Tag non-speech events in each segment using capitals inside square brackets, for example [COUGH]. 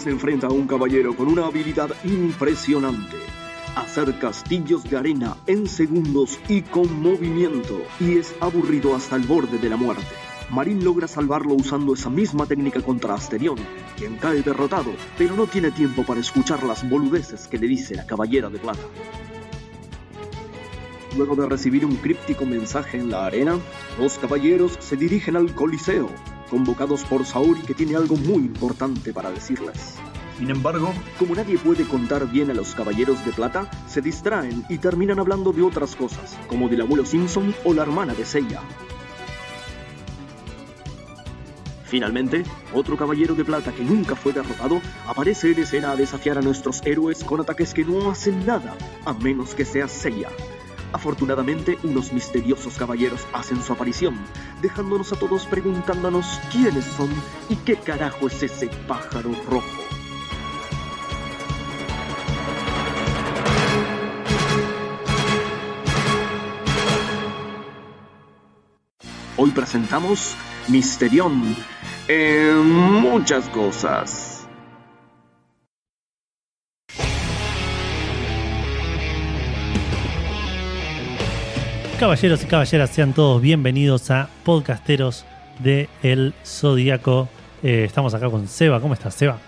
Se enfrenta a un caballero con una habilidad impresionante. Hacer castillos de arena en segundos y con movimiento. Y es aburrido hasta el borde de la muerte. Marín logra salvarlo usando esa misma técnica contra Asterión, quien cae derrotado, pero no tiene tiempo para escuchar las boludeces que le dice la caballera de plata. Luego de recibir un críptico mensaje en la arena, los caballeros se dirigen al Coliseo, convocados por Saori que tiene algo muy importante para decirles. Sin embargo, como nadie puede contar bien a los caballeros de plata, se distraen y terminan hablando de otras cosas, como del abuelo Simpson o la hermana de Seiya. Finalmente, otro caballero de plata que nunca fue derrotado aparece en escena a desafiar a nuestros héroes con ataques que no hacen nada, a menos que sea Seiya. Afortunadamente, unos misteriosos caballeros hacen su aparición, dejándonos a todos preguntándonos quiénes son y qué carajo es ese pájaro rojo. Hoy presentamos Misterión en muchas cosas. Caballeros y caballeras, sean todos bienvenidos a Podcasteros de El Zodíaco. Eh, estamos acá con Seba. ¿Cómo estás, Seba?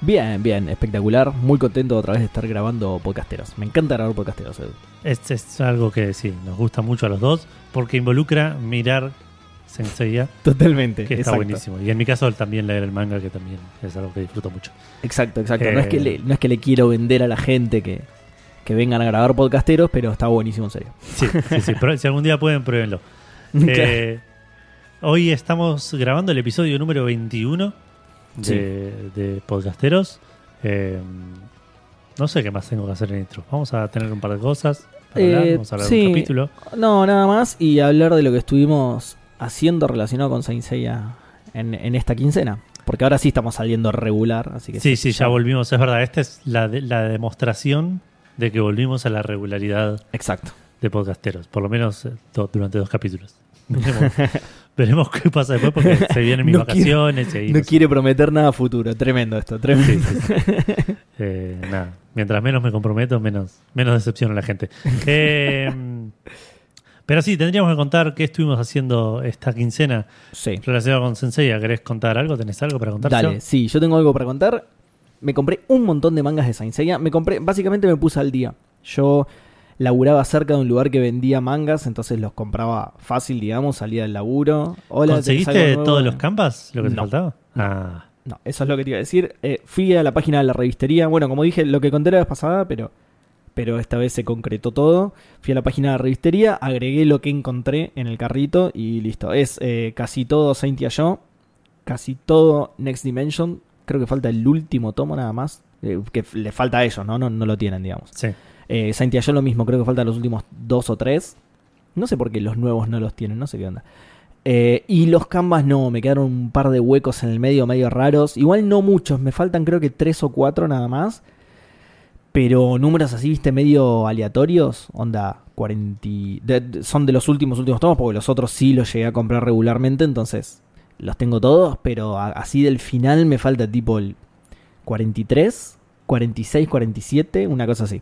Bien, bien, espectacular. Muy contento otra vez de estar grabando podcasteros. Me encanta grabar podcasteros, Edu. Es, es algo que sí, nos gusta mucho a los dos porque involucra mirar Senseiya, Totalmente. que está exacto. buenísimo. Y en mi caso también leer el manga, que también es algo que disfruto mucho. Exacto, exacto. no, Eh. es que le, no es que le quiero vender a la gente que, que vengan a grabar podcasteros, pero está buenísimo, en serio. Sí, sí, sí. pero si algún día pueden, pruébenlo. [LAUGHS] Eh, hoy estamos grabando el episodio número 21 de, de Podcasteros. Eh, no sé qué más tengo que hacer en intro. Vamos a tener un par de cosas para hablar. Eh, Vamos a hablar de sí. un capítulo. No, nada más. Y hablar de lo que estuvimos haciendo relacionado con Saint Seiya en, en esta quincena. Porque ahora sí estamos saliendo regular, así que Sí, sí, ya volvimos. Es verdad, esta es la, de- la demostración de que volvimos a la regularidad Exacto. de podcasteros. Por lo menos eh, do- durante dos capítulos. [LAUGHS] Veremos, veremos qué pasa después porque [LAUGHS] se vienen mis No quiere- vacaciones. y No sé. quiere prometer nada futuro. Tremendo esto, tremendo. Sí, sí, sí. [LAUGHS] Eh, nada, mientras menos me comprometo, menos, menos decepciono a la gente. Eh, pero sí, tendríamos que contar qué estuvimos haciendo esta quincena Sí. relacionado con Senseiya. ¿Querés contar algo? ¿Tenés algo para contar? Dale, sí, yo tengo algo para contar. Me compré un montón de mangas de Saint Seiya. Me compré, básicamente me puse al día. Yo laburaba cerca de un lugar que vendía mangas, entonces los compraba fácil, digamos, salía del laburo. Hola, ¿tenés algo ¿Conseguiste todos los canvas? ¿Lo que te No. faltaba? Ah, No, eso es lo que te iba a decir. Eh, fui a la página de la revistería. Bueno, como dije, lo que conté la vez pasada, pero, pero esta vez se concretó todo. Fui a la página de la revistería, agregué lo que encontré en el carrito y listo. Es eh, casi todo Saint Yo, casi todo Next Dimension. Creo que falta el último tomo nada más. eh, que le falta a ellos, ¿no? No, no lo tienen, digamos. sí. Eh, Saint Yo lo mismo, creo que faltan los últimos dos o tres. No sé por qué los nuevos no los tienen, no sé qué onda. Eh, y los canvas no, me quedaron un par de huecos en el medio, medio raros. Igual no muchos, me faltan creo que tres o cuatro nada más. Pero números así, viste, medio aleatorios. Onda, 40. de- de- son de los últimos, últimos tomos, porque los otros sí los llegué a comprar regularmente, entonces los tengo todos. Pero así del final me falta tipo el 43, 46, 47, una cosa así.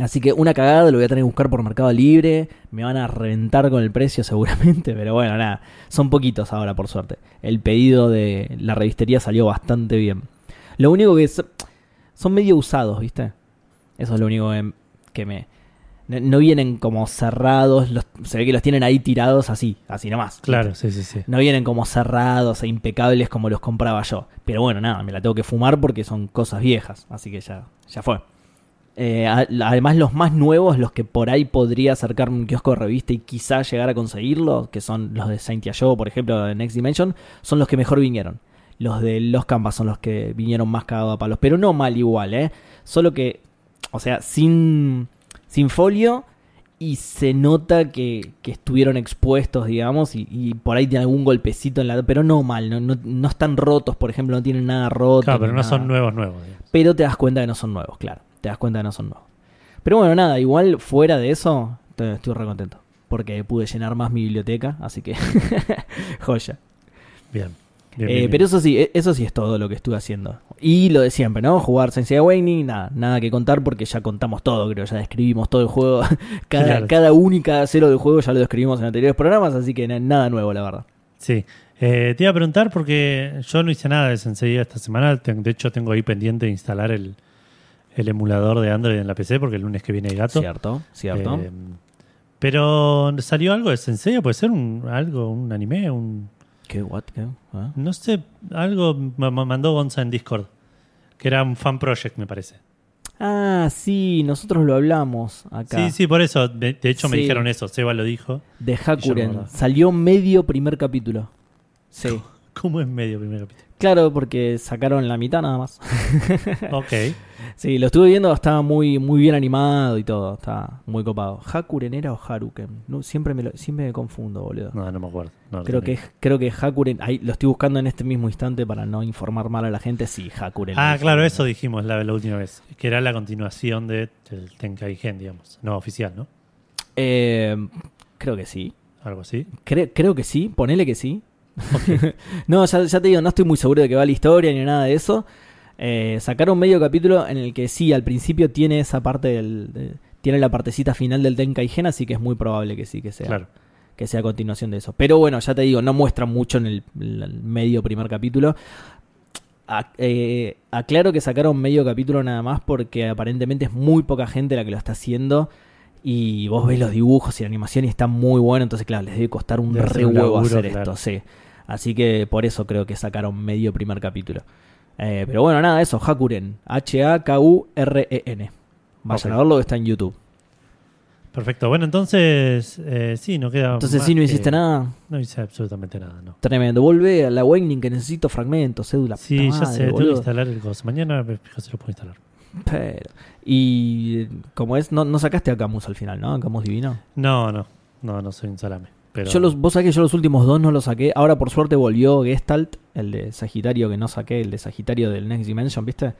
Así que una cagada lo voy a tener que buscar por Mercado Libre. Me van a reventar con el precio [LAUGHS] seguramente. Pero bueno, nada. Son poquitos ahora, por suerte. El pedido de la revistería salió bastante bien. Lo único que es, son medio usados, ¿viste? Eso es lo único que me. No, vienen como cerrados, los- se ve que los tienen ahí tirados así, así nomás. Claro, sí, sí, sí. No vienen como cerrados e impecables como los compraba yo. Pero bueno, nada, me la tengo que fumar porque son cosas viejas. Así que ya, ya fue. Eh, además, los más nuevos, los que por ahí podría acercarme un kiosco de revista y quizá llegar a conseguirlo, que son los de Saint Joe, por ejemplo, de Next Dimension, son los que mejor vinieron. Los de los Canvas son los que vinieron más cagados a palos. Pero no mal igual, ¿eh? Solo que, o sea, sin, sin folio y se nota que, que estuvieron expuestos, digamos, y, y por ahí tiene algún golpecito en la... Pero no mal, no, no, no están rotos, por ejemplo, no tienen nada roto. Claro, pero no nada. son nuevos, nuevos. digamos. Pero te das cuenta que no son nuevos, claro. Te das cuenta que no son nuevos. Pero bueno, nada, igual fuera de eso, estoy re contento. Porque pude llenar más mi biblioteca, así que [LAUGHS] joya. Bien. bien, Eh, bien, pero bien. eso sí, e- eso sí es todo lo que estuve haciendo. Y lo de siempre, ¿no? Jugar Sensei Awakening, nada, nada que contar porque ya contamos todo, creo, ya describimos todo el juego. [LAUGHS] cada, Claro. cada única cero del juego ya lo describimos en anteriores programas, así que na- nada nuevo, la verdad. Sí. Eh, te iba a preguntar porque yo no hice nada de Sensei esta semana. De hecho, tengo ahí pendiente de instalar el, el emulador de Android en la PC porque el lunes que viene hay gato. Cierto, cierto. Eh, pero salió algo de Sensei, puede ser un, algo, un anime, un ¿Qué? ¿What? ¿Qué? ¿Ah? no sé, algo me mandó Gonza en Discord, que era un fan project, me parece. Ah, sí, nosotros lo hablamos acá. Sí, sí, por eso. De, de hecho, me Sí. dijeron eso. Seba lo dijo. De no Hakuren. Salió medio primer capítulo. Sí. ¿Cómo es medio primer capítulo? Claro, porque sacaron la mitad nada más. Ok. [LAUGHS] Sí, lo estuve viendo, estaba muy, muy bien animado y todo, está muy copado. ¿Hakuren era o Haruken? No, siempre, me lo- siempre me confundo, boludo. No, no me acuerdo. No creo, que, creo que Hakuren, ahí lo estoy buscando en este mismo instante para no informar mal a la gente. Sí, Hakuren. Ah, Hakuren. claro, eso dijimos la, la última vez. Que era la continuación de, del Tenkaigen, digamos. No oficial, ¿no? Eh, creo que sí. Algo así. Cre- creo que sí, ponele que sí. [LAUGHS] no, ya, ya te digo, no estoy muy seguro de que va la historia ni nada de eso. Eh, sacaron medio capítulo en el que sí, al principio tiene esa parte del. de- tiene la partecita final del Tenkaigen, así que es muy probable que sí, que sea, Claro. que sea a continuación de eso. Pero bueno, ya te digo, no muestra mucho en el, medio primer capítulo. A- eh, aclaro que sacaron medio capítulo nada más porque aparentemente es muy poca gente la que lo está haciendo. Y vos ves los dibujos y la animación y está muy bueno. Entonces, claro, les debe costar un Debe re huevo hacer claro. esto, sí. Así que por eso creo que sacaron medio primer capítulo. Eh, pero bueno, nada, eso, Hakuren. H-A-K-U-R-E-N. Vayan Ok. a verlo, está en YouTube. Perfecto. Bueno, entonces, eh, sí, no queda. Entonces, sí, no que- hiciste nada. No hice absolutamente nada, no. Tremendo. Volvé a la Awakening que necesito fragmentos, cédula. Sí, ya sé, tengo que boludo. instalar el coso. Mañana si lo puedo instalar. Pero- Y como es, no, no sacaste a Camus al final, ¿no? A Camus Divino. No, no, no, no soy un salame. Pero Yo los, vos sabés que yo los últimos dos no los saqué. Ahora por suerte volvió Gestalt, el de Sagitario que no saqué, el de Sagitario del Next Dimension, ¿viste?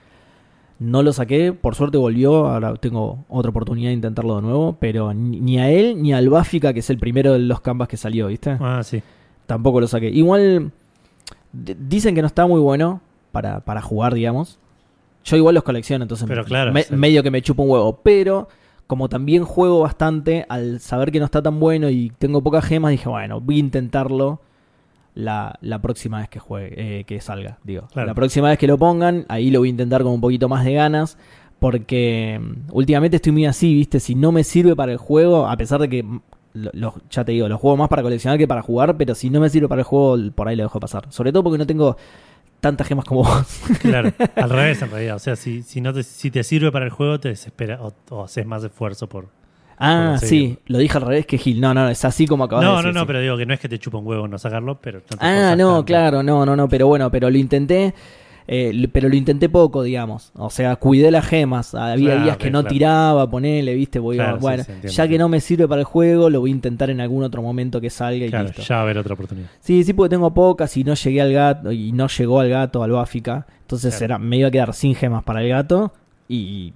No lo saqué, por suerte volvió, ahora tengo otra oportunidad de intentarlo de nuevo, pero ni, a él ni al Báfica, que es el primero de los canvas que salió, ¿viste? Ah, sí. Tampoco lo saqué. Igual dicen que no está muy bueno para, para jugar, digamos. Yo igual los colecciono, entonces Pero claro, me- sí. medio que me chupa un huevo. Pero como también juego bastante, al saber que no está tan bueno y tengo pocas gemas, dije, bueno, voy a intentarlo la, la próxima vez que juegue, eh, que salga, digo. Claro. La próxima vez que lo pongan, ahí lo voy a intentar con un poquito más de ganas. Porque mm, últimamente estoy muy así, ¿viste? Si no me sirve para el juego, a pesar de que, mm, lo- lo- ya te digo, lo juego más para coleccionar que para jugar, pero si no me sirve para el juego, por ahí lo dejo pasar. Sobre todo porque no tengo tantas gemas como vos. [LAUGHS] Claro, al [LAUGHS] revés en realidad. O sea, si, si, no te, si te sirve para el juego, te desespera o, o haces más esfuerzo por. Ah, sí, lo dije al revés que Gil. No, no, es así como acabas de No, decir. no, no, sí. pero digo que no es que te chupa un huevo no sacarlo, pero. no Ah, no, tanto. claro, no, no, no, pero bueno, pero lo intenté, eh, pero lo intenté poco, digamos. O sea, cuidé las gemas. Había Claro, días que no claro. tiraba, ponele, viste, voy a- Claro, bueno, sí, ya que no me sirve para el juego, lo voy a intentar en algún otro momento que salga y listo. ya va a haber otra oportunidad. Sí, sí, porque tengo pocas y no llegué al gato y no llegó al gato, al Báfica. Entonces era, me iba a quedar sin gemas para el gato y,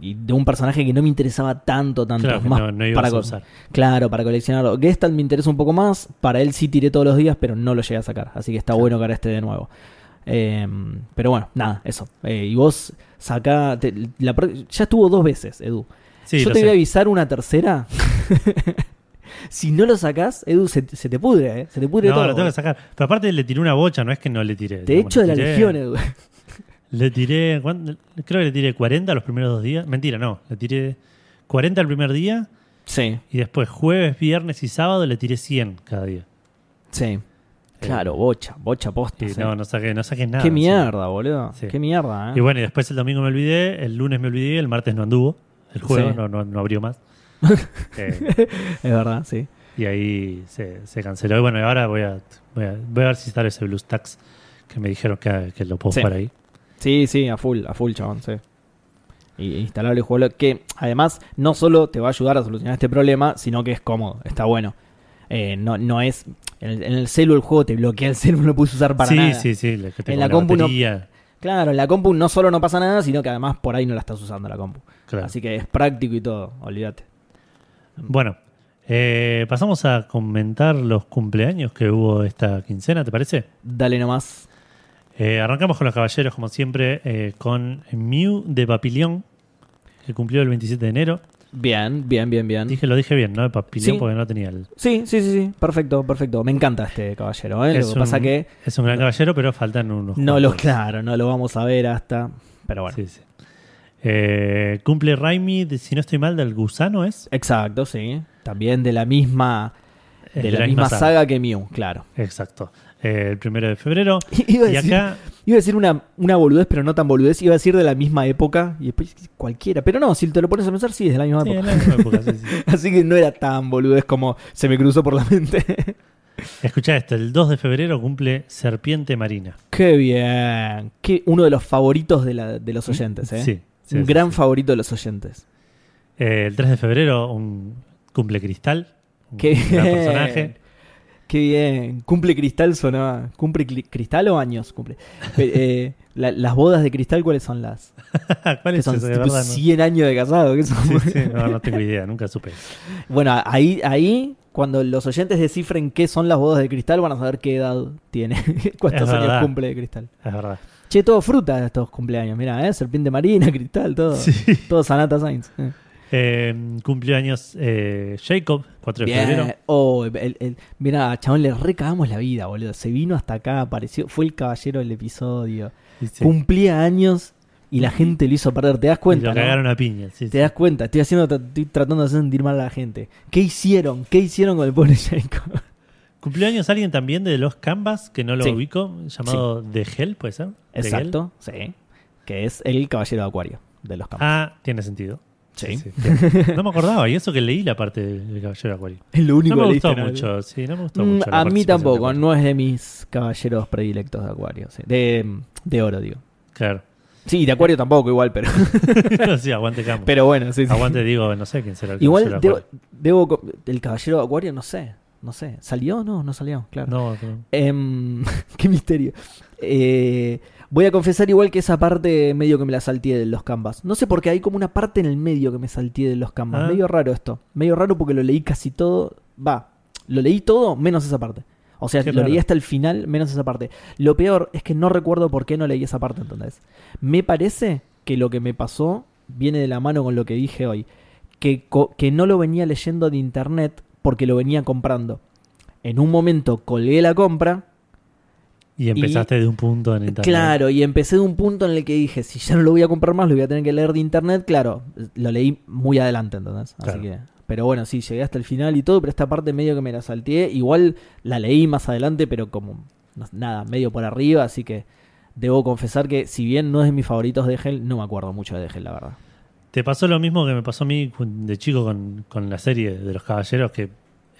y de un personaje que no me interesaba tanto, tanto. Más no, no para a usar. Claro, para coleccionarlo. Gestalt me interesa un poco más. Para él sí tiré todos los días, pero no lo llegué a sacar. Así que está bueno que ahora esté de nuevo. Eh, pero bueno, nada, eso. Eh, y vos sacá. te- la pro- ya estuvo dos veces, Edu. Sí, Yo te voy a sé. avisar una tercera. [LAUGHS] si no lo sacás, Edu, se, se te pudre, ¿eh? Se te pudre No, todo. lo tengo que sacar. Pero aparte le tiré una bocha, no es que no le tiré. Te echo de la legión, Edu. [LAUGHS] Le tiré, creo que le tiré 40 los primeros dos días. Mentira, no, le tiré 40 el primer día Sí, y después jueves, viernes y sábado le tiré 100 cada día. sí. Claro, bocha, bocha posta. Y sí. no, no saqué, no saqué nada. Qué sí. mierda, boludo. Sí. Qué mierda, Y ¿eh? bueno, y después el domingo me olvidé, el lunes me olvidé, el martes no anduvo. El juego no, no, no abrió más. [LAUGHS] Eh, Es verdad, sí. y ahí se, se canceló. Y bueno, y ahora voy a, voy a, voy a ver si instalo ese BlueStacks que me dijeron que, que lo puedo jugar ahí. Sí, sí, a full, a full, chabón, sí. Y instalarle el juego que además no solo te va a ayudar a solucionar este problema, sino que es cómodo, está bueno. Eh, no, no es. En el, en el celu el juego te bloquea el [LAUGHS] celu, no lo puedes usar para sí, nada. sí, sí, te En come la compu no- Claro, en la compu no solo no pasa nada, sino que además por ahí no la estás usando la compu. claro. Así que es práctico y todo, olvídate. Bueno, eh, pasamos a comentar los cumpleaños que hubo esta quincena, ¿te parece? Dale nomás. Eh, arrancamos con los caballeros, como siempre, eh, con Mew de Papillon, que cumplió el 27 de enero. Bien, bien, bien, bien. Dije, lo dije bien, ¿no? De Papillon, Sí. porque no tenía el. Sí, sí, sí, sí, perfecto, perfecto. Me encanta este caballero, ¿eh? Lo Es que un- pasa que Es un gran caballero, pero faltan unos. no lo, cuantos. claro, no lo vamos a ver hasta. Pero bueno. Sí, sí. Eh, cumple Raimi, si no estoy mal, del gusano, ¿es? Exacto, sí. También de la misma, de la, misma saga. que Mew, claro. Exacto. Eh, el primero de febrero. [LAUGHS] Y acá, iba a decir una, una boludez, pero no tan boludez. Iba a decir de la misma época y después cualquiera. Pero no, si te lo pones a pensar, sí, es de la misma sí, época. la misma época, sí, sí. [LAUGHS] Así que no era tan boludez como se me cruzó por la mente. Escucha esto, el 2 de febrero cumple Serpiente Marina. Qué bien. Qué, uno de los favoritos de, la- de los oyentes, ¿eh? Sí. sí, Un sí, gran sí. favorito de los oyentes. Eh, el 3 de febrero un cumple Cristal. Un Qué gran bien. personaje. Qué bien. Cumple cristal sonaba. ¿Cumple cristal o años? Cumple. Eh, [LAUGHS] la- las bodas de cristal, ¿cuáles son las? [LAUGHS] ¿Cuál Que es son? De tipo verdad, no. 100 años de casado. ¿qué son? Sí, sí, no, no tengo idea, nunca supe. Bueno, ahí, ahí, cuando los oyentes descifren qué son las bodas de cristal, van a saber qué edad tiene. [LAUGHS] ¿Cuántos años cumple de cristal? Es verdad. Che, todo fruta estos cumpleaños. Mira, ¿eh? Serpiente marina, cristal, todo. Sí. Todo Sanata Sainz. Eh. Eh, cumplió años eh, Jacob, 4 de febrero. Oh, el, el- mirá, chabón, le recagamos la vida, boludo. Se vino hasta acá, apareció, fue el caballero del episodio. Sí, Cumplía años y la gente lo hizo perder. ¿Te das y cuenta? lo no? cagaron a piña. sí, Te das cuenta, estoy haciendo, estoy tratando de hacer sentir mal a la gente. ¿Qué hicieron? ¿Qué hicieron con el pobre Jacob? [LAUGHS] Cumplió años alguien también de los Canvas, que no lo Sí. ubico, llamado The Hell, ¿puede ser? The Hell. Exacto, sí. Que es el caballero de Acuario de los campos. Ah, tiene sentido. Sí. [LAUGHS] No me acordaba, y eso que leí la parte del Caballero de Acuario. es lo único No me que gustó leíste, ¿no? mucho, sí, no me gustó Mm, mucho. la a mí tampoco, no es de mis caballeros predilectos de Acuario. sí. De, de oro, digo. Claro. Sí, de Acuario tampoco, igual, pero, [LAUGHS] [LAUGHS] sí, aguante campo. pero bueno, sí, sí. Aguante, digo, no sé quién será el Igual Caballero de debo, El caballero de Acuario, no sé. No sé. ¿Salió? No, no salió, claro. No, no. Em, qué misterio. Eh, voy a confesar igual que esa parte medio que me la salteé de los canvas. No sé por qué hay como una parte en el medio que me salteé de los canvas. Ah. Medio raro esto. Medio raro porque lo leí casi todo. Va, lo leí todo menos esa parte. O sea, Qué lo raro. leí hasta el final menos esa parte. Lo peor es que no recuerdo por qué no leí esa parte entonces. Me parece que lo que me pasó viene de la mano con lo que dije hoy. Que, que no lo venía leyendo de internet porque lo venía comprando. En un momento colgué la compra Y empezaste de un punto en internet. Claro, y empecé de un punto en el que dije, si ya no lo voy a comprar más, lo voy a tener que leer de internet. Claro, lo leí muy adelante, entonces. Así Claro. que, pero bueno, sí, llegué hasta el final y todo, pero esta parte medio que me la salteé. Igual la leí más adelante, pero como nada, medio por arriba, así que debo confesar que si bien no es de mis favoritos de Hell, no me acuerdo mucho de Hell, la verdad. ¿Te pasó lo mismo que me pasó a mí de chico con, con la serie de los caballeros que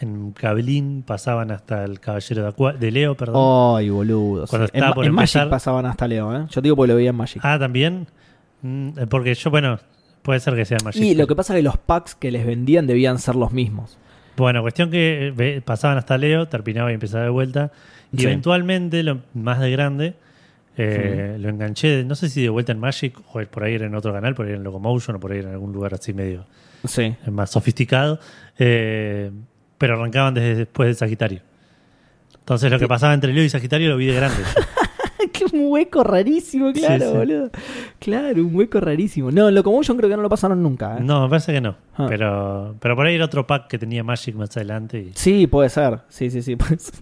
en Cablín pasaban hasta el caballero de, Acua- de Leo, perdón? Ay, boludo. Cuando. En, por en empezar- Magic pasaban hasta Leo, ¿eh? Yo digo porque lo veía en Magic. Ah, también. Mm, Porque yo, bueno, puede ser que sea Magic. y lo que pasa es que los packs que les vendían debían ser los mismos. Bueno, cuestión que eh, pasaban hasta Leo, terminaba y empezaba de vuelta. Y Sí. eventualmente, lo más de grande, eh, lo enganché, no sé si de vuelta en Magic o por ahí era en otro canal, por ahí en Locomotion o por ahí en algún lugar así medio Sí. eh, más sofisticado. eh, pero arrancaban desde después de Sagitario. Entonces lo que pasaba entre Leo y Sagitario lo vi de grande. [LAUGHS] Qué un hueco rarísimo, claro, Sí, sí. boludo. Claro, un hueco rarísimo. No, Locomotion creo que no lo pasaron nunca. ¿eh? no, me parece que no. Ah. Pero, pero por ahí era otro pack que tenía Magic más adelante. Y, Sí, puede ser. Sí, sí, sí. puede ser.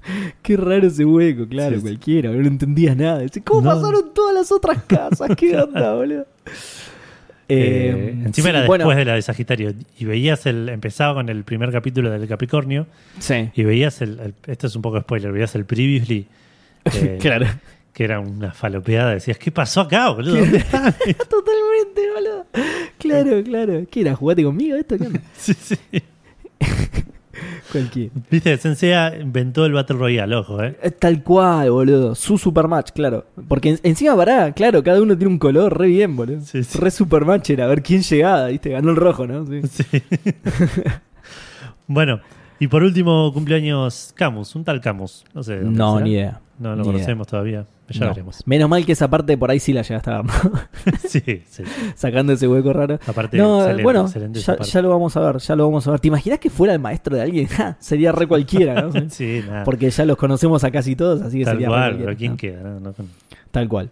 [LAUGHS] Qué raro ese hueco, claro, Sí, cualquiera. No entendías nada. ¿Cómo No. pasaron todas las otras casas? ¿Qué [LAUGHS] onda, boludo? Eh, encima sí, era bueno, después de la de Sagitario. Y veías el. Empezaba con el primer capítulo del Capricornio. Sí, Y veías el. el- esto es un poco spoiler. Veías el previously. [LAUGHS] eh, claro. Que era una falopeada. Decías, ¿qué pasó acá, boludo? [LAUGHS] Totalmente, boludo. Claro, claro. ¿Qué era? ¿Jugate conmigo esto? ¿Qué onda? [LAUGHS] sí, sí. Cualquier. Viste, Sensea inventó el Battle Royale, ojo, ¿eh? Eh, Tal cual, boludo. Su supermatch, claro. Porque en- encima, pará, claro, cada uno tiene un color re bien, boludo. Sí, sí. Re supermatch era, a ver quién llegaba, ¿viste? Ganó el rojo, ¿no? Sí. Sí. [LAUGHS] bueno, y por último, cumpleaños Camus, un tal Camus. No sé. No, será. ni idea. No lo Ni conocemos todavía. Ya No. veremos. Menos mal que esa parte por ahí sí la llegaste a ver, ¿no? [LAUGHS] sí, sí. [LAUGHS] Sacando ese hueco raro. Aparte, No, excelente, bueno, excelente ya, lo vamos a ver, ya lo vamos a ver. ¿Te imaginas que fuera el maestro de alguien? [LAUGHS] Ja, sería re cualquiera, ¿no? Sí, nada. Porque ya los conocemos a casi todos, así que Tal sería cual, pero ¿quién queda? Tal cual.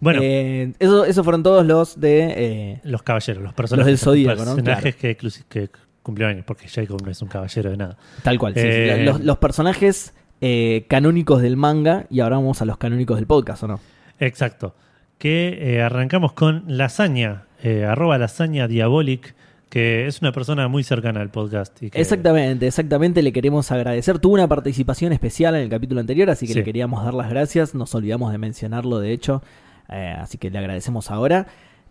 Bueno, Eh, eso, esos fueron todos los de. eh, los caballeros, los personajes. los del Zodíaco, ¿no? personajes que, que cumplieron años, porque Jacob no es un caballero de nada. tal cual. sí, sí. Eh, Los, los personajes eh, canónicos del manga y ahora vamos a los canónicos del podcast, ¿o no? Exacto. Que eh, arrancamos con Lasaña, eh, arroba Lasaña Diabolic, que es una persona muy cercana al podcast. Y que- Exactamente, exactamente. Le queremos agradecer. Tuvo una participación especial en el capítulo anterior, así que Sí. le queríamos dar las gracias. Nos olvidamos de mencionarlo, de hecho. Así que le agradecemos ahora.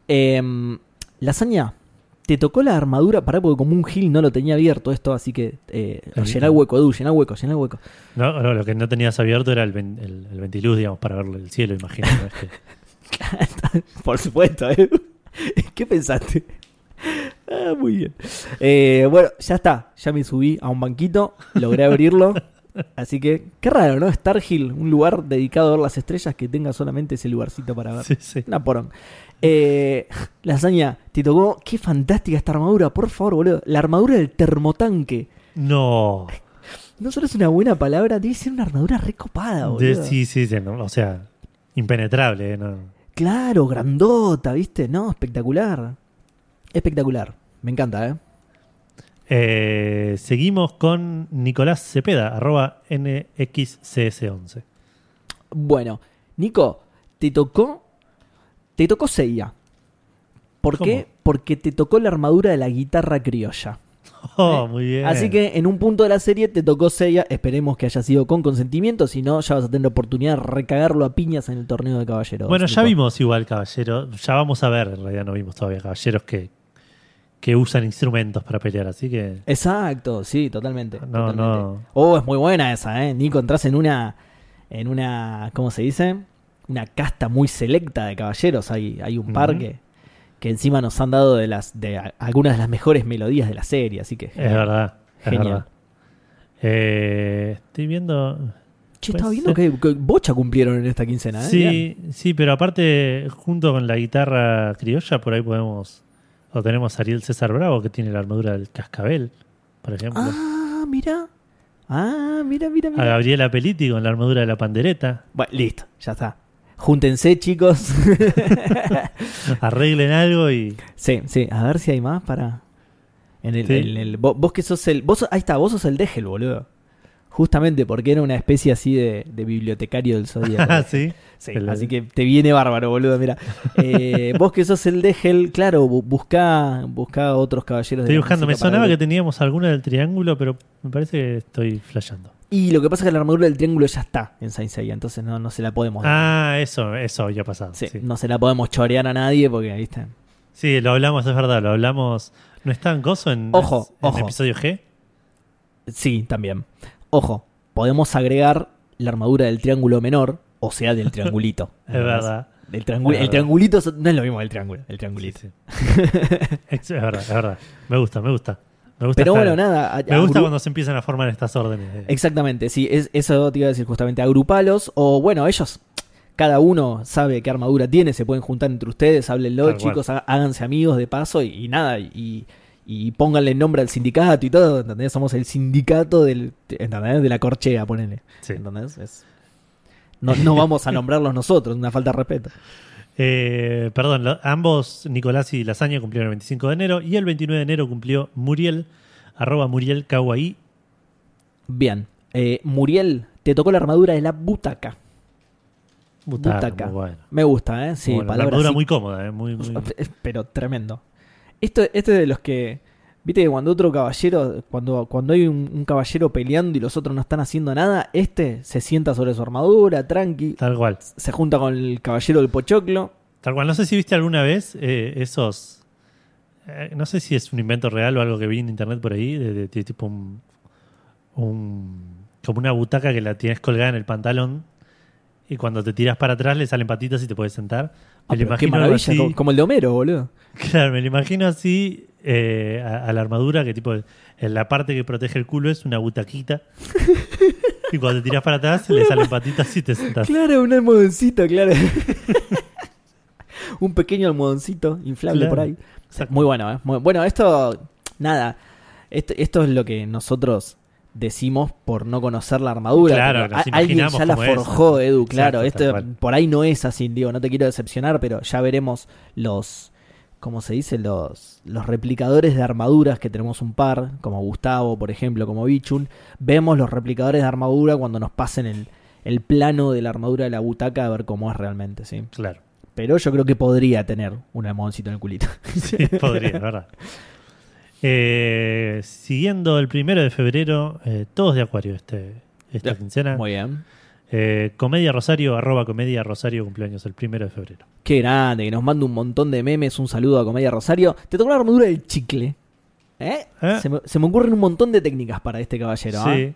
Eh, Lasaña, te tocó la armadura. Pará, porque como un gil no lo tenía abierto esto, así que eh, llená el hueco, Edu, llená el hueco, llená el hueco. No, no, lo que no tenías abierto era el, ven- el, el ventiluz, digamos, para ver el cielo, imagino. [LAUGHS] [LAUGHS] Por supuesto, Edu. [LAUGHS] ¿Qué pensaste? Ah, muy bien. Eh, bueno, ya está. Ya me subí a un banquito, logré abrirlo. Así que, qué raro, ¿no? Star Hill, un lugar dedicado a ver las estrellas que tenga solamente ese lugarcito para ver. sí, sí. Una porón. Eh, lasaña, te tocó. Qué fantástica esta armadura, por favor, boludo. La armadura del termotanque. No. No solo es una buena palabra, debe ser una armadura recopada, boludo. De- sí, sí, sí, no, o sea, impenetrable. ¿eh? No. Claro, grandota, ¿viste? No, espectacular. Espectacular. Me encanta, ¿eh? Eh, seguimos con Nicolás Cepeda, arroba NXCS11. Bueno, Nico, te tocó. Te tocó Seiya. ¿Por ¿Cómo? qué? Porque te tocó la armadura de la guitarra criolla. [LAUGHS] Oh, ¿Eh? muy bien. Así que en un punto de la serie te tocó Seiya. Esperemos que haya sido con consentimiento. Si no, ya vas a tener la oportunidad de recagarlo a piñas en el torneo de caballeros. Bueno, ya Nico. vimos igual caballero. Ya vamos a ver, en realidad no vimos todavía caballeros que, que usan instrumentos para pelear, así que. Exacto, sí, totalmente. No, totalmente. no. Oh, es muy buena esa, ¿eh? Nico, entras en una. En una. ¿Cómo se dice? Una casta muy selecta de caballeros. Hay, hay un par que, que encima nos han dado de las de algunas de las mejores melodías de la serie, así que. Es verdad. Es Genial. verdad. Eh, estoy viendo. Che, estaba viendo que, que bocha cumplieron en esta quincena, ¿eh? Bien. Sí, sí, pero aparte, junto con la guitarra criolla, por ahí podemos. O tenemos a Ariel César Bravo, que tiene la armadura del cascabel, por ejemplo. Ah, mira. Ah, mira, mira, A mira. Gabriela Peliti con la armadura de la pandereta. Bueno, listo, ya está. Júntense, chicos. [LAUGHS] Arreglen algo y. sí, sí, a ver si hay más para. En el, Sí. en el- vos, vos que sos el. Vos, ahí está, vos sos el Degel, boludo. Justamente porque era una especie así de, de bibliotecario del Zodíaco. [LAUGHS] Ah, sí. Sí, El- así que te viene bárbaro, boludo. Mira, [LAUGHS] Eh, vos que sos el Degel, claro, bu- buscá, buscá otros caballeros. Estoy de buscando. Me sonaba que teníamos alguna del triángulo, pero me parece que estoy flasheando. Y lo que pasa es que la armadura del triángulo ya está en Saint Seiya, entonces no, no se la podemos. Ah, eso, eso había pasado. Sí, Sí. No se la podemos chorear a nadie porque, ¿viste? Sí, lo hablamos, es verdad, lo hablamos. ¿No está en Gozo en, Ojo, en ojo. episodio G? Sí, también. Ojo, podemos agregar la armadura del triángulo menor, o sea, del [LAUGHS] triangulito. Es verdad. El verdad. triangulito no es lo mismo del triángulo, el triangulito. Sí, sí. es, verdad, es verdad. Me gusta, me gusta. Me gusta, Pero estar- bueno, nada. a- me gusta cuando se empiezan a formar estas órdenes. Exactamente, sí, es, eso te iba a decir justamente, agrupalos, o bueno, ellos, cada uno sabe qué armadura tiene, se pueden juntar entre ustedes, háblenlo, Tal chicos, há- háganse amigos de paso y, y nada, y, y pónganle nombre al sindicato y todo, ¿entendés? Somos el sindicato del, ¿entendés? de la corchea, ponele. Sí. ¿Entendés? Es- no, no vamos a nombrarlos nosotros, una falta de respeto. Eh, perdón, lo- ambos, Nicolás y Lasaña, cumplieron el 25 de enero y el 29 de enero cumplió Muriel, arroba Muriel Kawaii. Bien, eh, Muriel, te tocó la armadura de la butaca. Butaca, Butaca. muy bueno. Me gusta, ¿eh? Sí, bueno. La palabra armadura así, muy cómoda, ¿eh? muy, muy- [LAUGHS] Pero tremendo. Esto, este es de los que. Viste que cuando otro caballero. Cuando, cuando hay un, un caballero peleando y los otros no están haciendo nada, este se sienta sobre su armadura, tranqui. Tal cual. Se junta con el caballero del pochoclo. Tal cual. No sé si viste alguna vez eh, esos. eh, no sé si es un invento real o algo que vi en internet por ahí, de, de- de tipo un, un- como una butaca que la tienes colgada en el pantalón y cuando te tiras para atrás le salen patitas y te puedes sentar. Ah, Me lo qué imagino algo maravilla, así. como, como el de Homero, boludo. Claro, me lo imagino así eh, a, a la armadura, que tipo en la parte que protege el culo es una butaquita. [LAUGHS] y cuando te tiras para atrás le salen patitas y te sentas. Claro, un almohadoncito, claro. [LAUGHS] un pequeño almohadoncito inflable Claro. por ahí. Exacto. Muy bueno, ¿eh? Muy- bueno, esto, nada, esto, esto es lo que nosotros decimos por no conocer la armadura. Claro, nos alguien ya la es. forjó, Edu, claro. Exacto, esto por ahí no es así, digo, no te quiero decepcionar, pero ya veremos los, ¿cómo se dice? Los, los replicadores de armaduras, que tenemos un par, como Gustavo, por ejemplo, como Bichun. Vemos los replicadores de armadura cuando nos pasen el, el plano de la armadura de la butaca a ver cómo es realmente, ¿sí? Claro. Pero yo creo que podría tener un almohadoncito en el culito. [LAUGHS] Sí, podría, la verdad. [LAUGHS] Eh, siguiendo el primero de febrero, eh, todos de Acuario este, esta Ya, quincena. Muy bien. Eh, Comedia Rosario, arroba Comedia Rosario, cumpleaños el primero de febrero. Qué grande, que nos manda un montón de memes. Un saludo a Comedia Rosario. Te tocó la armadura del chicle. ¿Eh? ¿Eh? Se, me, se me ocurren un montón de técnicas para este caballero. ¿ah? sí,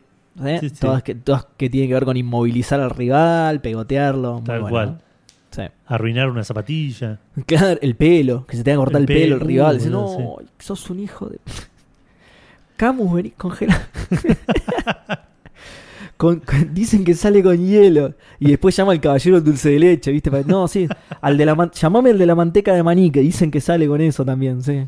sí, sí. Todas, que, todas que tienen que ver con inmovilizar al rival, pegotearlo. Muy Tal bueno, cual. Arruinar una zapatilla. Claro, el pelo, que se te va a cortar el, El pelo, el rival. uh, Dice, no, sos un hijo de. [LAUGHS] Camus, vení, congela. [LAUGHS] Con- con- dicen que sale con hielo. Y después llama al caballero dulce de leche, ¿viste? No, sí. Al de la man- llamame el de la manteca de maní, que dicen que sale con eso también, sí.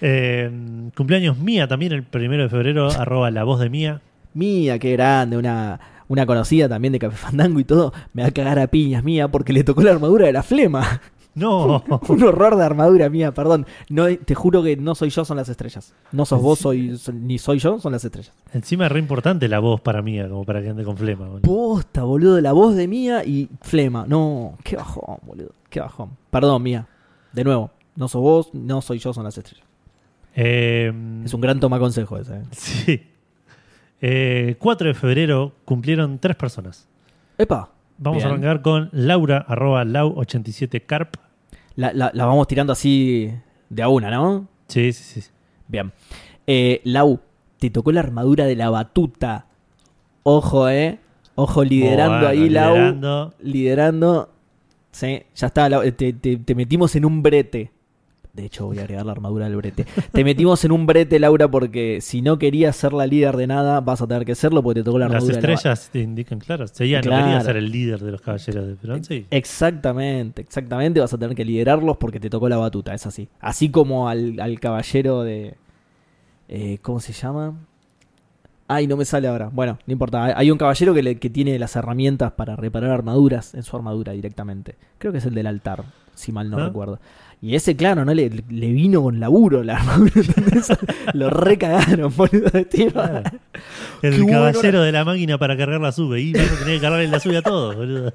Eh, cumpleaños mía también el primero de febrero, arroba la voz de mía. Mía, qué grande, una, una conocida también de Café Fandango y todo. Me va a cagar a piñas, mía, porque le tocó la armadura de la flema. [LAUGHS] No, [LAUGHS] Un horror de armadura mía, perdón. No, te juro que no soy yo, son las estrellas. No sos vos, soy, ni soy yo, son las estrellas. encima es re importante la voz para mía, como para que ande con flema. boludo. Posta, boludo, la voz de Mía y Flema. No, qué bajón, boludo, qué bajón. Perdón, Mía. De nuevo, no sos vos, no soy yo, son las estrellas. Eh, Es un gran toma consejo ese. ¿eh? [LAUGHS] Sí. Eh, 4 de febrero cumplieron tres personas. Epa. Vamos Bien. a arrancar con Laura, arroba lau87carp. La, la- la vamos tirando así de a una, ¿no? Sí, sí, sí. Bien. Eh, Lau, te tocó la armadura de la batuta. Ojo, eh. Ojo, liderando Bueno, ahí, Lau. liderando. Liderando. Sí, ya está. Lau, Te, te- te metimos en un brete. De hecho, voy a agregar la armadura del brete. Te metimos en un brete, Laura, porque si no querías ser la líder de nada, vas a tener que serlo porque te tocó la Las armadura. de la ba- estrellas te indican, claro. Seguía, no Claro. quería ser el líder de los caballeros de bronce. y- Exactamente, exactamente. Vas a tener que liderarlos porque te tocó la batuta, es así. Así como al, al caballero de. eh, ¿Cómo se llama? Ay, no me sale ahora. Bueno, no importa. Hay- Hay un caballero que, le- que tiene las herramientas para reparar armaduras en su armadura directamente. Creo que es el del altar, si mal no ¿Ah? recuerdo. Y ese, claro, ¿no? Le, le vino con laburo la armadura. [LAUGHS] Lo recagaron, boludo. tío. Claro. Qué El bueno. caballero de la máquina para cargar la sube. Y vas a tener que cargarle la sube a todos, boludo.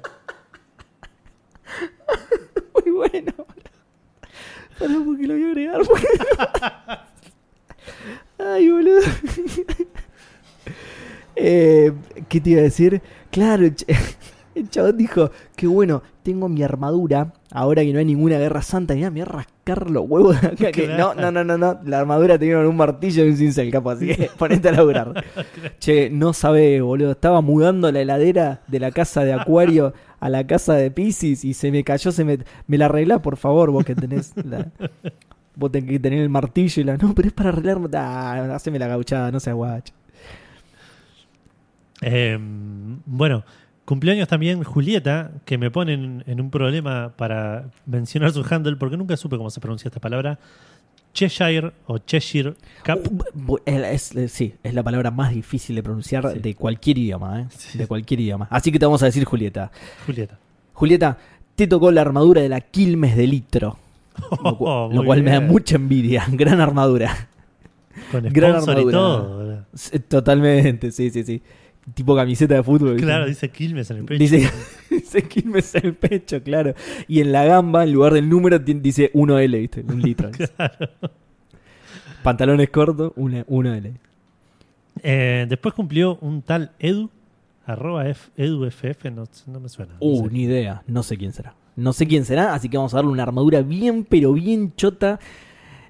[LAUGHS] Muy bueno. Pará porque lo voy a agregar. porque- Ay, boludo. [LAUGHS] Eh, ¿Qué te iba a decir? Claro, el ch- el chabón dijo, qué bueno, tengo mi armadura, ahora que no hay ninguna guerra santa, mira, me voy a rascar los huevos de acá. que- no, no, no, no, no, la armadura tenía un martillo y un cincel, capo, así que [LAUGHS] ponete a laburar. [LAUGHS] che, no sabe, boludo, estaba mudando la heladera de la casa de Acuario a la casa de Pisces y se me cayó, se me, me la arreglá, por favor, vos que tenés la... Vos tenés que tener el martillo y la... No, pero es para arreglar... Ah, haceme la gauchada, no seas guacho. Eh, bueno, cumpleaños también Julieta, que me ponen en un problema para mencionar su handle, porque nunca supe cómo se pronuncia esta palabra. Cheshire o Cheshire Cup. Es- es- sí, es la palabra más difícil de pronunciar Sí. de cualquier idioma, ¿eh? Sí. De cualquier idioma. Así que te vamos a decir Julieta. Julieta. Julieta, te tocó la armadura de la Quilmes de litro. [LAUGHS] Lo, cu- Oh, lo cual me da mucha envidia. [LAUGHS] Gran armadura. Con Gran sponsor y armadura. todo. Totalmente, sí, sí, sí. Tipo camiseta de fútbol. ¿viste? Claro, dice Quilmes en el pecho. Dice, [LAUGHS] dice Quilmes en el pecho, claro. Y en la gamba, en lugar del número, dice 1L, ¿viste? Un [LAUGHS] litro. Claro. Pantalones cortos, una- 1L. Eh, después cumplió un tal Edu, arroba F, EduFF, no, no me suena. no Uh, sé. ni idea. No sé quién será. No sé quién será, así que vamos a darle una armadura bien, pero bien chota.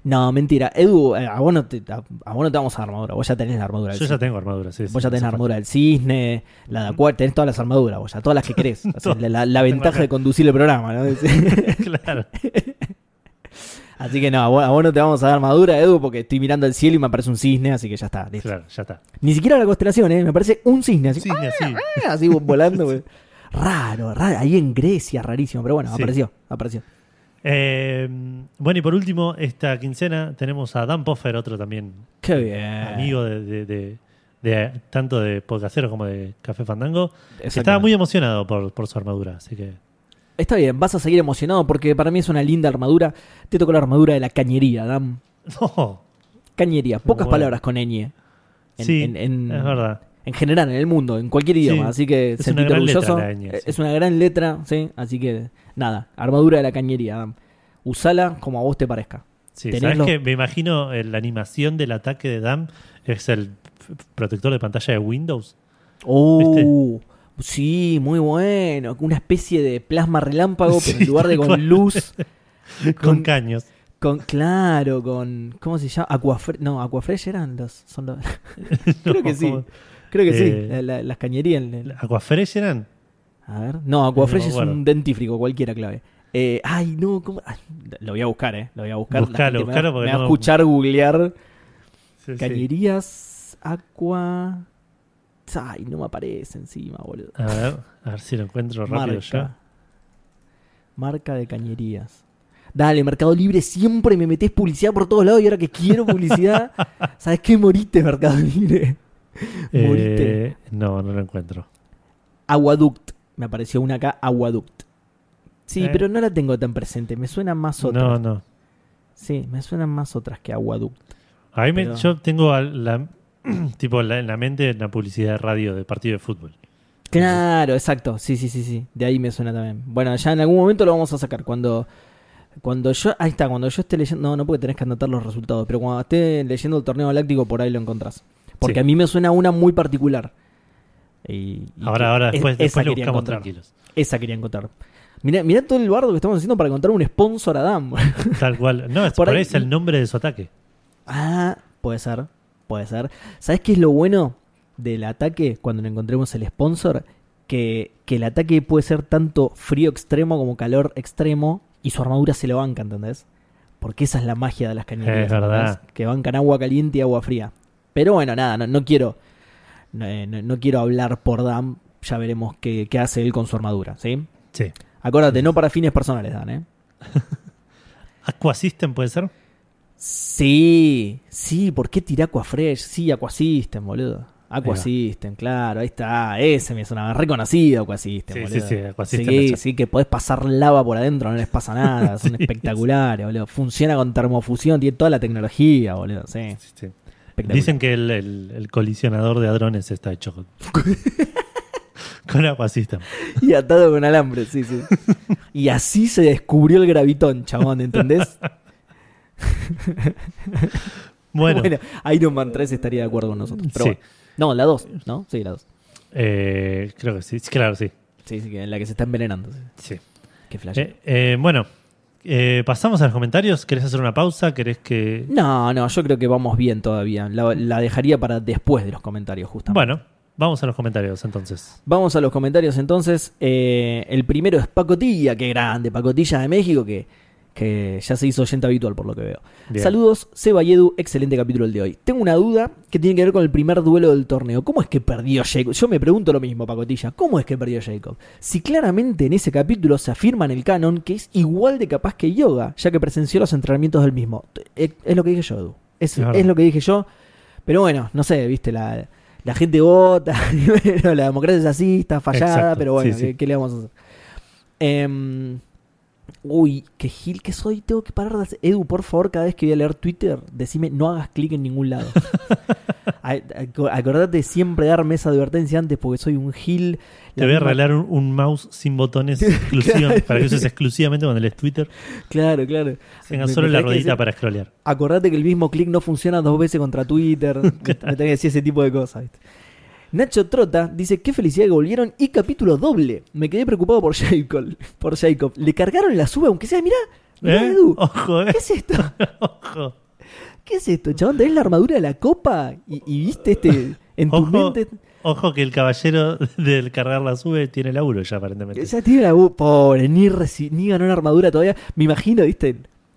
No, mentira. Edu, eh, a vos no te, a, a vos no te vamos a dar armadura. Vos ya tenés la armadura. del Yo ya cisne. tengo armadura, sí. Vos ya tenés la armadura del cisne, la de Acuario, tenés todas las armaduras, vos ya, todas las que querés. [LAUGHS] O sea, la, ventaja de conducir el programa, ¿no? [LAUGHS] [LAUGHS] Claro. Así que no, a vos, a vos no te vamos a dar armadura, Edu, porque estoy mirando al cielo y me aparece un cisne, así que ya está. listo. Claro, ya está. Ni siquiera la constelación, ¿eh? Me parece un cisne, así, Sí, así. así volando. güey. Raro, raro. Ahí en Grecia, rarísimo, pero bueno, Sí. apareció, apareció. Eh, bueno, y por último, esta quincena tenemos a Dan Poffer, otro también Qué bien. amigo de, de- de- de- tanto de podcasteros como de Café Fandango. que. Estaba muy emocionado por, por su armadura, así que Está bien, vas a seguir emocionado porque para mí es una linda armadura. Te tocó la armadura de la cañería, Dan. [LAUGHS] no, Cañería, pocas Bueno. palabras con ñ. En, sí, en- en- es verdad. En general, en el mundo, en cualquier Sí, idioma. Así que es una gran letra orgulloso. la ñ, Eh, sí. Es una gran letra, sí. Así que, nada, armadura de la cañería, Dan. Usala como a vos te parezca. Sí, ¿sabes los- que Me imagino eh, la animación del ataque de Dan es el protector de pantalla de Windows. Oh, sí, muy bueno. Una especie de plasma relámpago, pero Sí, en lugar de [LAUGHS] con cual. luz, [LAUGHS] Con, Con- caños. con, claro, con, ¿cómo se llama? Aquafre no, Aquafresh eran los, son los, [LAUGHS] creo que sí. Creo que Eh, sí, la- la- las cañerías. el- ¿Aquafresh eran? A ver, no, Aquafresh No me es un dentífrico, cualquiera clave. Eh, ay, no, ¿cómo? Ay, lo voy a buscar, eh, lo voy a buscar. Buscalo, gente me buscalo porque me va no- a escuchar googlear Sí, sí. cañerías, aqua... Ay, no me aparece encima, boludo. A ver, a ver si lo encuentro rápido Marca. ya. Marca de cañerías. Dale, Mercado Libre, siempre me metes publicidad por todos lados y ahora que quiero publicidad, [LAUGHS] ¿sabes qué? Moriste, Mercado Libre. [LAUGHS] Eh, no, no lo encuentro. Aguaduct. Me apareció una acá, Aguaduct. Sí, Eh. pero no la tengo tan presente. Me suenan más otras. No, no. Sí, me suenan más otras que Aguaduct. A mí me- yo tengo la, [CLEARS THROAT] tipo la- en la mente una publicidad de radio de partido de fútbol. Claro, exacto. Sí, sí, sí, sí. De ahí me suena también. Bueno, ya en algún momento lo vamos a sacar. Cuando, cuando yo. Ahí está, cuando yo esté leyendo. No, no porque tenés que anotar los resultados. Pero cuando esté leyendo el torneo galáctico, por ahí lo encontrás. Porque Sí. a mí me suena una muy particular. Y- y que Ahora, ahora, es- después, después lo buscamos encontrar. tranquilos. Esa quería encontrar. Mirá, mirá todo el bardo que estamos haciendo para encontrar un sponsor a Dan. [LAUGHS] Tal cual. No, es, Por por, ahí- ahí es el nombre de su ataque. Ah, puede ser, puede ser. ¿Sabes qué es lo bueno del ataque cuando le encontremos el sponsor? Que, que el ataque puede ser tanto frío extremo como calor extremo y su armadura se lo banca, ¿entendés? Porque esa es la magia de las cañerías. Es verdad. ¿entendés? Que bancan agua caliente y agua fría. Pero bueno, nada, no, no quiero no, eh, no- quiero hablar por Dan. Ya veremos qué, qué hace él con su armadura, ¿sí? Sí. Acuérdate, no para fines personales, Dan, ¿eh? [LAUGHS] Aqua System puede ser. Sí, sí, ¿por qué tiré Aquafresh? Sí, Aquasystem, boludo. Aquasystem, claro, ahí está. Ese me suena reconocido Aquasystem, Sí, boludo. sí, sí, Aquasystem Sí, sí, que podés pasar lava por adentro, no les pasa nada. Son [LAUGHS] Sí, espectaculares, boludo. Funciona con termofusión, tiene toda la tecnología, boludo. Sí, Sí, sí. Espectacular. Dicen que el, el- el colisionador de hadrones está hecho con, [LAUGHS] con Aqua System. Y atado con alambre, sí, sí. Y así se descubrió el gravitón, chabón, ¿entendés? [LAUGHS] Bueno, Iron Man 3 estaría de acuerdo con nosotros. Pero Sí. bueno. No, la 2, ¿no? Sí, la 2. eh, creo que sí. Claro, sí. Sí, sí, que en la que se está envenenando. sí. sí. Qué flash. Eh, eh, bueno, eh, pasamos a los comentarios. ¿Querés hacer una pausa? ¿Querés que.? No, no, yo creo que vamos bien todavía. La, la dejaría para después de los comentarios, justamente. Bueno, vamos a los comentarios entonces. Vamos a los comentarios entonces. Eh, el primero es Pacotilla, qué grande, Pacotilla de México, que, que ya se hizo oyente habitual por lo que veo. Bien. Saludos, Seba y Edu, excelente capítulo el de hoy. Tengo una duda que tiene que ver con el primer duelo del torneo. ¿Cómo es que perdió Jacob? Yo me pregunto lo mismo, Pacotilla. ¿Cómo es que perdió Jacob? Si claramente en ese capítulo se afirma en el canon que es igual de capaz que Yoga, ya que presenció los entrenamientos del mismo. Es, es lo que dije yo, Edu. Es, Es lo que dije yo. Pero bueno, no sé, viste, la, la gente vota, [LAUGHS] la democracia es así, está fallada, Exacto, pero bueno, sí, sí. ¿qué, qué le vamos a hacer? Em, uy, qué gil que soy, tengo que parar de hacer... Edu, por favor, cada vez que voy a leer Twitter, decime no hagas clic en ningún lado. [LAUGHS] Acordate de siempre darme esa advertencia antes porque soy un gil. Te voy a regalar un, un mouse sin botones [LAUGHS] para que uses exclusivamente cuando lees Twitter. Claro, claro. Tenga solo me la ruedita para scrollear. Acordate que el mismo clic no funciona dos veces contra Twitter. [LAUGHS] Me tenés que decir ese tipo de cosas. ¿viste? Nacho Trota dice: Qué felicidad que volvieron y capítulo doble. Me quedé preocupado por [LAUGHS] Jacob. Por Jacob. Le cargaron la sube, aunque sea, mirá. mirá, ¿Eh? Edu, Ojo, eh. ¿Qué es esto? [LAUGHS] Ojo. ¿Qué es esto, chabón? ¿Tenés la armadura de la copa? Y, y viste este. En tu Ojo, mente. ojo que el caballero [LAUGHS] del cargar la sube tiene laburo ya aparentemente. Ya tiene la bu- Pobre, ni, ni ganó una armadura todavía. Me imagino, viste,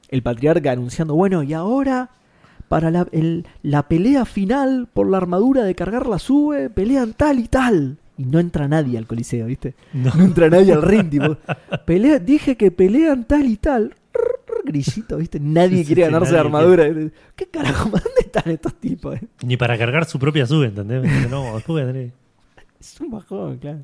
el patriarca anunciando, bueno, y ahora, para la, el- la pelea final por la armadura de cargar la sube, pelean tal y tal. Y no entra nadie al coliseo, viste. No. No entra nadie al ring, tipo. Pelea, dije que pelean tal y tal. Grillito, viste. Nadie Sí, quiere sí, ganarse nadie la armadura. ¿Qué carajo? [LAUGHS] ¿Dónde están estos tipos? eh? Ni para cargar su propia sube, ¿entendés? No, tener- [LAUGHS] Es un bajón, claro.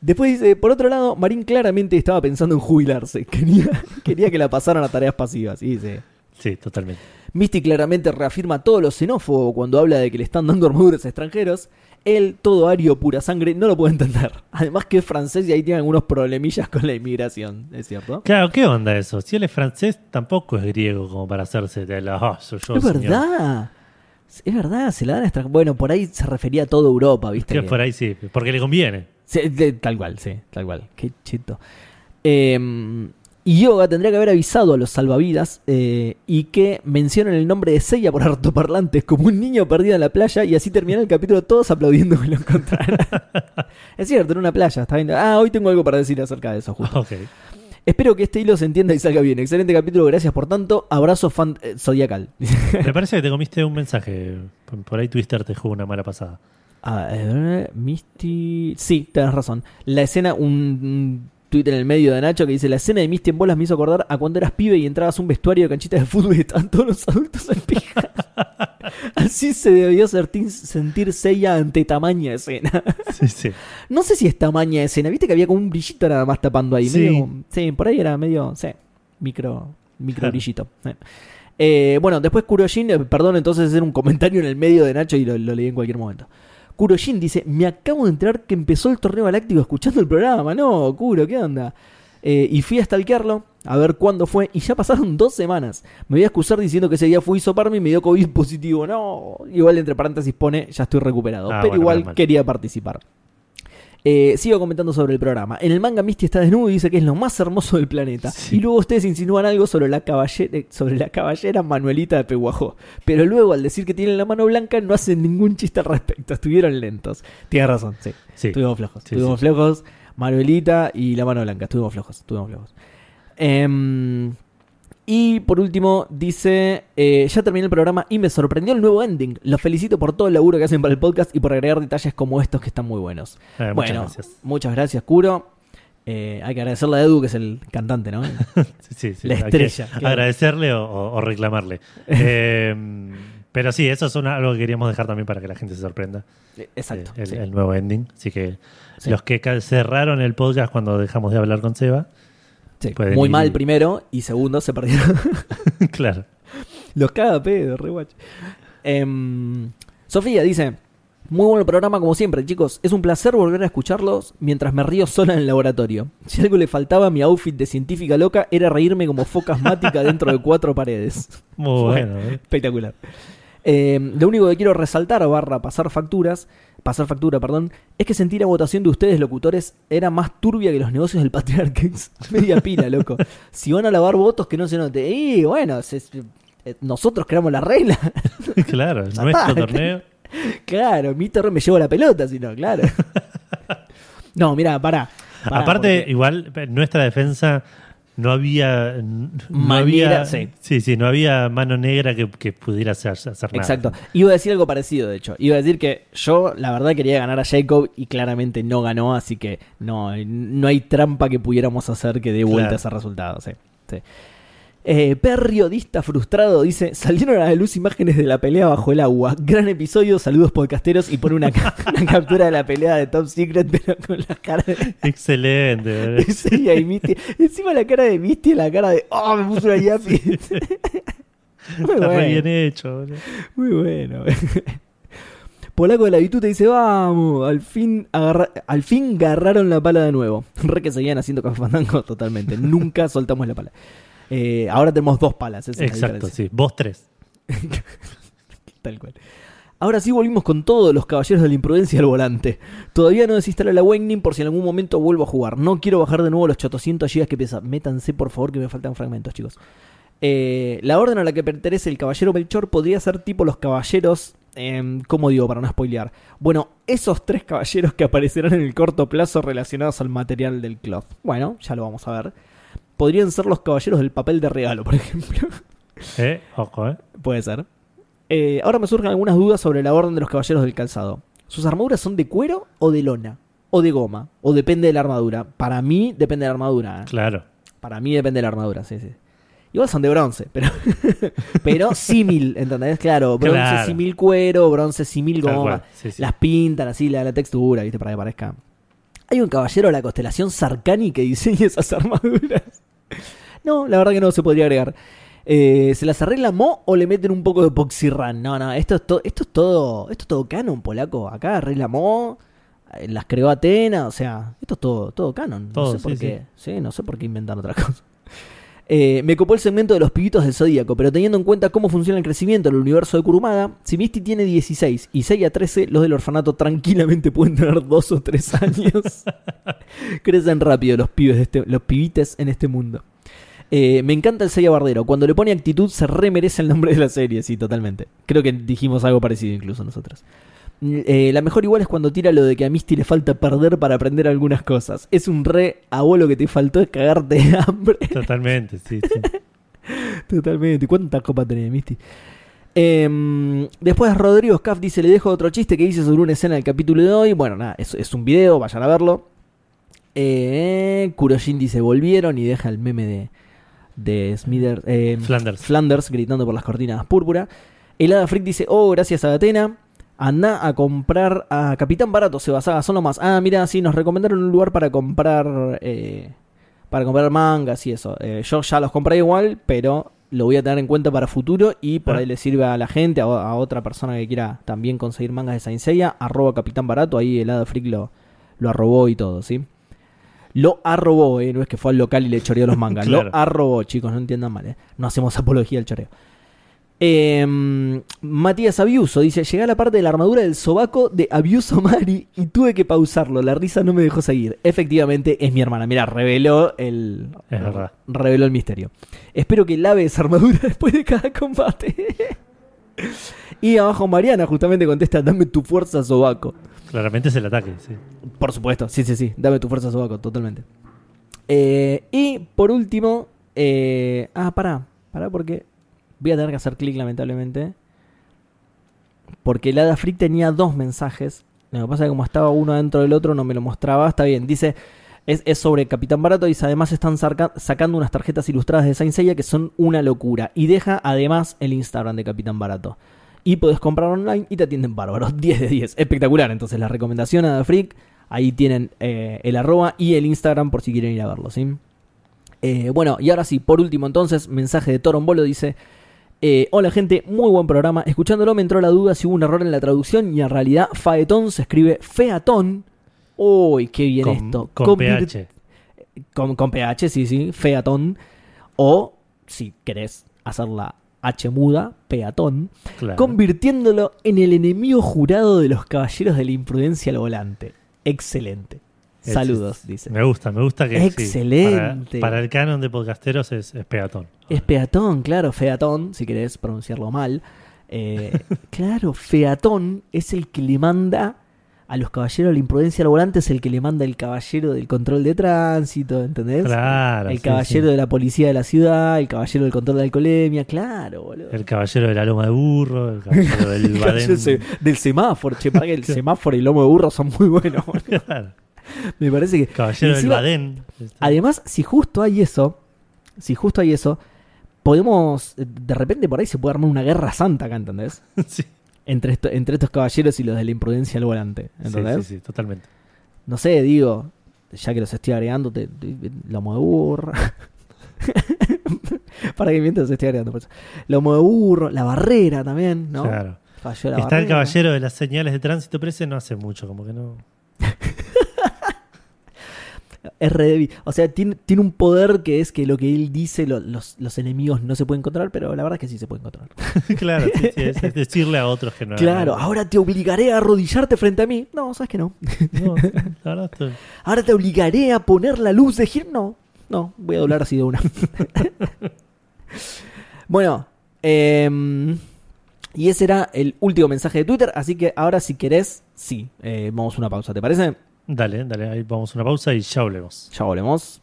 Después dice, por otro lado, Marín claramente estaba pensando en jubilarse. [LAUGHS] Quería, quería que la pasaran a tareas pasivas. Y dice, Sí, totalmente. Misty claramente reafirma todo lo xenófobo cuando habla de que le están dando armaduras a extranjeros. Él, todo ario, pura sangre, no lo puede entender. [LAUGHS] Además que es francés y ahí tiene algunos problemillas con la inmigración, ¿es cierto? Claro, ¿qué onda eso? Si él es francés, tampoco es griego como para hacerse de la. "Ah, soy yo, es señor". verdad. Es verdad, se la dan a extranjeros. Bueno, por ahí se refería a toda Europa, ¿viste? Que Que- por ahí sí, porque le conviene. Sí, de- tal cual, sí, tal cual. Qué chito. Eh, y Yoga tendría que haber avisado a los salvavidas eh, y que mencionen el nombre de Seiya por [LAUGHS] hartoparlantes como un niño perdido en la playa y así terminar el capítulo todos aplaudiendo que lo encontraran. [LAUGHS] es cierto, en una playa, está viendo. Ah, hoy tengo algo para decir acerca de eso, justo. Espero que este hilo se entienda y salga bien. Excelente capítulo, gracias por tanto. Abrazo fan eh, zodiacal. [LAUGHS] Me parece que te comiste un mensaje. Por- ahí Twister te jugó una mala pasada. A ver, Misty. Sí, tenés razón. La escena, un, tuit en el medio de Nacho que dice: La escena de Misty en bolas me hizo acordar a cuando eras pibe y entrabas a un vestuario de canchitas de fútbol y estaban todos los adultos en pija. [LAUGHS] Así se debió sentir, sentir Seiya ante tamaña escena. Sí, sí. No sé si es tamaña escena, viste que había como un brillito nada más tapando ahí. Sí. medio sí, por ahí era medio, sí, micro, micro Claro. brillito. sí. Eh, bueno, después Kurojin, eh, perdón, entonces hacer un comentario en el medio de Nacho y lo, lo leí en cualquier momento. Kurojin dice, me acabo de enterar que empezó el torneo galáctico escuchando el programa. No, Kuro, ¿qué onda? Eh, y fui a stalkearlo, a ver cuándo fue, y ya pasaron dos semanas. Me voy a excusar diciendo que ese día fui a hisoparme y me dio COVID positivo. No, igual entre paréntesis pone, ya estoy recuperado. Ah, pero bueno, igual quería participar. Eh, sigo comentando sobre el programa. En el manga Misty está desnudo y dice que es lo más hermoso del planeta. Sí. Y luego ustedes insinúan algo sobre la, caballera, eh, sobre la caballera Manuelita de Peguajó. Pero luego al decir que tienen la mano blanca no hacen ningún chiste al respecto. Estuvieron lentos. Tienes razón, sí. Sí. Estuvimos flojos. Sí, estuvimos flojos. Manuelita y la mano blanca. Estuvimos flojos. Estuvimos flojos. Em, y por último, dice: eh, Ya terminé el programa y me sorprendió el nuevo ending. Los felicito por todo el laburo que hacen para el podcast y por agregar detalles como estos que están muy buenos. Eh, muchas bueno, gracias. muchas gracias, Kuro. Eh, hay que agradecerle a Edu, que es el cantante, ¿no? [LAUGHS] Sí, sí, sí. La que estrella. Agradecerle o, reclamarle. [LAUGHS] Eh, pero sí, eso es una- algo que queríamos dejar también para que la gente se sorprenda. Exacto. el, sí. el nuevo ending. Así que Sí. los que cerraron el podcast cuando dejamos de hablar con Seba, Sí, pueden Muy ir- mal primero y segundo se perdieron. [LAUGHS] claro. Los caga pedo, re guacho. Em, Sofía dice: Muy buen programa como siempre, chicos. Es un placer volver a escucharlos mientras me río sola en el laboratorio. Si algo le faltaba a mi outfit de científica loca era reírme como foca asmática dentro de cuatro paredes. Muy bueno. ¿eh? Espectacular. Eh, lo único que quiero resaltar, barra pasar facturas, pasar factura, perdón, es que sentí la votación de ustedes, locutores, era más turbia que los negocios del patriarca. [LAUGHS] Media pila, loco. Si van a lavar votos, que no se note. Y bueno, se- eh, nosotros creamos la regla. [LAUGHS] claro, nuestro está. torneo. [LAUGHS] claro, mi torre me llevo la pelota, si no, claro. no, mira, pará. pará, Aparte, porque- igual, nuestra defensa no había. No Manera, había sí. sí, sí, no había mano negra que, que pudiera hacer, hacer nada. Exacto. Iba a decir algo parecido, de hecho. Iba a decir que yo, la verdad, quería ganar a Jacob y claramente no ganó, así que no, no hay trampa que pudiéramos hacer que dé vuelta Claro. ese resultado. Sí, sí. Eh, periodista frustrado dice: Salieron a la luz imágenes de la pelea bajo el agua. Gran episodio, saludos podcasteros. Y pone una, ca- [LAUGHS] una captura de la pelea de Top Secret, pero con la cara de. Excelente. [LAUGHS] Sí, ahí Misty. Encima la cara de Misty y la cara de. ¡Oh, me puso una yapi! [LAUGHS] Muy Está bueno. bien hecho. boludo. Muy bueno. Polaco de la Virtud te dice, vamos, al fin, al fin agarraron la pala de nuevo. Re que seguían haciendo café fandango totalmente. Nunca soltamos la pala. Eh, ahora tenemos dos palas. esa es la Exacto, sí. Vos tres. [LAUGHS] Tal cual. Ahora sí volvimos con todos los caballeros de la imprudencia al volante. Todavía no desinstalé la Awakening por si en algún momento vuelvo a jugar. No quiero bajar de nuevo los 800 GB que pesa. Métanse por favor que me faltan fragmentos, chicos. Eh, la orden a la que pertenece el caballero Melchor podría ser tipo los caballeros. Eh, ¿Cómo digo para no spoilear? Bueno, esos tres caballeros que aparecerán en el corto plazo relacionados al material del cloth. Bueno, ya lo vamos a ver. Podrían ser los caballeros del papel de regalo, por ejemplo. [LAUGHS] Eh, ojo, eh. Puede ser. Eh, ahora me surgen algunas dudas sobre la orden de los caballeros del calzado. ¿Sus armaduras son de cuero o de lona? ¿O de goma? ¿O depende de la armadura? Para mí depende de la armadura. ¿eh? Claro. Para mí depende de la armadura, sí, sí. Igual son de bronce, pero [LAUGHS] pero símil, ¿entendés? Claro, bronce Claro. símil cuero, bronce símil goma. cual, sí, sí. Las pintan así, la, la textura, ¿viste? Para que parezca. Hay un caballero de la constelación Sarkani que diseña esas armaduras. [LAUGHS] No, la verdad que no se podría agregar. Eh, ¿Se las arregla Mo o le meten un poco de Poxirran? No, no, esto es, to- esto es todo esto es todo canon, polaco. Acá arregla Mo, eh, las creó Atena, o sea, esto es todo, todo canon. Todo, no sé por sí, qué. Sí, no sé por qué inventan otra [LAUGHS] cosa. Eh, me copó el segmento de los pibitos del Zodíaco, pero teniendo en cuenta cómo funciona el crecimiento del universo de Kurumada, si Misty tiene 16 y 6 a 13, los del orfanato tranquilamente [LAUGHS] pueden tener 2 o 3 años. [LAUGHS] Crecen rápido los pibes de este, los pibites en este mundo. Eh, me encanta el Seiya Bardero. Cuando le pone actitud se remerece el nombre de la serie, sí, totalmente. Creo que dijimos algo parecido incluso nosotros. Eh, la mejor igual es cuando tira lo de que a Misty le falta perder para aprender algunas cosas. Es un re abuelo que te faltó es cagarte de [LAUGHS] hambre. Totalmente, sí, sí. [LAUGHS] Totalmente. ¿Cuántas copas tenés, Misty? Em, después Rodrigo Scaff dice, le dejo otro chiste que hice sobre una escena del capítulo de hoy. Bueno, nada, es, es un video, vayan a verlo. Eh, Kurojin dice, volvieron y deja el meme de, de Smither, eh, Flanders. Flanders gritando por las cortinas púrpura. El Hada Freak dice, oh, gracias a Atena. Anda a comprar a Capitán Barato, se basaba, son nomás. Ah, mira, sí, nos recomendaron un lugar para comprar eh, para comprar mangas y eso. Eh, yo ya los compré igual, pero lo voy a tener en cuenta para futuro y por Ah. ahí le sirve a la gente, a, a otra persona que quiera también conseguir mangas de Saint Seiya, arroba Capitán Barato, ahí el Hada Freak lo, lo arrobó y todo, ¿sí? Lo arrobó, ¿eh? no es que fue al local y le choreó los mangas. [LAUGHS] Claro. Lo arrobó, chicos, no entiendan mal. ¿eh? No hacemos apología al choreo. Eh, Matías Abiuso dice: Llegué a la parte de la armadura del sobaco de Abiuso [LAUGHS] Mari y tuve que pausarlo. La risa no me dejó seguir. Efectivamente, es mi hermana. Mira, reveló el. Es verdad. Reveló el misterio. Espero que lave esa armadura [LAUGHS] después de cada combate. [LAUGHS] y abajo Mariana justamente contesta: Dame tu fuerza, sobaco. Claramente es el ataque, sí. Por supuesto, sí, sí, sí. Dame tu fuerza, sobaco, totalmente. Eh, y por último, eh, ah, pará, pará porque voy a tener que hacer clic lamentablemente. Porque el Hada Freak tenía dos mensajes. Lo que pasa es que como estaba uno dentro del otro no me lo mostraba. Está bien, dice, es, es sobre Capitán Barato. Dice, además están sacando unas tarjetas ilustradas de Saint Seiya que son una locura. Y deja además el Instagram de Capitán Barato. Y podés comprar online y te atienden bárbaros. [LAUGHS] 10 de 10. Espectacular. Entonces la recomendación a Freak. Ahí tienen eh, el arroba y el Instagram por si quieren ir a verlo. ¿sí? Eh, bueno, y ahora sí, por último entonces, mensaje de Torombolo dice... eh, hola gente, muy buen programa. Escuchándolo me entró la duda si hubo un error en la traducción y en realidad Faetón se escribe Featón. Uy, qué bien Con, esto. con Convir- PH. con, con PH, sí, sí, featón. O, si querés hacer la H muda, peatón. Claro. Convirtiéndolo en el enemigo jurado de los caballeros de la imprudencia al volante. Excelente. Saludos, dice. Me gusta, me gusta que. sí, Excelente. para, para el canon de podcasteros es, es peatón. Es peatón, claro, featón, si querés pronunciarlo mal. Eh, [LAUGHS] claro, featón es el que le manda a los caballeros de la imprudencia al volante, es el que le manda el caballero del control de tránsito, ¿entendés? Claro. el sí, caballero sí. de la policía de la ciudad, el caballero del control de alcoholemia, claro, boludo. El caballero de la loma de burro, el caballero del [LAUGHS] El caballero del semáforo, che, para que el [LAUGHS] semáforo y el lomo de burro son muy buenos. boludo. Claro. [LAUGHS] Me parece que. Caballero Encima- del badén. Este, Además, si justo hay eso, si justo hay eso, podemos. De repente por ahí se puede armar una guerra santa acá, ¿entendés? [LAUGHS] sí, Entre, esto- entre estos caballeros y los de la imprudencia al volante, sí, ¿entendés? sí, sí, totalmente. No sé, digo, ya que los estoy agregando, te, te- lomo de burro. [LAUGHS] para que mientras estoy agregando. por eso. Lomo de burro, la barrera también, ¿no? Claro. Falló la Está el barrera. caballero de las señales de tránsito, pero ese no hace mucho, como que no. Es re débil. O sea, tiene, tiene un poder que es que lo que él dice lo- los, los enemigos no se pueden controlar, pero la verdad es que sí se pueden controlar. [LAUGHS] claro, sí, sí, es, es decirle a otros que no. Claro, ahora te obligaré a arrodillarte frente a mí. No, sabes que no. No, [LAUGHS] estoy- Ahora te obligaré a poner la luz de gir. No, no, voy a doblar así de una. [LAUGHS] bueno, em, y ese era el último mensaje de Twitter. Así que ahora, si querés, sí, eh, vamos a una pausa. ¿Te parece? Dale, dale, ahí vamos a una pausa y ya volvemos. Ya volvemos.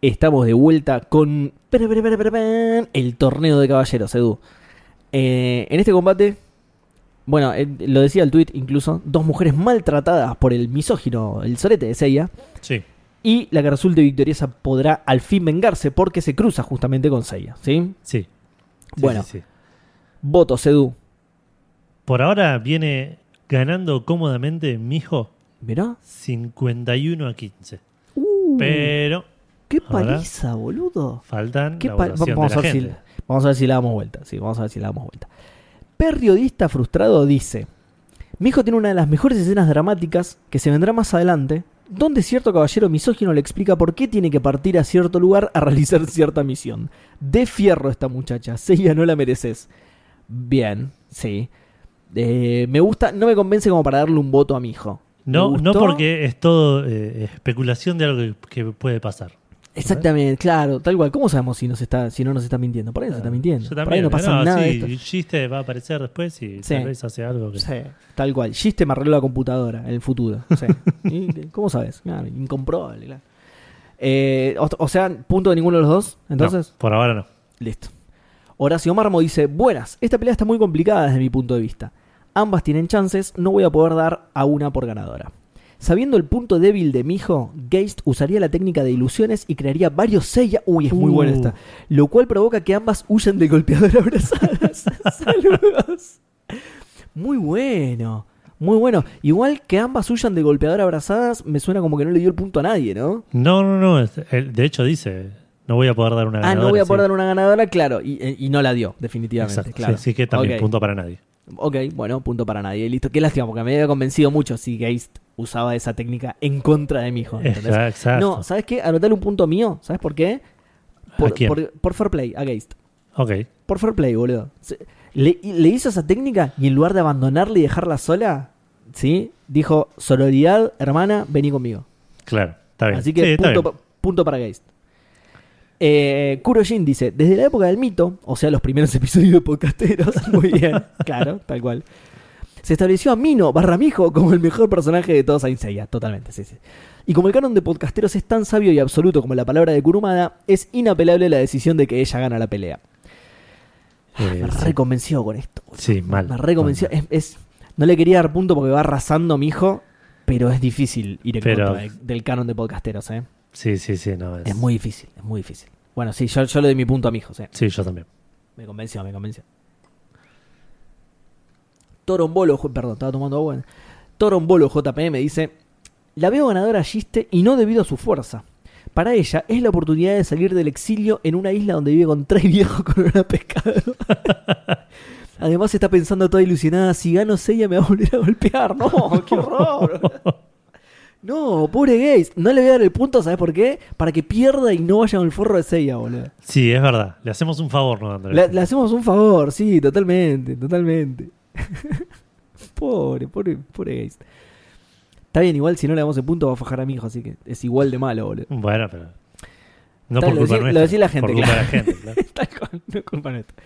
Estamos de vuelta con el torneo de caballeros, Edu. Eh, en este combate, bueno, eh, lo decía el tweet incluso, dos mujeres maltratadas por el misógino, el sorete de Seiya, Sí, y la que resulte victoriosa podrá al fin vengarse porque se cruza justamente con Seiya, ¿sí? sí. Bueno. sí, sí. Votos, Edu. Por ahora viene ganando cómodamente mi hijo Mirá. 51 a 15. Uh, Pero ¡Qué ahora paliza, boludo! faltan ¿Qué la pa- votación vamos, de a ver si, gente. vamos a ver si la damos vuelta. Sí, vamos a ver si la damos vuelta. Periodista frustrado dice: Mi hijo tiene una de las mejores escenas dramáticas que se vendrá más adelante, donde cierto caballero misógino le explica por qué tiene que partir a cierto lugar a [LAUGHS] realizar cierta misión. De fierro esta muchacha, [LAUGHS] Seiya no la mereces. Bien, sí. Eh, me gusta, no me convence como para darle un voto a mi hijo. No, no porque es todo eh, especulación de algo que, que puede pasar. Exactamente, claro, tal cual. ¿Cómo sabemos si, nos está, si no nos está mintiendo? Por ahí nos está mintiendo. Yo Por ahí también, no pasa no, nada de esto. el chiste va a aparecer después y Sí. tal vez hace algo que... Sí, tal cual. Giste me arregló la computadora en el futuro. Sí. [LAUGHS] ¿Y ¿Cómo sabes? Claro, incomprobable, claro. Eh, o, o sea, punto de ninguno de los dos. Entonces, No, por ahora no. listo. Horacio Marmo dice: Buenas, esta pelea está muy complicada desde mi punto de vista. Ambas tienen chances, no voy a poder dar a una por ganadora. Sabiendo el punto débil de mi hijo, Geist usaría la técnica de ilusiones y crearía varios Seiya. Uy, es muy Uh. buena esta. Lo cual provoca que ambas huyan del golpeador [LAUGHS] abrazadas. Saludos. Muy bueno. Muy bueno. Igual que ambas huyan de golpeador abrazadas, me suena como que no le dio el punto a nadie, ¿no? No, no, no. es- él, de hecho dice, no voy a poder dar una Ah, ganadora. no voy a poder dar una ganadora, claro. Y, y no la dio, definitivamente. Exacto, claro. sí, sí que también Ok. punto para nadie. Ok, bueno, punto para nadie. Listo, qué lástima, porque me había convencido mucho si Geist usaba esa técnica en contra de mi hijo. Exacto, exacto. No, ¿sabes qué? Anotale un punto mío. ¿Sabes por qué? Por, quién? por, por fair play, a Geist. Ok. Por fair play, boludo. Le, le hizo esa técnica y en lugar de abandonarla y dejarla sola, ¿sí? Dijo, sororidad, hermana, vení conmigo. Claro, está bien. Así que Sí, está punto, bien. pa- punto para Geist. Eh, Kurojin dice, desde la época del mito, o sea, los primeros [LAUGHS] episodios de podcasteros, muy bien, [LAUGHS] claro, tal cual. Se estableció a Mino barra Mijo como el mejor personaje de todos Saint Seiya, totalmente, sí, sí. Y como el canon de podcasteros es tan sabio y absoluto como la palabra de Kurumada, es inapelable la decisión de que ella gana la pelea. Eh, me sí. reconvenció con esto. Sí, mal. Me reconvenció. Mal. Es, es- no le quería dar punto porque va arrasando mi hijo, pero es difícil ir en Pero- contra de- del canon de podcasteros, ¿eh? Sí, sí, sí, no. Es, Es muy difícil, es muy difícil. Bueno, sí, yo, yo le doy mi punto a mi hijo. Sí, yo también. Me convenció, me convenció. Torombolo, perdón, estaba tomando agua. Torombolo JPM dice: La veo ganadora a Giste y no debido a su fuerza. Para ella es la oportunidad de salir del exilio en una isla donde vive con tres viejos con una pescado. [LAUGHS] Además está pensando toda ilusionada, si gano ella me va a volver a golpear. No, qué horror. [LAUGHS] No, pobre Gaze. No le voy a dar el punto, ¿sabes por qué? Para que pierda y no vaya con el forro de Seiya, boludo. Sí, es verdad. Le hacemos un favor no. Le, le hacemos un favor, sí, totalmente, totalmente. [LAUGHS] pobre, pobre, pobre Gaze. Está bien, igual si no le damos el punto va a fajar a mi hijo, así que es igual de malo, boludo. Bueno, pero. No Está, por lo culpa lo nuestra. decía la gente, Por culpa de la gente, claro. [LAUGHS] Tal cual, no es culpa nuestra.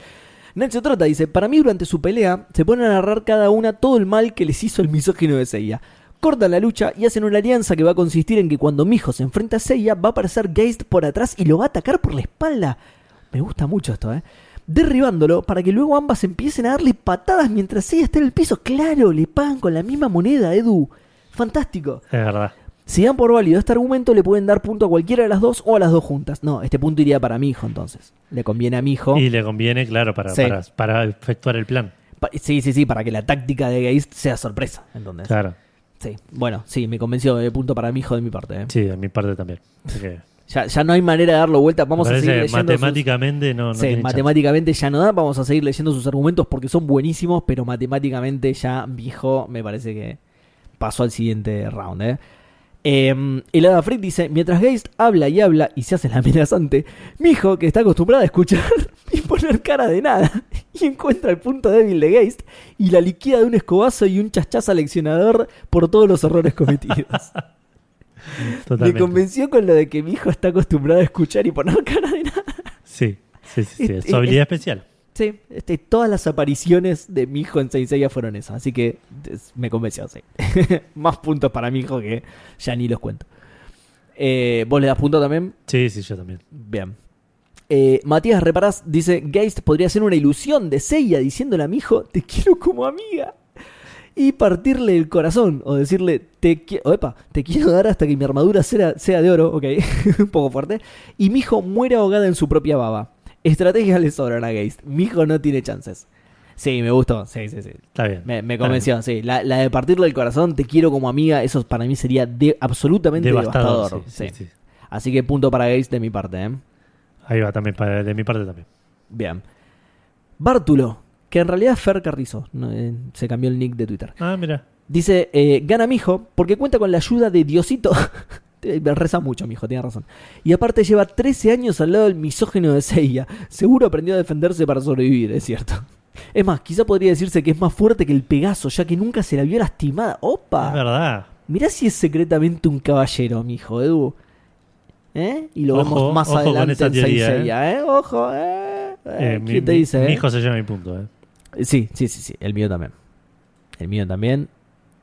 Nacho Trota dice, para mí durante su pelea se ponen a narrar cada una todo el mal que les hizo el misógino de Seiya. Cortan la lucha y hacen una alianza que va a consistir en que cuando Mijo se enfrenta a Seiya va a aparecer Geist por atrás y lo va a atacar por la espalda. Me gusta mucho esto, ¿eh? Derribándolo para que luego ambas empiecen a darle patadas mientras Seiya está en el piso. Claro, le pagan con la misma moneda, Edu. Fantástico. Es verdad. Si dan por válido este argumento, le pueden dar punto a cualquiera de las dos o a las dos juntas. No, este punto iría para mi hijo entonces. Le conviene a mi hijo. Y le conviene, claro, para, Sí. para, para efectuar el plan. Pa- Sí, sí, sí, para que la táctica de Geist sea sorpresa. Entonces, Claro. Sí, bueno, sí, me convenció. eh, punto para mi hijo de mi parte. eh. Sí, de mi parte también. Así que Ya, ya no hay manera de darlo vuelta. Vamos a seguir leyendo. sus- matemáticamente no, no Sí, tiene chance. matemáticamente ya no da. Vamos a seguir leyendo sus argumentos porque son buenísimos, pero matemáticamente ya mi hijo me parece que pasó al siguiente round. ¿eh? Eh, el dice: Mientras Geist habla y habla y se hace la [LAUGHS] amenazante, mi hijo, que está acostumbrado a escuchar [LAUGHS] y poner cara de nada, y encuentra el punto débil de Geist y la liquida de un escobazo y un chachazo leccionador por todos los errores cometidos. [LAUGHS] Me convenció con lo de que mi hijo está acostumbrado a escuchar y poner cara de nada. Sí, su habilidad especial. Sí, este, todas las apariciones de mi hijo en Seiya fueron esas, así que es- me convenció, sí. [LAUGHS] Más puntos para mi hijo que ya ni los cuento. Eh, ¿Vos le das punto también? Sí, sí, yo también. Bien. Eh, Matías Reparás dice, Geist podría ser una ilusión de Seiya diciéndole a mi hijo, te quiero como amiga. Y partirle el corazón, o decirle, te, qui- o, epa, te quiero dar hasta que mi armadura sea, sea de oro, ok, [LAUGHS] un poco fuerte. Y mi hijo muere ahogada en su propia baba. Estrategias le sobran a Geist. Mi hijo no tiene chances. Sí, me gustó, sí, sí, sí. Está bien. Me, convenció, sí. La, la de partirle el corazón, te quiero como amiga, eso para mí sería de, absolutamente devastador. Devastador. sí, sí. sí, sí. Así que punto para Geist de mi parte, ¿eh? Ahí va también, de mi parte también. Bien. Bártulo, que en realidad es Fer Carrizo, no, eh, se cambió el nick de Twitter. Ah, mira. Dice, eh, gana mi hijo porque cuenta con la ayuda de Diosito. [LAUGHS] Eh, Reza mucho, mi hijo, tiene razón. Y aparte lleva 13 años al lado del misógeno de Seiya. Seguro aprendió a defenderse para sobrevivir, es cierto. Es más, quizá podría decirse que es más fuerte que el Pegaso, ya que nunca se la vio lastimada. Es ¡Opa! verdad. Mirá si es secretamente un caballero, mi hijo, Edu. ¿Eh? Y lo Ojo, vemos más ojo con adelante en Saint ¿eh? Seiya, ¿eh? Ojo, ¿eh? Eh, mi, ¿Quién te mi- dice? mi eh? hijo se lleva mi punto, ¿eh? Sí, sí, sí, sí. El mío también. El mío también.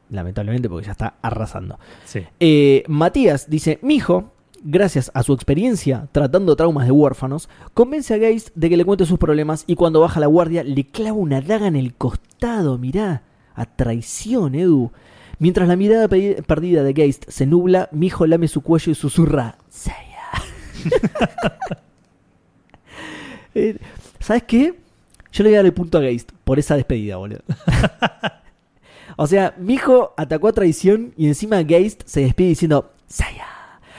Lamentablemente, porque ya está arrasando. Sí. Eh, Matías dice: Mi hijo, gracias a su experiencia tratando traumas de huérfanos, convence a Geist de que le cuente sus problemas y cuando baja la guardia le clava una daga en el costado. Mirá, a traición, Edu. Mientras la mirada pe- perdida de Geist se nubla, mi hijo lame su cuello y susurra. [LAUGHS] Eh, ¿Sabes qué? Yo le voy a dar el punto a Geist por esa despedida, boludo. [LAUGHS] o sea, mi hijo atacó a traición y encima Geist se despide diciendo Saya.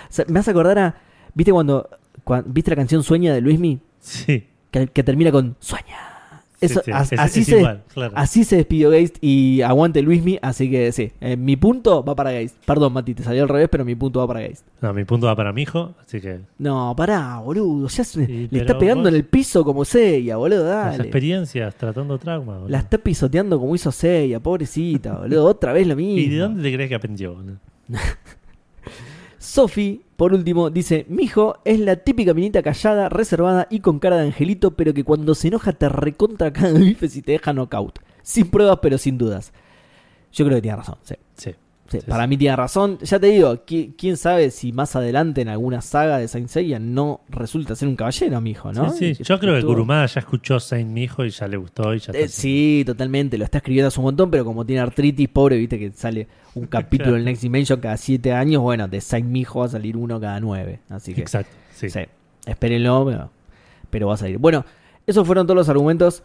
O sea, me hace acordar a. ¿Viste cuando, cuan- ¿Viste la canción Sueña de Luismi? Sí. Que, que termina con Sueña. Eso, Sí, sí, as- es- así, es se, igual, claro. así se despidió Geist y aguante Luismi. Así que sí, eh, mi punto va para Geist. Perdón, Mati, te salió al revés, pero mi punto va para Geist. No, mi punto va para mi hijo, así que No, pará, boludo. Ya se- Sí, le está pegando vos- en el piso como Seiya, boludo. las experiencias tratando trauma. boludo. La está pisoteando como hizo Seiya, pobrecita, boludo. Otra vez lo mismo. ¿Y de dónde te crees que aprendió? boludo? [LAUGHS] Sophie, por último, dice: Mi hijo es la típica minita callada, reservada y con cara de angelito, pero que cuando se enoja te recontra cada bife si te deja knockout. Sin pruebas, pero sin dudas. Yo creo que tiene razón, sí. Sí. Sí, para sí. mí tiene razón. Ya te digo, qui- quién sabe si más adelante en alguna saga de Saint Seiya no resulta ser un caballero, mi hijo, ¿no? Sí, sí. Yo creo que Kurumada ya escuchó Saint mi hijo y ya le gustó y ya Eh, sí, totalmente. Lo está escribiendo hace un montón, pero como tiene artritis, pobre, viste que sale un capítulo del Next Dimension cada siete años. Bueno, de Saint Mijo va a salir uno cada nueve. Así que, Exacto. Sí. sí, espérenlo, pero, pero va a salir. Bueno, esos fueron todos los argumentos.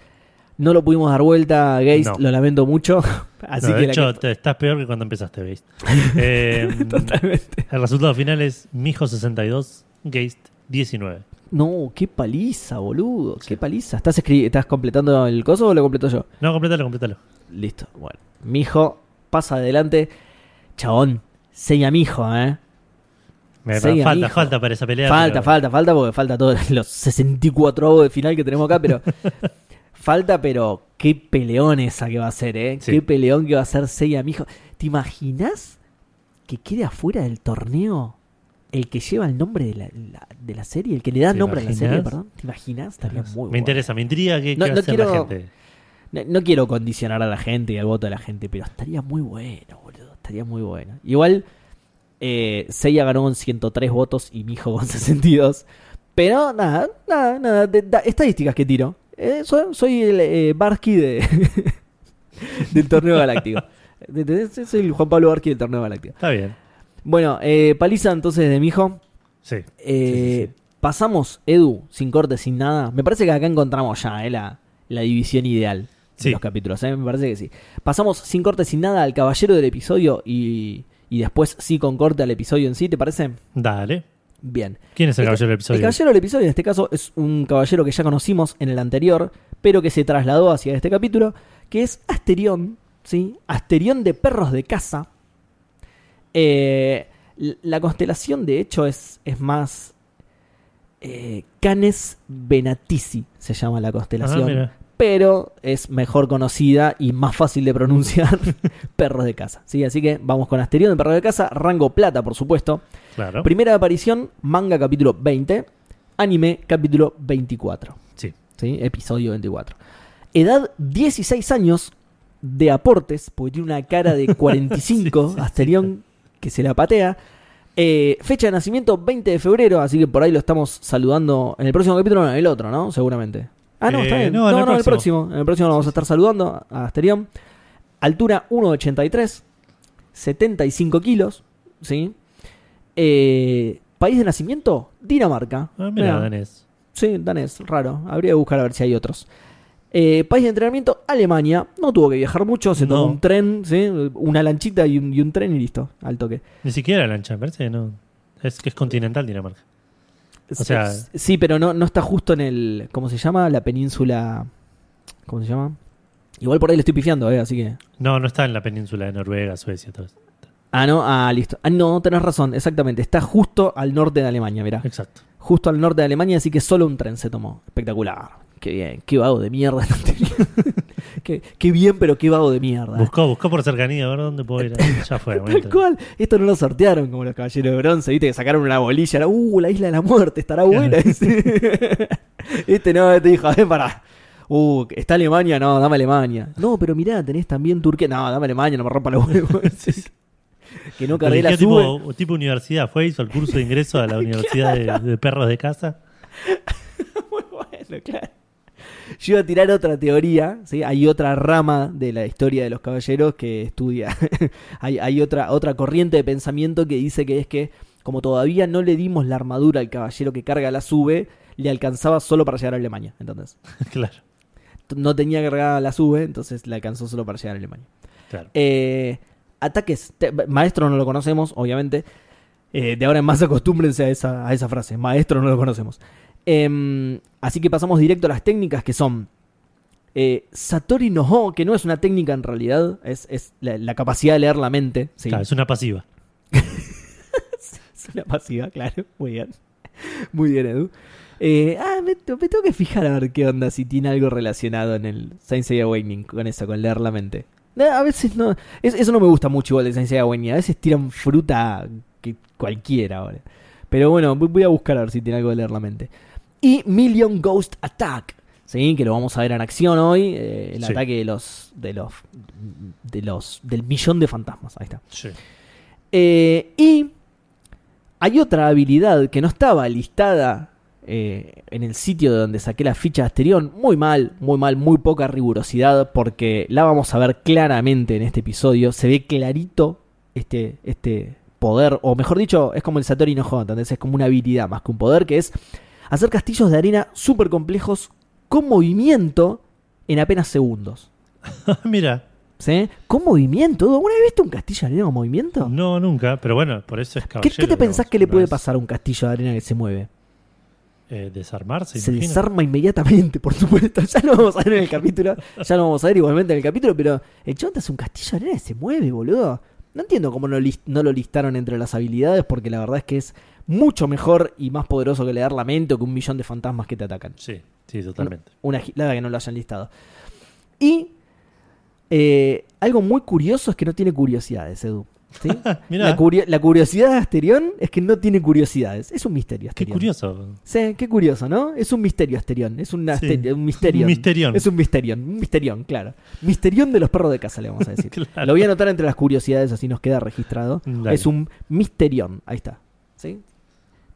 No lo pudimos dar vuelta, Gaze, No. lo lamento mucho. [LAUGHS] Así No, que de hecho, que- estás peor que cuando empezaste, ¿veis? [LAUGHS] Eh, Totalmente. el resultado final es Mijo 62, Geist 19. No, qué paliza, boludo. Qué paliza. ¿Estás, ¿Estás completando el coso o lo completo yo? No, complétalo, complétalo. Listo. Bueno, mi hijo pasa adelante. Chabón, seña mi hijo, ¿eh? Me, falta, falta para esa pelea. Falta, pero- falta, falta, porque falta todos [LAUGHS] los 64 avos de final que tenemos acá, pero falta, pero qué peleón esa que va a ser, ¿eh? Sí. Qué peleón que va a ser Seiya, mijo. ¿Te imaginas que quede afuera del torneo el que lleva el nombre de la, la- de la serie? El que le da ¿Te nombre a la serie, perdón. ¿Te imaginas? Estaría muy Me interesa, me intriga qué, No- no a hacer la quiero- gente. No, no quiero condicionar a la gente y al voto de la gente, pero estaría muy bueno, boludo. Estaría muy bueno. Igual, eh, Seiya ganó con 103 votos y Mijo con [LAUGHS] 62. Pero nada, nada, nada. de- estadísticas que tiro. Eh, soy, soy el eh, Barsky de, [LAUGHS] del torneo galáctico. De- de- Soy el Juan Pablo Barsky del torneo galáctico. Está bien. Bueno, eh, paliza entonces de Mijo. Sí. Eh, Sí, sí, Pasamos, Edu, sin corte, sin nada. Me parece que acá encontramos ya eh, la, la división ideal. Sí. los capítulos, ¿eh? me parece que sí. Pasamos sin corte, sin nada al caballero del episodio y, y después sí con corte al episodio en sí, ¿te parece? Dale. Bien. ¿Quién es el Este- caballero del episodio? El caballero del episodio en este caso es un caballero que ya conocimos en el anterior, pero que se trasladó hacia este capítulo, que es Asterión, ¿sí? Asterión de perros de casa. Eh, la constelación, de hecho, es, es más... eh, Canes Venatici se llama la Ah, constelación, mira. pero es mejor conocida y más fácil de pronunciar [LAUGHS] perros de casa. ¿sí? Así que vamos con Asterión de perros de casa, rango plata, por supuesto. Claro. Primera aparición, manga capítulo 20, anime capítulo 24. Sí. ¿sí? Episodio 24. Edad 16 años de aportes, porque tiene una cara de [LAUGHS] 45, Sí. Asterión que se la patea. Eh, fecha de nacimiento 20 de febrero, así que por ahí lo estamos saludando en el próximo capítulo, no, en el otro, ¿no? Seguramente. Ah, no, Eh, está bien. no, No, en no, el en el próximo. próximo. En el próximo lo vamos a estar saludando a Asterión. Altura 1,83. 75 kilos. ¿Sí? Eh, país de nacimiento, Dinamarca. Ah, mira, Mirá. danés. Sí, danés, raro. Habría que buscar a ver si hay otros. Eh, país de entrenamiento, Alemania. No tuvo que viajar mucho, se tomó No. un tren, ¿sí? una lanchita y un, y un tren y listo, al toque. Ni siquiera lancha, me parece que no. Es que es continental Dinamarca. O sea- sí, pero no, no está justo en el. ¿Cómo se llama? La península. ¿Cómo se llama? Igual por ahí le estoy pifiando, ¿eh? Así que. No, no está en la península de Noruega, Suecia, todo eso. Ah, no, ah, listo. Ah, no, tenés razón, exactamente. Está justo al norte de Alemania, mirá. Exacto. Justo al norte de Alemania, así que solo un tren se tomó. Espectacular. Qué bien, qué vago de mierda. [LAUGHS] qué, qué bien, pero qué vago de mierda. Buscó, buscó por cercanía, a ver dónde puedo ir. [LAUGHS] Ya fue. Tal cual. Esto no lo sortearon como los caballeros de bronce, viste que sacaron una bolilla. Era, uh, la isla de la muerte, estará buena. [LAUGHS] este no, este dijo, ven para. Uh, ¿está Alemania? No, dame Alemania. No, pero mirá, tenés también Turquía. No, dame Alemania, no me rompa los huevos. Que no cargué la Eligió sube. tipo, tipo universidad, fue, hizo el curso de ingreso a la [LAUGHS] universidad de, de perros de casa. [LAUGHS] Muy bueno, claro. Yo iba a tirar otra teoría, ¿sí? Hay otra rama de la historia de los caballeros que estudia. [LAUGHS] hay hay otra, otra corriente de pensamiento que dice que es que, como todavía no le dimos la armadura al caballero que carga la sube, le alcanzaba solo para llegar a Alemania. Entonces, claro, no tenía cargada la sube, entonces le alcanzó solo para llegar a Alemania. claro. Eh, ataques. maestro no lo conocemos, obviamente. Eh, de ahora en más [LAUGHS] acostúmbrense a esa, a esa frase. Maestro no lo conocemos. Em, así que pasamos directo a las técnicas que son. eh, Satori no Ho, que no es una técnica en realidad, es, es la, la capacidad de leer la mente. ¿sí? Claro, es una pasiva. [LAUGHS] Es una pasiva, claro. Muy bien. Muy bien, Edu. Eh, ah, me, me tengo que fijar a ver qué onda, si tiene algo relacionado en el Seiya Awakening con eso, con leer la mente. Eh, A veces no. es- eso no me gusta mucho igual de Saint Seiya. A veces tiran fruta que cualquiera ahora. Pero bueno, voy voy a buscar a ver si tiene algo de leer la mente. Y Million Ghost Attack. Sí, que lo vamos a ver en acción hoy. eh, el Sí. ataque de los. de los. de los. del millón de fantasmas. Ahí está. Sí. Eh, y hay otra habilidad que no estaba listada eh, en el sitio de donde saqué la ficha de Asterión. Muy mal, muy mal, muy poca rigurosidad porque la vamos a ver claramente en este episodio. Se ve clarito este, este poder, o mejor dicho, es como el Satori no Ho, ¿entendés? Es como una habilidad más que un poder que es hacer castillos de arena súper complejos con movimiento en apenas segundos. [LAUGHS] Mira, ¿Sí? Con movimiento. ¿Alguna vez viste un castillo de arena con movimiento? no, nunca, pero bueno, por eso es ¿Qué, caballero. qué te pensás que le puede pasar a un castillo de arena que se mueve? Eh, desarmarse, Se imagino. desarma inmediatamente, por supuesto. [LAUGHS] Ya lo vamos a ver en el capítulo. Ya lo vamos a ver igualmente en el capítulo. Pero el chabón te hace un castillo de arena y se mueve, boludo. No entiendo cómo no, lo listaron entre las habilidades. Porque la verdad es que es mucho mejor y más poderoso que leer la mente o que un millón de fantasmas que te atacan. Sí, sí, totalmente. Una gilada que no lo hayan listado. Y eh, algo muy curioso es que no tiene curiosidades, Edu. ¿Sí? [LAUGHS] La, curio- la curiosidad de Asterión es que no tiene curiosidades. Es un misterio qué Asterión. curioso. Sí, qué curioso, ¿no? Es un misterio Asterión. Es un, Sí. aster- un misterio. [LAUGHS] Un misterión. Es un misterión. Un misterión, claro. Misterión de los perros de casa, le vamos a decir. [LAUGHS] Claro. Lo voy a anotar entre las curiosidades, así nos queda registrado. Dale. Es un misterión. Ahí está. ¿Sí?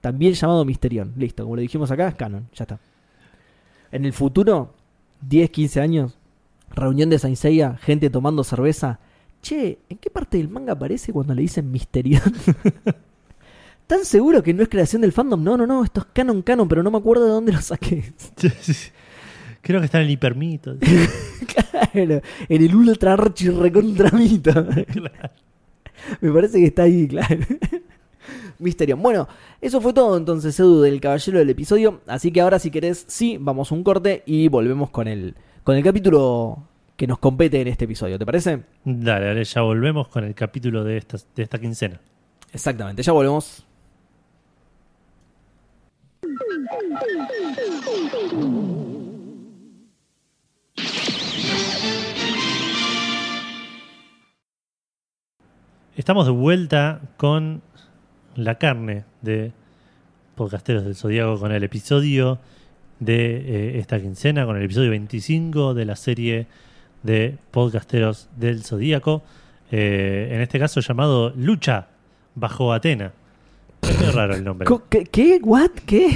También llamado misterión. Listo, como lo dijimos acá, es canon. Ya está. En el futuro, 10, 15 años, reunión de Saint Seiya, gente tomando cerveza. Che, ¿en qué parte del manga aparece cuando le dicen misterión? [LAUGHS] ¿Tan seguro que no es creación del fandom? No, no, no, esto es canon, canon, pero no me acuerdo de dónde lo saqué. [LAUGHS] Creo que está en el hipermito. [LAUGHS] Claro, en el ultra archi recontra mito. Claro. Me parece que está ahí, claro. Misterio. Bueno, eso fue todo entonces, Edu, del caballero del episodio. Así que ahora, si querés, sí, vamos a un corte y volvemos con el, con el capítulo que nos compete en este episodio. ¿Te parece? Dale, dale, ya volvemos con el capítulo de esta, de esta quincena. Exactamente, ya volvemos. Estamos de vuelta con la carne de Podcasteros del Zodíaco con el episodio de eh, esta quincena, con el episodio 25 de la serie de Podcasteros del Zodíaco. eh, en este caso llamado Lucha bajo Atena. Es raro el nombre. ¿Qué? ¿Qué? ¿What? ¿Qué?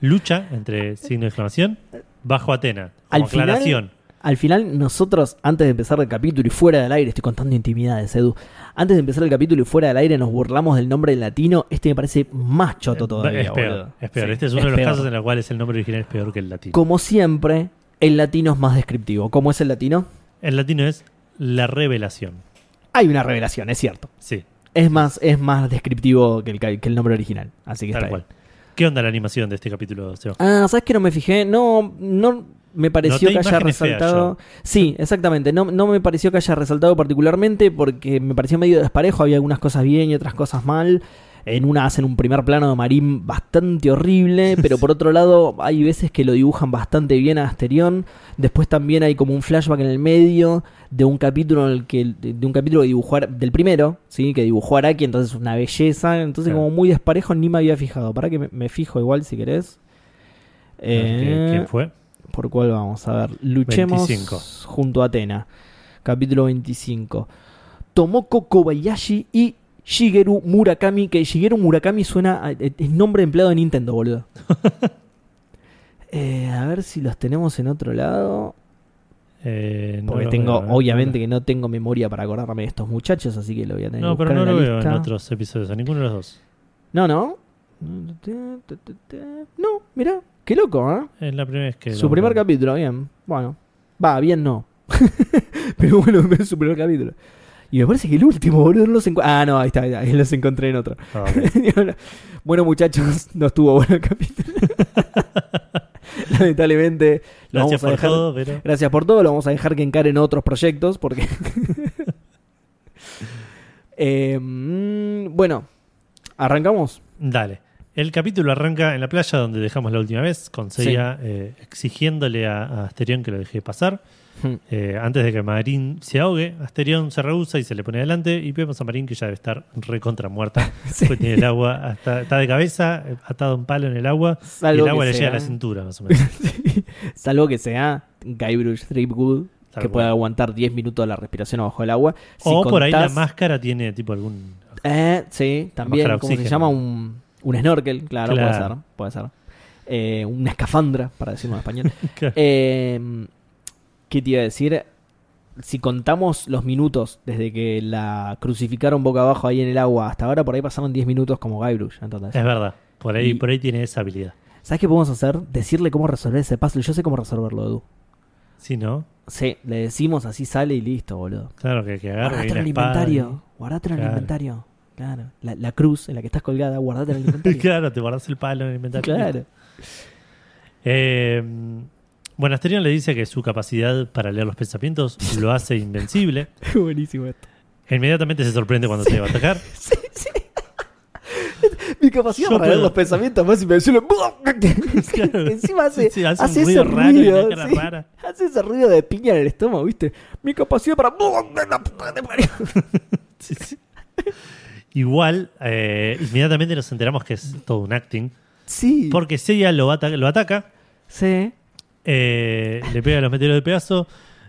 Lucha, entre signo de exclamación, bajo Atena. Al Como final- aclaración. Al final, nosotros, antes de empezar el capítulo y fuera del aire, estoy contando intimidades, Edu. Antes de empezar el capítulo y fuera del aire, nos burlamos del nombre latino. Este me parece más choto todavía. es peor, boludo. es peor. Sí, este es uno de los peor. casos en los cuales el nombre original es peor que el latino. Como siempre, el latino es más descriptivo. ¿Cómo es el latino? El latino es la revelación. Hay una revelación, es cierto. Sí, Es más, es más descriptivo que el, ca- que el nombre original. Así que tal está cual. ¿Qué onda la animación de este capítulo, Seba? Ah, ¿sabes que no me fijé? No, no me pareció Noté que haya resaltado. Sí, exactamente. No, no me pareció que haya resaltado particularmente porque me pareció medio desparejo. Había algunas cosas bien y otras cosas mal. En una hacen un primer plano de Marín bastante horrible, [LAUGHS] pero por otro lado hay veces que lo dibujan bastante bien a Asterión. Después también hay como un flashback en el medio de un capítulo en el que de, un capítulo que dibujó del primero, sí, que dibujó Araki, entonces una belleza, entonces Claro. como muy desparejo ni me había fijado. Para que me, me fijo igual si querés. ¿Qué- Eh, ¿Quién fue? ¿Por cuál vamos? A ver, luchemos 25. junto a Atena. Capítulo 25. Tomoko Kobayashi y Shigeru Murakami. Que Shigeru Murakami suena. a- es nombre empleado de Nintendo, boludo. [LAUGHS] Eh, a ver si los tenemos en otro lado. Eh, no Porque tengo, veo, obviamente que no tengo memoria para acordarme de estos muchachos, así que lo voy a tener No, que pero no en lo veo lista. en otros episodios, a ninguno de los dos. No, no. No, mira, qué loco, ¿eh? Es la primera vez que. Su primer capítulo, bien. Bueno, va, bien no. [LAUGHS] Pero bueno, es [LAUGHS] su primer capítulo. Y me parece que el último, boludo, no los encu- Ah, no, ahí está, ahí está, ahí los encontré en otro. Ah, [LAUGHS] bueno, muchachos, no estuvo bueno el capítulo. [LAUGHS] Lamentablemente, lo Gracias vamos a por dejar. todo, pero. Gracias por todo, lo vamos a dejar que encaren otros proyectos porque. [LAUGHS] Eh, mm, bueno, ¿arrancamos? Dale. El capítulo arranca en la playa donde dejamos la última vez, con Seiya eh, exigiéndole a, a Asterión que lo deje pasar. [LAUGHS] Eh, antes de que Marín se ahogue, Asterión se rehúsa y se le pone adelante. Y vemos a Marín que ya debe estar recontra muerta. [LAUGHS] Sí. Porque tiene el agua, hasta- está de cabeza, atado a un palo en el agua. y Salvo el agua le llega a la cintura, más o menos. [LAUGHS] Salvo que sea Guybrush Threepwood, que cual. pueda aguantar 10 minutos la respiración abajo del agua. Si o por ahí la máscara tiene tipo algún. Eh, sí, también, ¿cómo se llama? Un, un snorkel, claro, puede Claro. ser. Puede ser. Eh, una escafandra, para decirlo en español. Eh, ¿Qué te iba a decir? Si contamos los minutos desde que la crucificaron boca abajo ahí en el agua hasta ahora, por ahí pasaron 10 minutos como Guybrush. Entonces, Es verdad. Por ahí, Y- por ahí tiene esa habilidad. ¿Sabes qué podemos hacer? Decirle cómo resolver ese puzzle. Yo sé cómo resolverlo, Edu. Sí, ¿no? Sí, le decimos así sale y listo, boludo. Claro que, que agarre Guardate en el inventario. Guardate en el Claro. inventario. Claro. La, la cruz en la que estás colgada, guardate en el y- [LAUGHS] inventario. claro, te guardas el palo en el inventario. claro. Eh, bueno, Asterión le dice que su capacidad para leer los pensamientos lo hace invencible. [LAUGHS] Buenísimo esto. Inmediatamente se sorprende cuando se va a atacar. [LAUGHS] [LAUGHS] Mi capacidad Yo para leer puedo- los pensamientos más invencible. Claro. Encima hace, Sí, hace ese ruido raro y ruido. una cara sí. rara. Hace ese ruido de piña en el estómago, ¿viste? Mi capacidad para. Sí, sí. Igual, eh, inmediatamente nos enteramos que es todo un acting. Sí. Porque Seiya lo, ata- lo ataca, Sí. Eh, le pega los meteoros de pedazo.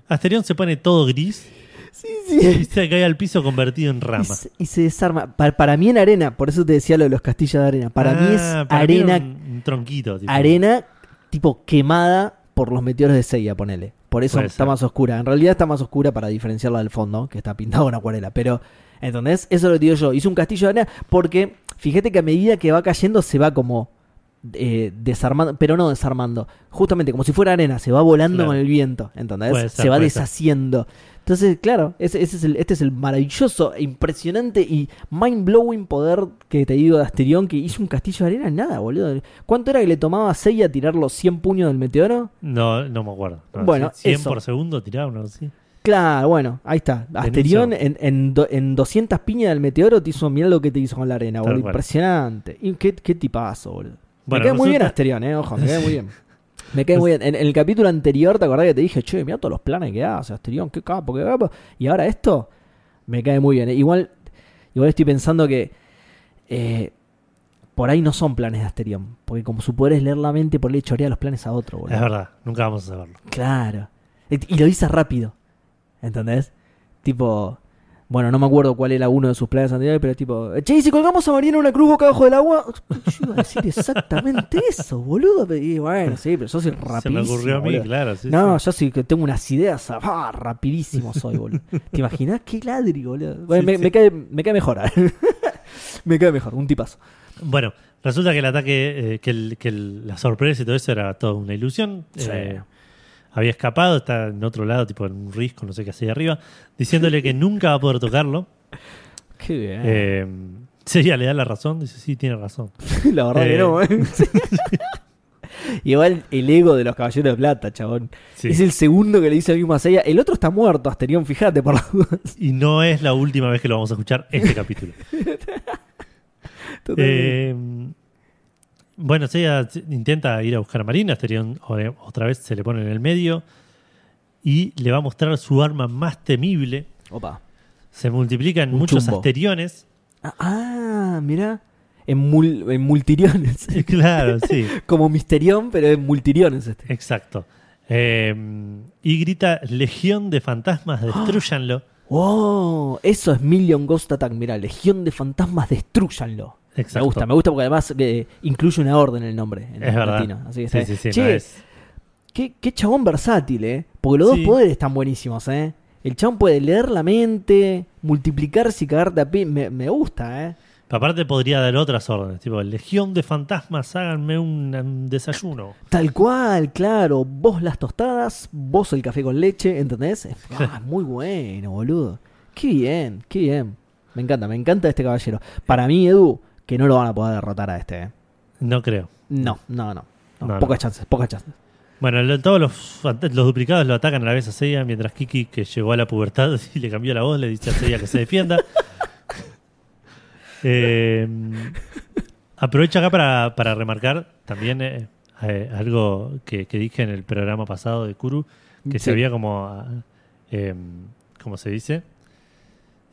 Asterión se pone todo gris Sí, y sí. se cae al piso convertido en Y rama. se, y se desarma. Pa- Para, mí en arena, por eso te decía lo de los castillos de arena. Para mí es Ah, para arena un, un tronquito. tipo. arena tipo quemada por los meteoros de Seiya, ponele. Por eso Puede está ser. más oscura. En realidad está más oscura para diferenciarla del fondo, que está pintado en acuarela. Pero, ¿entendés? Eso lo digo yo. Hice un castillo de arena porque, fíjate que a medida que va cayendo se va como eh, desarmando, pero no desarmando, justamente como si fuera arena, se va volando Claro. con el viento, ¿entendés? Ser, se va ser. deshaciendo. Entonces, claro, ese, ese es el, este es el maravilloso, impresionante y mind-blowing poder que te digo de Asterión, que hizo un castillo de arena, nada, boludo. ¿Cuánto era que le tomaba a Seiya tirar los 100 puños del meteoro? No, no me acuerdo. No, Bueno, 100 eso. por segundo tiraba uno así. Claro, bueno, ahí está. Asterión en, en, do- en 200 piñas del meteoro te hizo, mirá lo que te hizo con la arena, boludo. Impresionante. Y qué, qué tipazo, boludo. Bueno, me cae muy bien Asterión, eh, ojo, me cae muy [LAUGHS] bien. Me cae muy bien. En, en el capítulo anterior, ¿te acordás que te dije, che, mira todos los planes que hace Asterión, qué capo, qué capo? Y ahora esto, me cae muy bien. Igual, igual estoy pensando que eh, por ahí no son planes de Asterión. Porque como su poder es leer la mente, por ahí chorea los planes a otro, boludo. Es verdad, nunca vamos a saberlo. Claro. Y lo dice rápido. ¿Entendés? Tipo. Bueno, no me acuerdo cuál era uno de sus planes anteriores, pero es tipo. Che, ¿y si colgamos a Mariana una cruz boca abajo del agua. Yo iba a decir exactamente [LAUGHS] eso, boludo. Y bueno, sí, pero yo soy rapidísimo. Se me ocurrió a mí, boludo. claro. sí, No, sí. yo sí que tengo unas ideas. ah, rapidísimo soy, boludo. ¿Te imaginas qué ladri, boludo? Bueno, Sí, me, me cae, me cae mejor. [LAUGHS] me cae mejor, un tipazo. Bueno, resulta que el ataque, eh, que, el- que el- la sorpresa y todo eso era toda una ilusión. Sí. Eh, había escapado, está en otro lado, tipo en un risco, no sé qué hacía arriba, diciéndole que nunca va a poder tocarlo. [LAUGHS] Qué bien. Eh, le da la razón, dice, sí, tiene razón. [LAUGHS] La verdad que Eh. no, ¿eh? [LAUGHS] Igual el ego de los caballeros de plata, chabón. Sí. Es el segundo que le dice el mismo a Seiya. El otro está muerto, Asterión, fíjate por las dudas. Y no es la última vez que lo vamos a escuchar este capítulo. Eh, bueno, Seiya intenta ir a buscar a Marina, Asterión o- otra vez se le pone en el medio y le va a mostrar su arma más temible. Opa. Se multiplican Un muchos chumbo. Asteriones. Ah, ah, mirá. En, mul- en multiriones. [LAUGHS] claro, sí, [LAUGHS] Como Misterión, pero en multiriones este. exacto. Eh, y grita, Legión de fantasmas, [GASPS] destruyanlo. ¡Oh! Eso es Million Ghost Attack. Mirá, Legión de Fantasmas, destruyanlo. Exacto. Me gusta, me gusta porque además eh, incluye una orden en el nombre. En Es verdad. latino. Así que Sí, sí, sí, Che, no es- Qué, qué chabón versátil, ¿eh? Porque los dos poderes están buenísimos, ¿eh? El chabón puede leer la mente, multiplicarse y cagarte a pi. Me, me gusta, ¿eh? Aparte podría dar otras órdenes, tipo, Legión de fantasmas, háganme un, un desayuno. Tal cual, claro. Vos las tostadas, vos el café con leche, ¿entendés? [LAUGHS] Ah, muy bueno, boludo. Qué bien, qué bien. Me encanta, me encanta este caballero. Para mí, Edu, que no lo van a poder derrotar a este, ¿eh? No creo. No, no, no. No, No, pocas no. chances, pocas chances. Bueno, lo- todos los, los duplicados lo atacan a la vez a Seiya, mientras Kiki, que llegó a la pubertad [LAUGHS] y le cambió la voz, le dice a Seiya que se defienda. [LAUGHS] Eh, aprovecho acá para, para remarcar también eh, eh, algo que, que dije en el programa pasado de Kuru, que Sí. se había como, eh, ¿cómo se dice?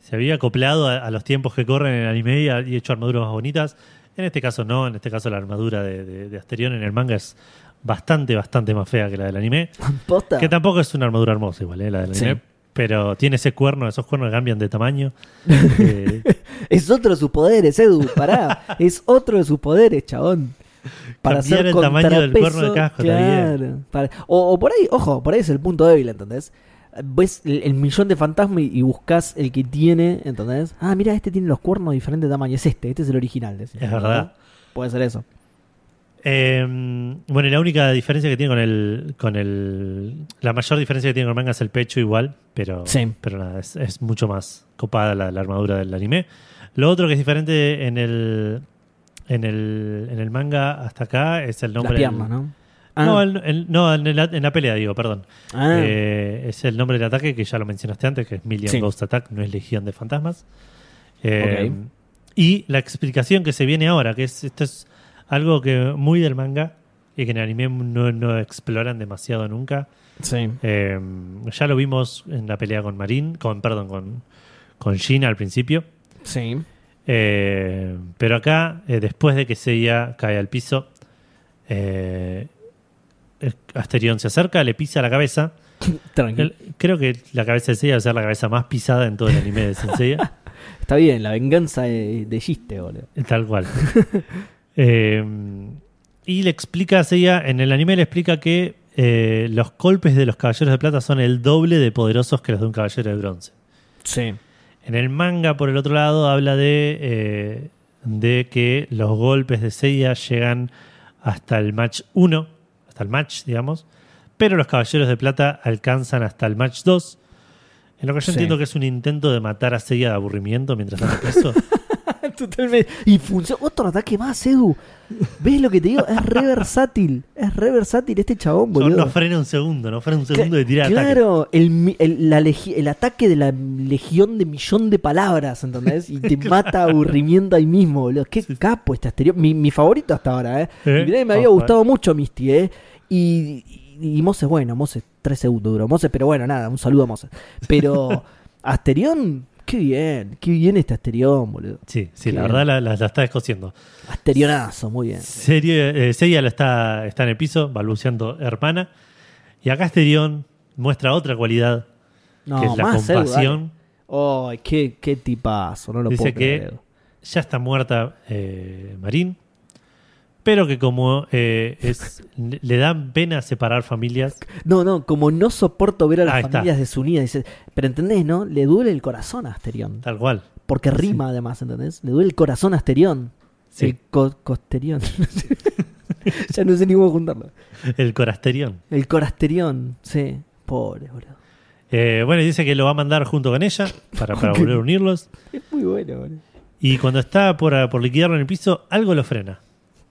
Se había acoplado a, a los tiempos que corren en el anime y, hecho armaduras más bonitas. En este caso no, en este caso la armadura de, de, de Asterión en el manga es bastante, bastante más fea que la del anime. [LAUGHS] ¿Posta? Que tampoco es una armadura hermosa igual, eh, la del Sí. anime. Pero tiene ese cuerno, esos cuernos cambian de tamaño. [LAUGHS] Eh, Es otro de sus poderes, Edu, pará. es otro de sus poderes, chabón. Para Cambiar hacer el tamaño del cuerno de casco. Para- o, o por ahí, ojo, por ahí es el punto débil, ¿entendés? Ves el, el millón de fantasmas y, y buscas el que tiene, ¿entendés? Ah, mira, este tiene los cuernos de diferente tamaño. Es este, este es el original. decís, Es ¿no? verdad. Puede ser eso. Eh, bueno, y la única diferencia que tiene con el, con el. La mayor diferencia que tiene con el manga es el pecho, igual, pero, Sí. pero nada, es, es mucho más copada la, la armadura del anime. Lo otro que es diferente en el, en el, en el manga hasta acá es el Las nombre. piernas, del- ¿no? Ah, No, el- el- no, en, la, en la pelea, digo, perdón. ah, Eh, es el nombre del ataque que ya lo mencionaste antes, que es Million Sí. Ghost Attack, no es Legión de Fantasmas. Eh, Ok. Y la explicación que se viene ahora, que es esto es algo que muy del manga y que en el anime no, no exploran demasiado nunca. sí. Eh, ya lo vimos en la pelea con Marin, con, perdón, con, con Shin al principio. Sí. Eh, pero acá, eh, después de que Seiya cae al piso, eh, Asterión se acerca, le pisa la cabeza. [LAUGHS] Tranquilo. Creo que la cabeza de Seiya va a ser la cabeza más pisada en todo el anime de [LAUGHS] Senseiya. Está bien, la venganza de, de Giste, boludo. Tal cual. [LAUGHS] Eh, y le explica a Seiya, en el anime le explica que eh, los golpes de los caballeros de plata son el doble de poderosos que los de un caballero de bronce. Sí. En el manga, por el otro lado, habla de, eh, de que los golpes de Seiya llegan hasta el match 1, hasta el match, digamos, pero los Caballeros de Plata alcanzan hasta el match 2, en lo que yo Sí. entiendo que es un intento de matar a Seiya de aburrimiento mientras está preso. [LAUGHS] [LAUGHS] Totalmente. Y funciona. Otro ataque más, Edu. ¿Ves lo que te digo? Es re versátil. Es re versátil este chabón, no, boludo. no frena un segundo, no frena un segundo de tirar ataque. Claro, el, el, la legi- el ataque de la legión de millón de palabras, ¿entendés? Y te [LAUGHS] mata aburrimiento ahí mismo, boludo. Qué capo este Asterión. Mi, mi favorito hasta ahora, ¿eh? ¿Eh? Y mirá que me había Ojo, gustado mucho Misty, ¿eh? Y, y, y Moses, bueno, Moses, tres segundos duró Moses, pero bueno, nada, un saludo a Moses. Pero [LAUGHS] Asterión, qué bien, qué bien este Asterión, boludo. Sí, sí, Qué la bien. verdad la, la- la está descosiendo. Asterionazo, muy bien. Serie, eh, la está, está en el piso, balbuceando hermana. Y acá Asterión muestra otra cualidad, No, que es la compasión. Ay, qué, qué tipazo, no lo Dice puedo creer, que ya está muerta eh, Marín, pero que como eh, es, le dan pena separar familias, No, no, como no soporto ver a las Ahí está. familias desunidas, dice, pero entendés, ¿no? Le duele el corazón a Asterión. tal cual. Porque rima además, ¿entendés? Le duele el corazón a Asterión. Sí. El co- costerión. [LAUGHS] ya no sé ni cómo juntarlo. El Corasterión. El corasterión, sí. Pobre, boludo. Eh, bueno, dice que lo va a mandar junto con ella para, para volver a unirlos. Es muy bueno, boludo. Y cuando está por, por liquidarlo en el piso, algo lo frena.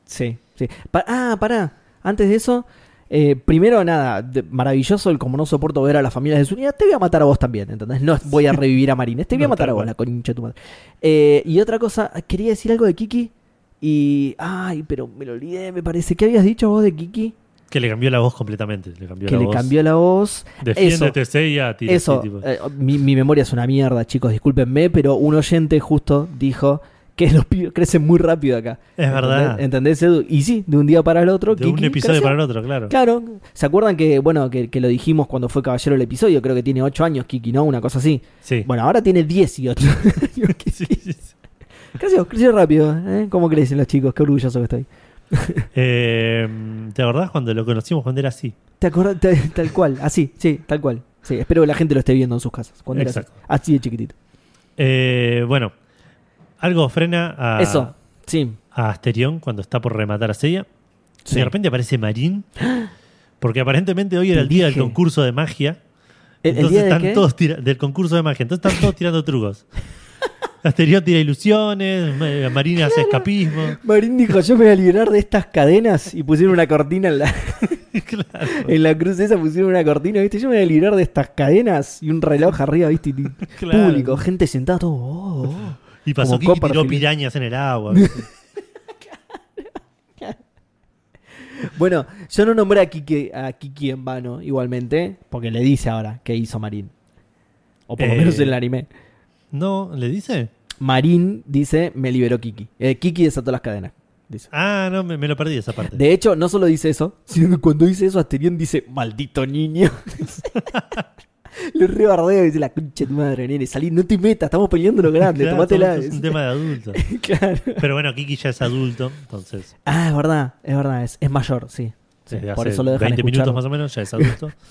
Sí, sí. Pa- ah, pará. Antes de eso, eh, primero nada, de- maravilloso el como no soporto ver a las familias desunidas, te voy a matar a vos también, ¿entendés? No voy a revivir a Marines, te voy a matar a vos, la concha de tu madre. Eh, y otra cosa, quería decir algo de Kiki y... Ay, pero me lo olvidé, me parece. ¿Qué habías dicho vos de Kiki? Que le cambió la voz completamente. Le cambió Que la le voz. cambió la voz. Defiéndete, Seiya. tira Eso, tipo. eh, mi, mi memoria es una mierda, chicos, discúlpenme, pero un oyente justo dijo que los pibes crecen muy rápido acá. Es verdad. ¿Entendés, ¿Entendés, Edu? Y sí, de un día para el otro. de un episodio creció. para el otro, claro. Claro, ¿se acuerdan que, bueno, que, que lo dijimos cuando fue Caballero el episodio? Creo que tiene 8 años Kiki, ¿no? Una cosa así. Sí. Bueno, ahora tiene 18 años. [LAUGHS] Sí, sí, sí. creció, creció rápido, ¿eh? ¿Cómo crecen los chicos? Qué orgulloso que estoy. [LAUGHS] Eh, ¿Te acordás cuando lo conocimos cuando era así? ¿Te acordás? Tal, cual, así, sí, tal cual. Sí, espero que la gente lo esté viendo en sus casas. Cuando era así. Exacto. así de chiquitito. Eh, bueno, algo frena a, Eso, sí. a Asterión cuando está por rematar a Seiya. Sí. Y de repente aparece Marín. Porque aparentemente hoy era el día del concurso de magia. ¿El, el entonces día están todos tira- del concurso de magia. Entonces están todos tirando trucos. [LAUGHS] Asterión tira ilusiones, Ma- Marín hace escapismo. Marín dijo, yo me voy a liberar de estas cadenas y pusieron una cortina en la, [LAUGHS] claro. en la cruz esa, pusieron una cortina, ¿viste? Yo me voy a liberar de estas cadenas y un reloj arriba, ¿viste? Y Claro. Público, gente sentada, todo. oh, oh. Y pasó que tiró pirañas en el agua. [LAUGHS] Bueno, yo no nombré a Kiki, a Kiki en vano, igualmente, porque le dice ahora que hizo Marín. O por lo Eh. menos en el anime. ¿No? ¿Le dice? Marín dice, me liberó Kiki. Eh, Kiki desató las cadenas. Dice. Ah, no, me, me lo perdí esa parte. De hecho, no solo dice eso, sino que cuando dice eso, Asterión dice, maldito niño. [LAUGHS] Lo rebardeo y dice, la concha de tu madre, nene, salí, no te metas, estamos peleando lo grande, Claro, tomátela. Es un tema de adulto. [LAUGHS] claro. Pero bueno, Kiki ya es adulto, entonces Ah, es verdad, es verdad, es, es mayor, sí. Por eso lo dejan 20 escuchar. minutos más o menos ya es adulto. [LAUGHS]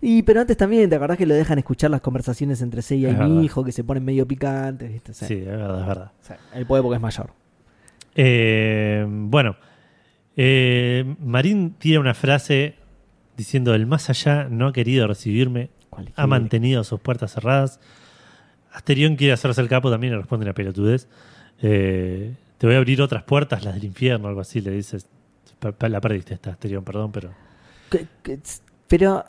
Y pero antes también, ¿te acordás que lo dejan escuchar las conversaciones entre Seiya y mi hijo, que se ponen medio picantes, ¿viste? Sí, sí, es verdad, es verdad. sí. Él puede porque es mayor. Eh, bueno, eh, Marín tira una frase diciendo: El más allá no ha querido recibirme, ¿Cuál ha mantenido sus puertas cerradas. Asterión quiere hacerse el capo también, le responde una pelotudez. Eh, te voy a abrir otras puertas, las del infierno, algo así, le dices. La perdiste esta, Asterión, perdón, pero. Pero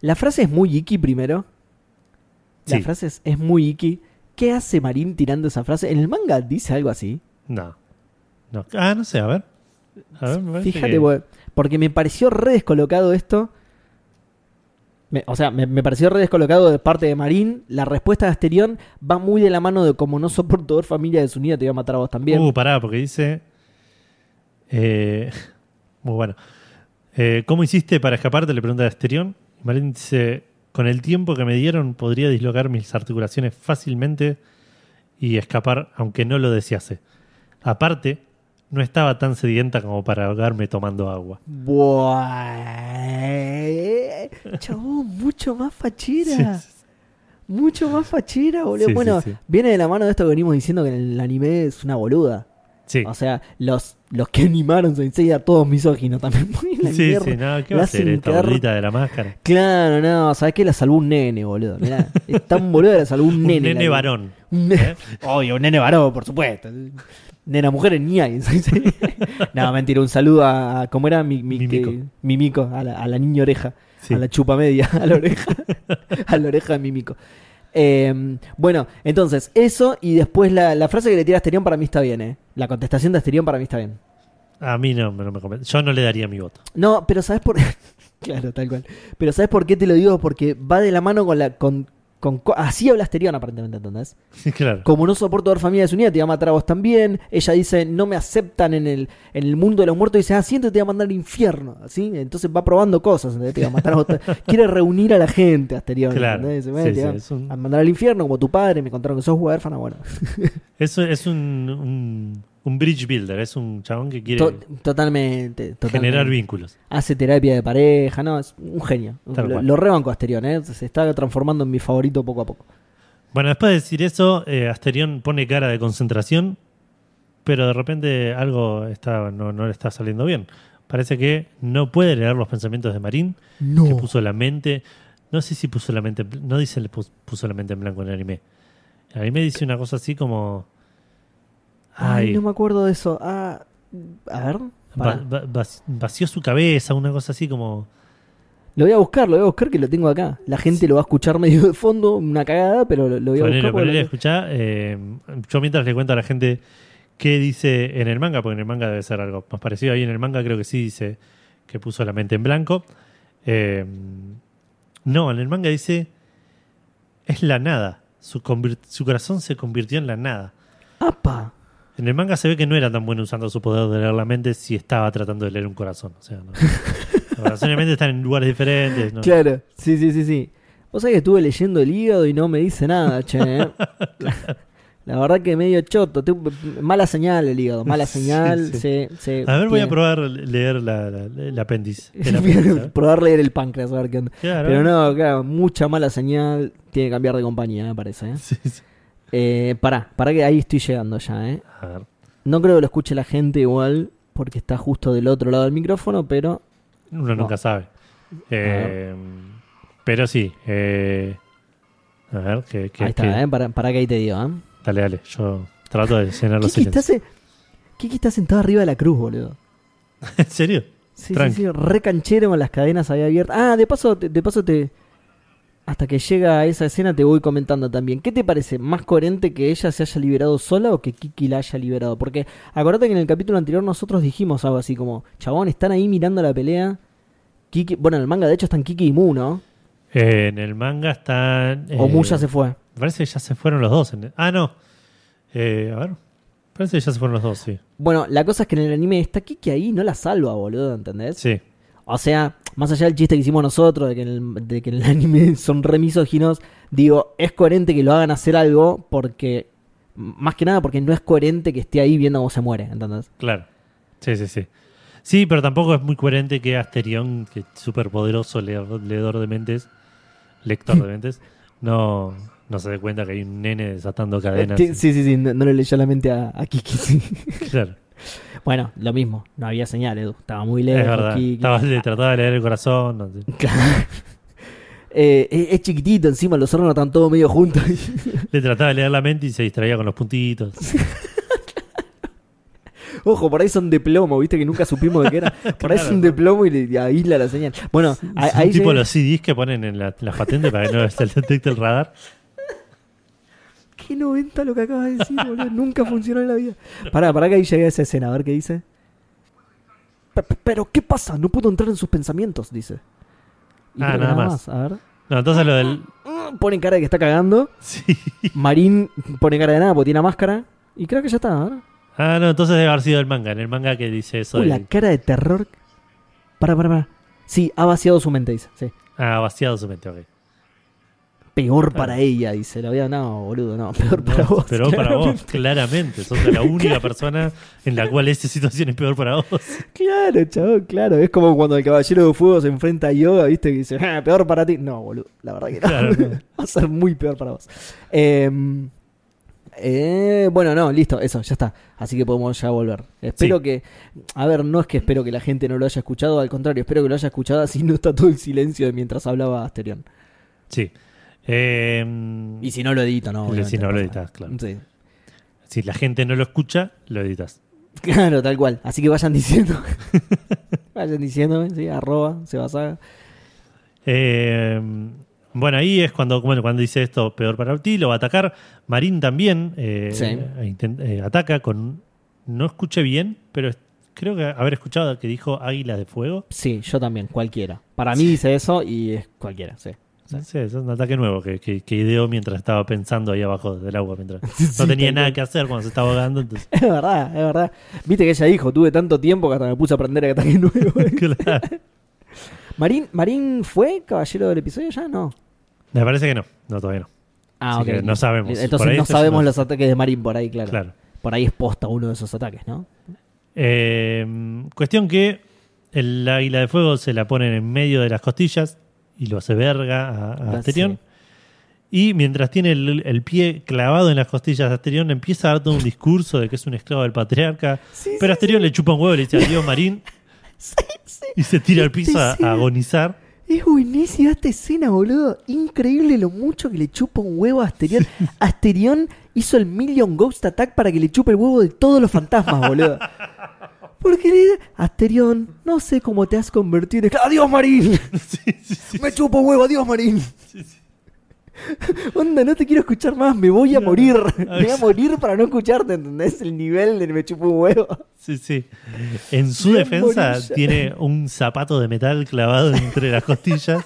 la frase es muy Iki primero. La Sí. frase es, es muy Iki. ¿Qué hace Marín tirando esa frase? ¿En el manga dice algo así? No. no. Ah, no sé, a ver. A Fíjate, que- porque me pareció re descolocado esto. Me- o sea, me, me pareció re descolocado de parte de Marín. La respuesta de Asterión va muy de la mano de como no soporto ver familia desunida, te voy a matar a vos también. Uh, pará, porque dice. eh, [LAUGHS] muy bueno. Eh, ¿Cómo hiciste para escaparte? Le pregunta a Asterión. Marín dice: Con el tiempo que me dieron, podría dislocar mis articulaciones fácilmente y escapar, aunque no lo desease. Aparte, no estaba tan sedienta como para ahogarme tomando agua. Buah. Chabón, mucho más fachera. Sí, sí, sí. Mucho más fachera, boludo. Sí, bueno, viene de la mano de esto que venimos diciendo que el anime es una boluda. Sí. O sea, los, los que animaron Saint Seiya, todos misóginos también. [LAUGHS] La Sí, mierda. sí, no, ¿qué va a ser esta quedar- de la máscara? Claro, no, ¿sabes qué? La salvó un nene, boludo. Mirá, es tan boludo, la salvó un [LAUGHS] Un nene. nene la- varón. Un ¿eh? [LAUGHS] Obvio, un nene varón, por supuesto. Nena mujer ni hay. [LAUGHS] no, mentira, un saludo a, ¿cómo era? Mi, mi- Mimico. que- Mimico, a la, a la niña oreja, Sí. a la chupa media, [LAUGHS] a la oreja, a la oreja de Mimico. Eh, bueno, entonces, eso y después la, la frase que le tira a Asterión para mí está bien, ¿eh? La contestación de Asterión para mí está bien. A mí no, no me convence. Yo no le daría mi voto. No, pero ¿sabes por [LAUGHS] Claro, tal cual. Pero ¿sabes por qué te lo digo? Porque va de la mano con la. Con, con así habla Asterión, aparentemente, ¿entendés? claro. Como no soporto ver familia desunida, te va a matar a vos también. Ella dice, no me aceptan en el, en el mundo de los muertos. Dice, ah, siento que te va a mandar al infierno. ¿Así? Entonces va probando cosas. ¿entendés? Te va a matar a vos. [LAUGHS] Quiere reunir a la gente, Asterión. Claro. ¿entendés? Dice, Sí, "Bueno, te sí, va es un- a mandar al infierno como tu padre. Me contaron que sos huérfana. Bueno, [LAUGHS] Eso es un, un, un bridge builder. Es un chabón que quiere To- totalmente, totalmente. generar vínculos. Hace terapia de pareja, no, es un genio. Tal Lo, lo rebanco Asterión, ¿eh? se está transformando en mi favorito poco a poco. Bueno, después de decir eso, eh, Asterión pone cara de concentración, pero de repente algo está, no, no le está saliendo bien. Parece que no puede leer los pensamientos de Marín, No. que puso la mente. No sé si puso la mente, no dice le pus- puso la mente en blanco en el anime. El anime dice una cosa así como. Ay, Ay, no me acuerdo de eso. Ah, a ver. va- va- vació su cabeza, una cosa así como. Lo voy a buscar, lo voy a buscar que lo tengo acá. La gente lo va a escuchar medio de fondo, una cagada, pero lo, lo voy a buscar. ponele, lo- escuchá, eh, yo mientras le cuento a la gente qué dice en el manga, porque en el manga debe ser algo más parecido. Ahí en el manga creo que sí dice que puso la mente en blanco. Eh, no, en el manga dice es la nada. Su, su corazón se convirtió en la nada. ¡Apa! En el manga se ve que no era tan bueno usando su poder de leer la mente si estaba tratando de leer un corazón. O sea, no. [LAUGHS] Los corazones y la mente están en lugares diferentes. ¿no? Claro, sí, sí, sí, sí. Vos sabés que estuve leyendo el hígado y no me dice nada, che. ¿eh? [LAUGHS] La, la verdad que medio choto. Mala señal el hígado, mala [LAUGHS] señal. sí. sí, sí, A ver, voy a probar leer la, la- el apéndice. El apéndice. Probar leer el páncreas, a ver qué onda. Claro. Pero no, claro, mucha mala señal. Tiene que cambiar de compañía, me parece. ¿eh? Sí, sí. Eh, pará, pará que ahí estoy llegando ya, ¿eh? A ver. No creo que lo escuche la gente igual, porque está justo del otro lado del micrófono, pero. Uno nunca No. sabe. Eh, pero sí. eh, a ver, que, que- ahí está, que- ¿eh? Pará, pará que ahí te digo, ¿eh? Dale, dale. Yo trato de llenar los Kiki está, se- Kiki está sentado arriba de la cruz, boludo. [LAUGHS] ¿En serio? Sí, Tranqui. sí, sí, re canchero con las cadenas ahí abiertas. Ah, de paso, de paso te. Hasta que llega a esa escena te voy comentando también. ¿Qué te parece? ¿Más coherente que ella se haya liberado sola o que Kiki la haya liberado? Porque acuérdate que en el capítulo anterior nosotros dijimos algo así como, chabón, están ahí mirando la pelea. Kiki, bueno, en el manga de hecho están Kiki y Mu, ¿no? Eh, en el manga están. o eh, Mu ya se fue. Me parece que ya se fueron los dos. en el- ah, no. Eh, a ver. Parece que ya se fueron los dos, sí. Bueno, la cosa es que en el anime está Kiki ahí, no la salva, boludo, ¿entendés? Sí. O sea, más allá del chiste que hicimos nosotros de que en el, de que en el [LAUGHS] anime son re misóginos, digo, es coherente que lo hagan hacer algo porque, más que nada porque no es coherente que esté ahí viendo cómo se muere, ¿entendés? Claro. Sí, sí, sí. Sí, pero tampoco es muy coherente que Asterión, que es súper poderoso leedor, leedor de mentes, lector de mentes, [LAUGHS] no, no se dé cuenta que hay un nene desatando cadenas. Sí, sí, sí, sí, no, no le leyó la mente a, a Kiki. sí. Claro, bueno, lo mismo, no había señal, Edu, estaba muy es lejos. verdad. Kiki. Estaba- le trataba de leer el corazón. no sé. [LAUGHS] Eh, es, es chiquitito encima, los órganos están todos medio juntos. [LAUGHS] Le trataba de leer la mente y se distraía con los puntitos. [LAUGHS] Ojo, por ahí son de plomo, viste que nunca supimos de qué era. Por ahí son de plomo y le aísla la señal. Bueno, ahí, Son ahí tipo llegué- los CDs que ponen en la- las patentes para que no se detecte el radar. Qué 90 lo que acabas de decir, boludo. Nunca funcionó en la vida. Pará, pará que ahí llegué a esa escena, a ver qué dice. Pe- pe- Pero, ¿qué pasa? No puedo entrar en sus pensamientos, dice. Y Ah, nada más. A ver. No, entonces lo del. Mm, Pone cara de que está cagando. Sí. Marín pone cara de nada porque tiene una máscara. Y creo que ya está, a ver. Ah, no, entonces debe haber sido el manga. En el manga que dice eso. Uy, la cara de terror. Pará, pará, pará. Sí, ha vaciado su mente, dice. Sí. Ah, vaciado su mente, ok. Peor Claro. para ella, dice. La vida, no, boludo, no. [LAUGHS] Peor No, para vos. Peor para vos, claramente. Sos la [LAUGHS] única persona en la cual esta situación es peor para vos. Claro, chabón, claro. Es como cuando el caballero de fuego se enfrenta a yoga, ¿viste? Que dice, "Ah, peor para ti. No, boludo, la verdad que no. Claro, no. [LAUGHS] Va a ser muy peor para vos. Eh, Eh, bueno, no, listo, eso, ya está. Así que podemos ya volver. Espero Sí. que. A ver, no es que espero que la gente no lo haya escuchado, al contrario, espero que lo haya escuchado así no está todo el silencio de mientras hablaba Asterión. Sí. Eh, Y si no lo edito, no. Obviamente, si no lo editas, claro. Sí. si la gente no lo escucha, lo editas. [LAUGHS] Claro, tal cual. Así que vayan diciendo. [LAUGHS] vayan diciendo, sí, arroba, Sebasaga. Eh, bueno, ahí es cuando, bueno, cuando dice esto, peor para ti, lo va a atacar. Marín también eh, Sí. eh, ataca con. No escuché bien, pero creo que haber escuchado que dijo águila de fuego. Sí, yo también, cualquiera. Para mí dice eso y es cualquiera, sí. Sí, es un ataque nuevo que, que, que ideó mientras estaba pensando ahí abajo del agua, mientras [LAUGHS] no tenía nada que hacer cuando se estaba ahogando. Entonces, [LAUGHS] Es verdad, es verdad. Viste que ella dijo, tuve tanto tiempo que hasta me puse a aprender a ataque [LAUGHS] nuevo. claro. ¿Marín, ¿Marín fue caballero del episodio ya? No. Me parece que no, no, todavía no. Ah, Así ok. que no sabemos. Entonces no sabemos los ataques de Marín por ahí, claro. Claro. Por ahí es posta uno de esos ataques, ¿no? Eh, cuestión que el águila de fuego se la ponen en medio de las costillas y lo hace verga a, a Ah, sí. Y mientras tiene el, el pie clavado en las costillas de Asterión, empieza a dar todo un discurso de que es un esclavo del patriarca. pero Asterión le chupa un huevo y le dice adiós, Marín. [LAUGHS] Y se tira al piso a, a agonizar. Es buenísima esta escena, boludo. Increíble lo mucho que le chupa un huevo a Asterión. Asterión hizo el Million Ghost Attack para que le chupe el huevo de todos los fantasmas, boludo. [LAUGHS] Porque le Asterión, no sé cómo te has convertido en. ¡Adiós, Marín! [LAUGHS] Me chupo huevo, adiós, Marín. [LAUGHS] Onda, no te quiero escuchar más, me voy a No. morir. [LAUGHS] Me voy a morir para no escucharte, ¿entendés? El nivel de me chupo un huevo. Sí, sí. En su Bien defensa tiene un zapato de metal clavado entre las costillas.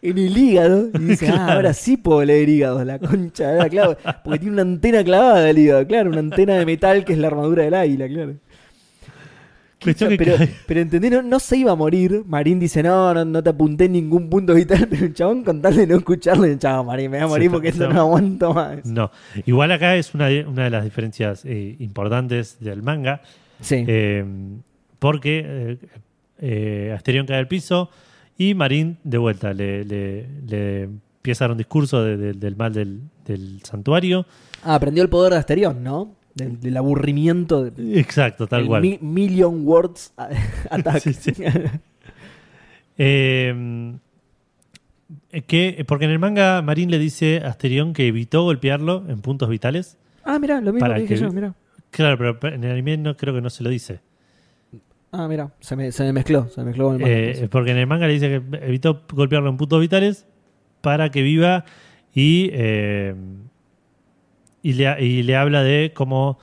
en el hígado y dice, ah, Claro. ahora sí puedo leer hígado, la concha, clavo, porque tiene una antena clavada del hígado, claro, una antena de metal que es la armadura del águila, claro. Cuestión que pero, entendés, no, se iba a morir. Marín dice, no, no, no te apunté en ningún punto vital, [LAUGHS] pero el chabón con tal de no escucharle, chavo, Marín, me voy a Sí, morir porque esto no. no aguanto más. No, igual acá es una de, una de las diferencias eh, importantes del manga, Sí, eh, porque eh, eh, Asterión cae al piso y Marín de vuelta le, le- le empieza a dar un discurso de- de- del mal del, del santuario. ah, aprendió el poder de Asterión, ¿no? Del, del aburrimiento. de- Exacto, tal cual. mi- million words [LAUGHS] attack. Sí, sí. Eh, que, porque en el manga Marín le dice a Asterión que evitó golpearlo en puntos vitales. ah, mira, lo mismo que dije que- yo, mira. Claro, pero en el anime no creo que no se lo dice. Ah, mira, se me, se me mezcló, se me mezcló con el manga, Eh, porque en el manga le dice que evitó golpearlo en puntos vitales para que viva y, eh, y, le, y le habla de cómo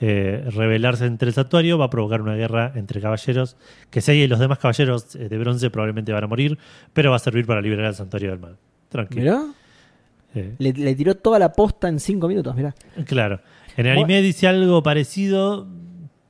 eh, rebelarse entre el santuario va a provocar una guerra entre caballeros, que Seiya y los demás caballeros eh, de bronce probablemente van a morir, pero va a servir para liberar al santuario del mal. Tranquilo. Mirá, Eh, le, le tiró toda la posta en cinco minutos, mirá. claro. En el anime dice algo parecido,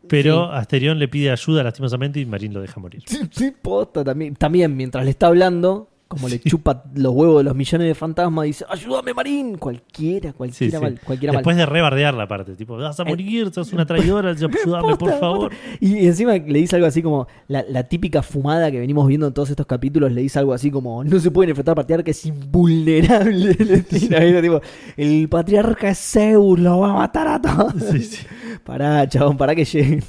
pero Asterión le pide ayuda lastimosamente y Marín lo deja morir. Sí, sí, posta también. También, mientras le está hablando, como le chupa los huevos de los millones de fantasmas, dice, ayúdame Marín. Cualquiera, Sí, cualquiera sí. mal, cualquiera Después mal. de rebardear la parte, tipo, vas a morir, sos una traidora, [LAUGHS] ayúdame, por favor. Y, encima le dice algo así como, la, la típica fumada que venimos viendo en todos estos capítulos, le dice algo así como, no se pueden enfrentar al patriarca, que es invulnerable. [LAUGHS] Le tira, ¿viste? Tipo, el patriarca es Zeus, lo va a matar a todos. Sí, sí. [LAUGHS] Pará, chabón, pará que lleguen.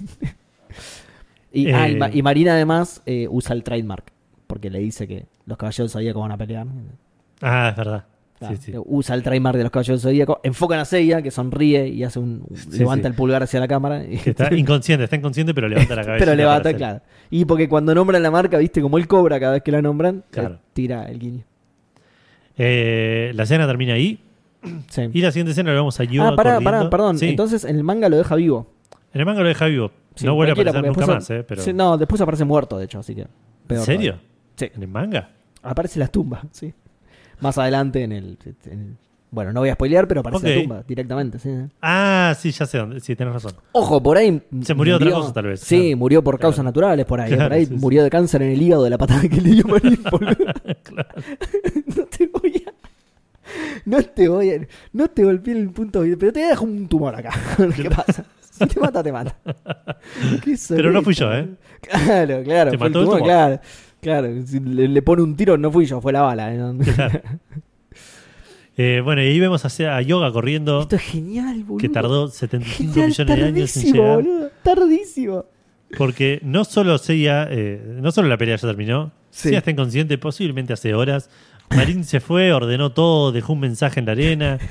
y, ah, y, Eh. Ma- y Marina además eh, usa el trademark, porque le dice que los caballeros zodíacos van a pelear. Ah, es verdad. Claro, Sí, sí. Usa el trademark de los caballeros zodíacos, enfocan a Seiya, que sonríe y hace un Sí, levanta el pulgar hacia la cámara. y- Que está [LAUGHS] inconsciente, está inconsciente, pero levanta la cabeza. pero levanta, claro. Y porque cuando nombran la marca, viste, como él cobra cada vez que la nombran, Claro. tira el guiño. Eh, la escena termina ahí. Y la siguiente escena lo vemos a Yoda ah, pará, pará, perdón. Entonces en el manga lo deja vivo. En el manga lo deja vivo. No vuelve a aparecer nunca más, eh, pero... no, después aparece muerto, de hecho, así que. ¿En serio? todavía. Sí. ¿En el manga? Aparece las tumbas, sí. Más adelante en el, en el- Bueno, no voy a spoilear, pero aparece Ok. la tumba directamente, sí. Ah, sí, ya sé dónde. Sí, tenés razón. Ojo, por ahí. Se murió de otra cosa, tal vez. Sí, Claro. murió por causas Claro. naturales por ahí. Claro, por ahí sí, sí. murió de cáncer en el hígado de la patada que le dio. [LAUGHS] Claro. [LAUGHS] No te voy a. No te voy a. No te golpeé en el punto. Pero te dejo un tumor acá. [LAUGHS] ¿Qué pasa? Si te mata, te mata. Qué Pero no fui yo, ¿eh? Claro, claro. Te fue el mató el tumor, tumor. claro. Claro, si le, le pone un tiro, no fui yo, fue la bala. ¿eh? [LAUGHS] Claro. Eh, bueno, y ahí vemos a, a Yoga corriendo, Esto es genial, boludo. que tardó 75 Genial, millones de años en tardísimo, llegar. boludo. Tardísimo. Porque no solo Seiya, eh, no solo la pelea ya terminó, Sí. Seiya está inconsciente posiblemente hace horas. Marín se fue, ordenó todo, dejó un mensaje en la arena. [LAUGHS]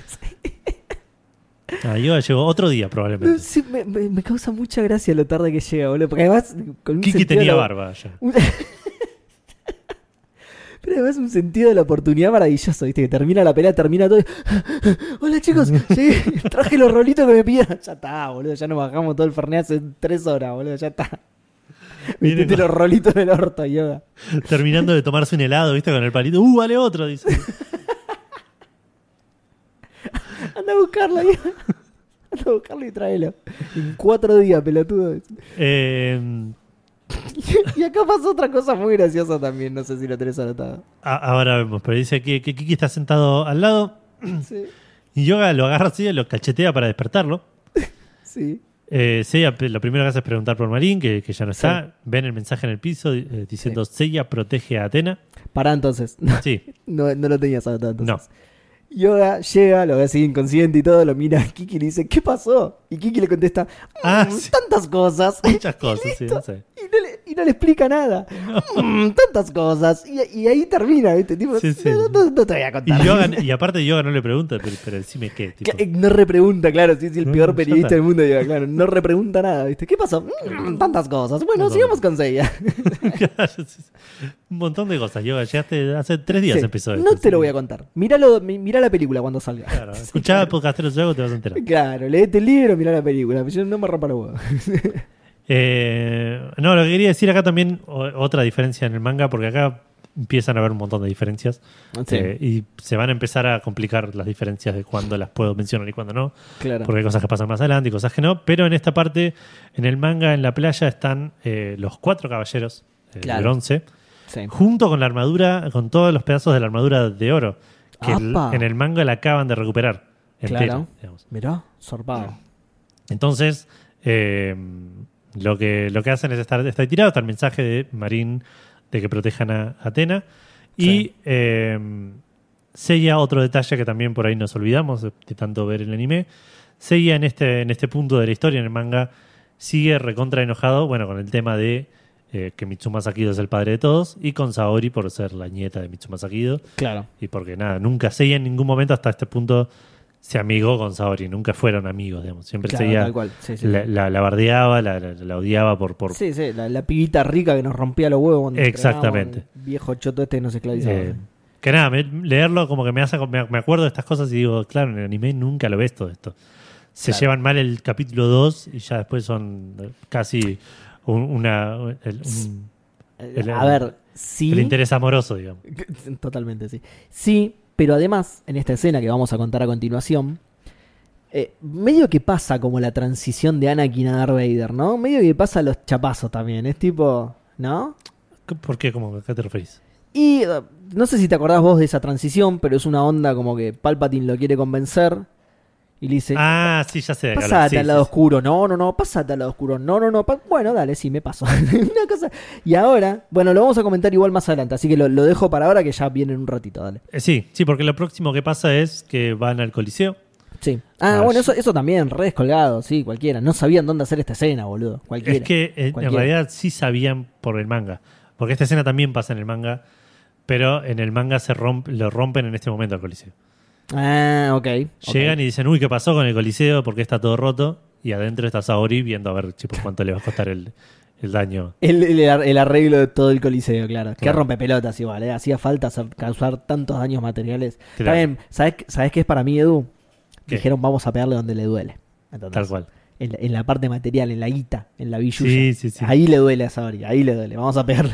Ah, Yoga llegó otro día probablemente. Sí, me, me- me causa mucha gracia lo tarde que llega, boludo. Porque además. Con un Kiki tenía la- barba ya. [LAUGHS] Pero además un sentido de la oportunidad maravilloso, ¿viste? Que termina la pelea, termina todo. y- [LAUGHS] Hola chicos, [LAUGHS] llegué, traje los rolitos que me pidieron. Ya está, boludo, ya nos bajamos todo el Fernet hace tres horas, boludo, ya está. Con- los rolitos en el orto, yoga. Terminando de tomarse un helado, ¿viste? Con el palito. ¡Uh, vale otro! Dice. [LAUGHS] Anda a buscarlo, yoga. Anda a buscarlo y tráelo. En cuatro días, pelotudo. Eh, [LAUGHS] Y acá pasó otra cosa muy graciosa también, no sé si lo tenés anotado. a- ahora vemos, pero dice que, que Kiki está sentado al lado Sí, y Yoga lo agarra así, lo cachetea para despertarlo. [LAUGHS] sí. Eh, Seiya lo primero que hace es preguntar por Marín, que, que ya no está. Ven el mensaje en el piso eh, diciendo Seiya protege a Atena. Pará entonces. [LAUGHS] Sí, No, no lo tenías anotado entonces. no. Yoga llega, lo ve así inconsciente y todo, lo mira a Kiki y le dice, ¿qué pasó? Y Kiki le contesta, Ah, "Mm, sí. tantas cosas. [LAUGHS] Muchas cosas, sí, no sé. Y no le, y no le explica nada. "Mm, tantas cosas. Y, y ahí termina, ¿viste? Tipo, Sí. No, te voy a Y, contar. Yoga- y aparte Yoga no le pregunta, pero, pero decime qué. [LAUGHS] tipo. Que- No repregunta, claro, sí, sí, el peor periodista del mundo, Yoga, claro. No repregunta nada, ¿viste? ¿Qué pasó? "Mm, tantas cosas. Bueno, No, no, sigamos con Seiya. [LAUGHS] Un montón de cosas. Yoga, llegaste hace tres días empezó no esto, te lo voy a contar. Míralo, mi- mirá la película cuando salga. Claro, [LAUGHS] escuchá el podcastero Yago, te vas a enterar. Claro, leete el libro, mirá la película. Yo no me rompa los huevos. [LAUGHS] Eh, no, lo que quería decir acá también, o- otra diferencia en el manga, porque acá empiezan a haber un montón de diferencias Sí. eh, y se van a empezar a complicar las diferencias de cuándo las puedo mencionar y cuándo no, Claro. porque hay cosas que pasan más adelante y cosas que no, pero en esta parte, en el manga, en la playa, están eh, los cuatro caballeros eh, Claro. de bronce, Sí. junto con la armadura, con todos los pedazos de la armadura de oro, que en el manga la acaban de recuperar. entera, Claro. Mirá. Entonces, eh, lo, que, lo que hacen es estar, está ahí tirado, está el mensaje de Marín de que protejan a Atena. Y Sí. eh, Seiya, otro detalle que también por ahí nos olvidamos de, de tanto ver el anime. Seiya en este, en este punto de la historia, en el manga, sigue recontra enojado, bueno, con el tema de eh, que Mitsuma Sakido es el padre de todos y con Saori por ser la nieta de Mitsuma Sakido. Claro. Y porque nada, nunca Seiya en ningún momento hasta este punto se amigó con Saori, nunca fueron amigos, digamos. Siempre Claro, Seiya tal cual. Sí, sí, la, la- la bardeaba, la, la- odiaba por... por Sí, sí, la, la pibita rica que nos rompía los huevos. cuando Exactamente. el Viejo choto este que nos esclavizaba. eh, que nada, me- leerlo como que me hace me, me acuerdo de estas cosas y digo, claro, en el anime nunca lo ves todo esto. Se Claro. llevan mal el capítulo 2 y ya después son casi un- una el, un- el- a ver, sí. el interés amoroso, digamos. [LAUGHS] Totalmente, sí. Sí, pero además, en esta escena que vamos a contar a continuación, eh, medio que pasa como la transición de Anakin a Darth Vader, ¿no? Medio que pasa los chapazos también. Es tipo, ¿no? ¿Por qué? ¿Cómo? ¿A qué te referís? Y eh, no sé si te acordás vos de esa transición, pero es una onda como que Palpatine lo quiere convencer y le dice, Ah, sí, ya sé. Pasate Sí, al lado sí. oscuro. No, no, no, pasate al lado oscuro. No, no, no. Bueno, dale, sí, me paso. [LAUGHS] Una cosa. Y ahora, bueno, lo vamos a comentar igual más adelante. Así que lo, lo dejo para ahora que ya viene en un ratito, dale. Eh, sí, sí, porque lo próximo que pasa es que van al Coliseo. Sí. Ah, Ah, bueno, eso, eso también, redes colgados, sí, cualquiera. No sabían dónde hacer esta escena, boludo. Cualquiera. Es que eh, en Cualquiera. realidad sí sabían por el manga. Porque esta escena también pasa en el manga. Pero en el manga se romp- lo rompen en este momento al Coliseo. Ah, ok. Llegan y dicen, uy, ¿qué pasó con el Coliseo? Porque está todo roto. Y adentro está Saori viendo a ver tipo, cuánto le va a costar el, el daño. El, el, el arreglo de todo el coliseo, claro. Que rompe pelotas igual, ¿eh? Hacía falta hacer- causar tantos daños materiales. Claro. También, ¿sabes, ¿sabes qué es para mí, Edu? ¿Qué? Dijeron, vamos a pegarle donde le duele. Tal cual. En, la- en la parte material, en la guita, en la billulla. Sí, sí, sí. Ahí le duele a Sabri, ahí le duele. Vamos a pegarle.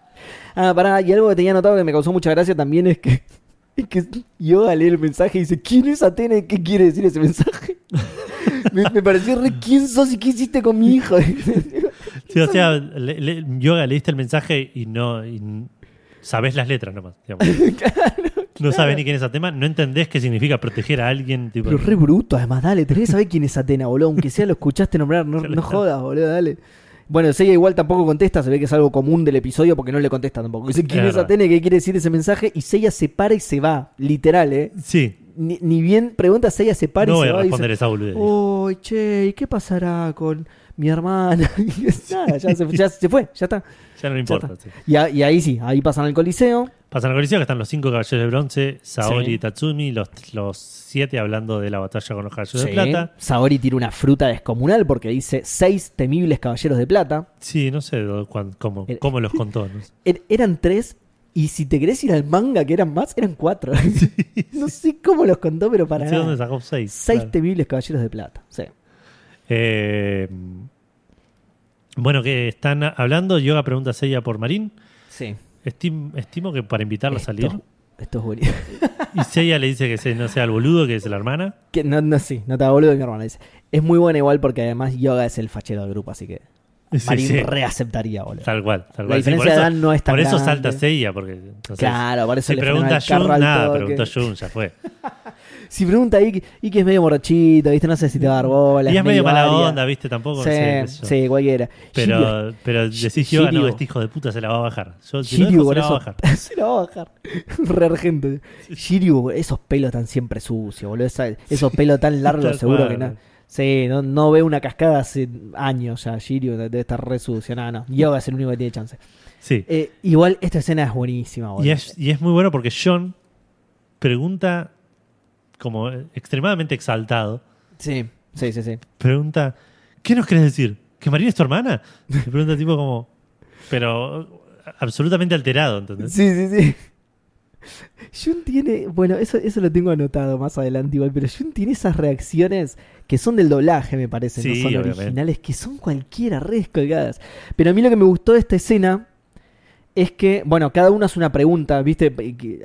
[LAUGHS] ah, pará, y algo que tenía notado que me causó mucha gracia también es que, es que Yoda lee el mensaje y dice, ¿quién es Atena y qué quiere decir ese mensaje? [LAUGHS] me, me pareció re, ¿quién sos y qué hiciste con mi hijo? Sí, [LAUGHS] o sea, le- le- Yoga leíste el mensaje y no. y sabés las letras nomás. digamos. [LAUGHS] No sabes ni quién es Atema, no entendés qué significa proteger a alguien. Tipo, Pero re bruto, además, dale, tenés que saber quién es Atena, boludo. Aunque sea lo escuchaste nombrar, no, no jodas, boludo, dale. Bueno, Seiya igual tampoco contesta, se ve que es algo común del episodio porque no le contesta tampoco. Dice quién Es es y qué quiere decir ese mensaje y Seiya se para y se va, literal, ¿eh? Sí, ni, ni bien pregunta Seiya se para No y voy se a va y responder dice, esa boludez. Uy, che, ¿y qué pasará con mi hermana? [LAUGHS] Nada, ya se, ya se fue, ya está. [LAUGHS] ya no Ya importa. sí. Y, a- y ahí sí, ahí pasan al coliseo. Pasan al que están los cinco caballeros de bronce, Saori Sí. y Tatsumi, los, los siete hablando de la batalla con los caballeros de Sí. plata. Saori tira una fruta descomunal porque dice seis temibles caballeros de plata. Sí, no sé do- cuán- cómo, El- cómo los [LAUGHS] contó. ¿no? Er- eran tres, y si te querés ir al manga que eran más, eran cuatro. [LAUGHS] no sé cómo los contó, pero para No sé nada. dónde sacó seis. Seis claro. temibles caballeros de plata. Sí. Eh, bueno, que están hablando. Yoga pregunta a Seiya por Marín. Sí. Estim- estimo que para invitarla a salir. Esto, es buenísimo. [LAUGHS] Y Seiya le dice que se- no sea el boludo, que es la hermana. Que no, no, sí, no te boludo, mi hermana dice. Es muy buena igual porque además Yoga es el fachero del grupo, así que Marín sí. reaceptaría, boludo. Tal cual, tal La cual. Sí, diferencia por de eso, edad no es tan Por eso grande. salta Seiya, porque entonces, Claro, por eso si le pregunta Jun, nada, preguntó Jun, ya fue. [LAUGHS] Si pregunta Iki, Iki es medio morochito, ¿viste? No sé si te va a dar bola. y es medio mala onda, ¿viste? Tampoco Sí, no sé, sí, cualquiera. Pero, pero decís yo, no, Shiryu. este hijo de puta se la va a bajar. Yo, si Shiryu dejo, [LAUGHS] se la va a bajar. se la va a bajar. Re argento. Shiryu, esos pelos tan siempre sucios, boludo. Esa- esos pelos tan [LAUGHS] largos, seguro que no. Sí, no, no ve una cascada hace años ya. Shiryu debe estar re sucio. No, no. Yoga es el único que tiene chance. Sí. Eh, igual esta escena es buenísima. Y es, y es muy bueno porque John pregunta, como extremadamente exaltado, Sí, sí, sí, sí. pregunta, ¿qué nos querés decir? ¿Que María es tu hermana? Le pregunta tipo como, pero absolutamente alterado, ¿entendés? Sí, sí, sí. Jun tiene, bueno, eso, eso lo tengo anotado más adelante igual, pero Jun tiene esas reacciones que son del doblaje, me parece, Sí, no son obviamente. originales, que son cualquiera, redes colgadas. Pero a mí lo que me gustó de esta escena es que, bueno, cada uno hace una pregunta, ¿viste?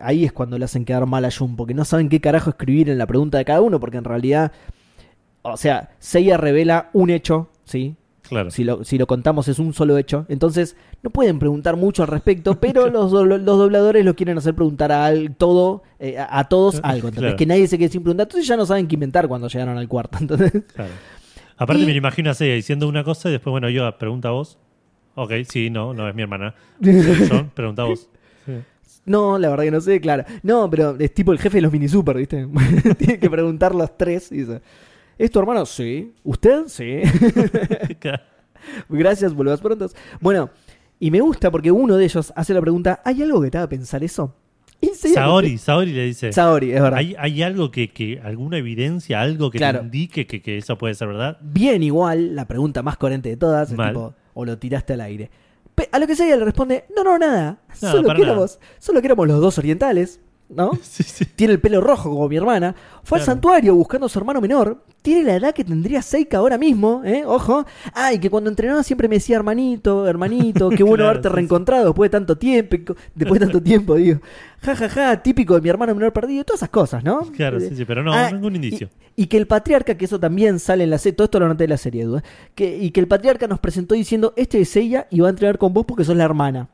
Ahí es cuando le hacen quedar mal a Jun, porque no saben qué carajo escribir en la pregunta de cada uno, porque en realidad, o sea, Seiya revela un hecho, ¿sí? Claro. Si lo, si lo contamos es un solo hecho. Entonces no pueden preguntar mucho al respecto, [LAUGHS] pero los, do- los dobladores lo quieren hacer preguntar a al- todo, eh, a, a todos algo. Claro. Que nadie se quede sin preguntar. Entonces ya no saben qué inventar cuando llegaron al cuarto. [LAUGHS] Entonces, Claro. Aparte Y- me lo imagino a Seiya diciendo una cosa y después, bueno, yo pregunta a vos. Ok, sí, no, no es mi hermana. [LAUGHS] John, pregunta a vos. Sí. no, la verdad que no sé, claro. No, pero es tipo el jefe de los mini super, ¿viste? Tiene que preguntar los tres y dice. ¿Es tu hermano? Sí. ¿Usted? Sí. [LAUGHS] Gracias, vuelvas pronto. Bueno, y me gusta porque uno de ellos hace la pregunta: ¿hay algo que te haga pensar eso? Saori, Saori le dice. Saori, es verdad. ¿Hay, hay algo que, que, alguna evidencia, algo que Claro. te indique que, que eso puede ser verdad? Bien igual, la pregunta más coherente de todas, es tipo, o lo tiraste al aire. Pe- a lo que Seiya le responde, no, no, nada. Solo, que éramos, solo que éramos los dos orientales, ¿no? [LAUGHS] Sí, sí. Tiene el pelo rojo como mi hermana. Fue al santuario buscando a su hermano menor. Tiene la edad que tendría Seika ahora mismo, ¿eh? Ojo. Ah, y que cuando entrenaba siempre me decía hermanito, hermanito, qué [LAUGHS] bueno Claro, haberte sí, reencontrado después de tanto tiempo. Después de tanto tiempo, digo. Ja, ja, ja, típico de mi hermano menor perdido. Todas esas cosas, ¿no? Claro, sí, sí, pero no, Ah, ningún indicio. Y, y que el patriarca, que eso también sale en la serie, todo esto lo noté en la serie, ¿eh? que, y que el patriarca nos presentó diciendo, este es ella y va a entrenar con vos porque sos la hermana.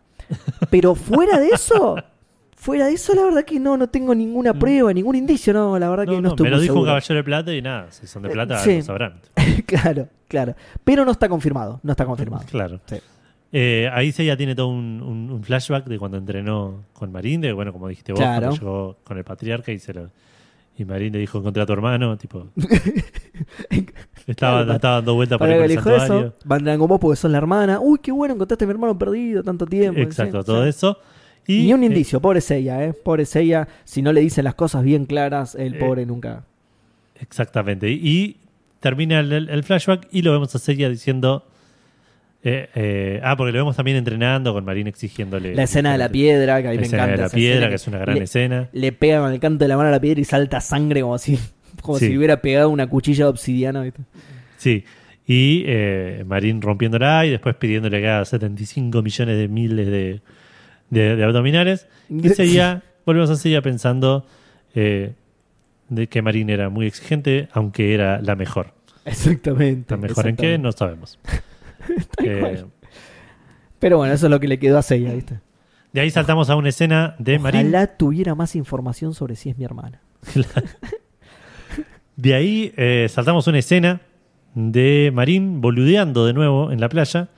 Pero fuera de eso, [LAUGHS] fuera de eso, la verdad que no, no tengo ninguna prueba, ningún indicio, no, la verdad que No, no, estoy me lo dijo un caballero de plata y nada, si son de Eh, plata, sí. lo sabrán. [LAUGHS] claro, claro. Pero no está confirmado, no está confirmado. Claro. Sí. Eh, ahí Seiya tiene todo un, un- un flashback de cuando entrenó con Marín, de bueno, como dijiste vos, Claro. cuando llegó con el patriarca y se lo. Y Marín le dijo encontré a tu hermano, tipo. [LAUGHS] estaba, Claro, estaba dando vueltas Para el dijo santuario. eso, van vos porque sos la hermana. Uy, qué bueno, encontraste a mi hermano perdido tanto tiempo. Exacto, Sí, todo sí. eso. Y, Ni un eh, indicio, pobre Seiya, ¿eh? Pobre Seiya, si no le dicen las cosas bien claras, el Eh, pobre nunca. exactamente. Y termina el, el flashback y lo vemos a Seiya diciendo. eh, eh, ah, porque lo vemos también entrenando con Marín exigiéndole. La escena de la piedra, que a mí La me escena encanta. de la piedra, escena que es una gran le, escena. Le pega con el canto de la mano a la piedra y salta sangre como si, como Sí. si hubiera pegado una cuchilla de obsidiana. ¿viste? Sí. Y eh, Marín rompiéndola y después pidiéndole que haga 75 millones de miles de, de- de abdominales. Y seguía, [LAUGHS] volvemos a seguir pensando eh, de que Marín era muy exigente, aunque era la mejor. Exactamente. ¿La mejor en qué? No sabemos. [LAUGHS] Eh. Pero bueno, eso es lo que le quedó a Seiya, ¿viste? de ahí saltamos a una escena de Marín. Ojalá tuviera más información sobre si es mi hermana. [LAUGHS] De ahí eh, saltamos una escena de Marín boludeando de nuevo en la playa.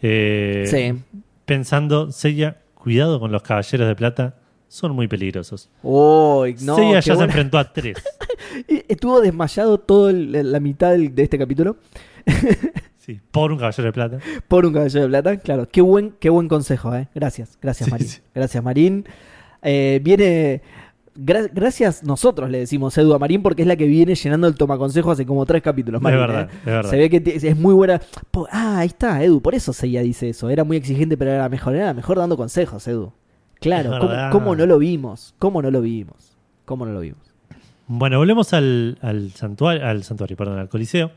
eh, sí. Pensando, Seiya, cuidado con los caballeros de plata, son muy peligrosos. Uy, no, Seiya ya se enfrentó a tres. [LAUGHS] Estuvo desmayado toda la mitad del- de este capítulo [LAUGHS] Sí, por un caballero de plata. por un caballero de plata. Claro, qué buen, qué buen consejo, ¿eh? Gracias, gracias Sí, Marín. sí. Gracias Marín. Eh, viene... gra- gracias nosotros le decimos Edu a Marín porque es la que viene llenando el tomaconsejo hace como tres capítulos. Marín, es verdad, ¿eh? es verdad. Se ve que es muy buena. Po- ah, ahí está, Edu. Por eso Seiya dice eso. Era muy exigente, pero era mejor. Era mejor dando consejos, Edu. Claro, ¿cómo, no lo vimos? ¿Cómo no lo vimos? ¿Cómo no lo vimos? Bueno, volvemos al, al santuario, al santuario, perdón, al Coliseo.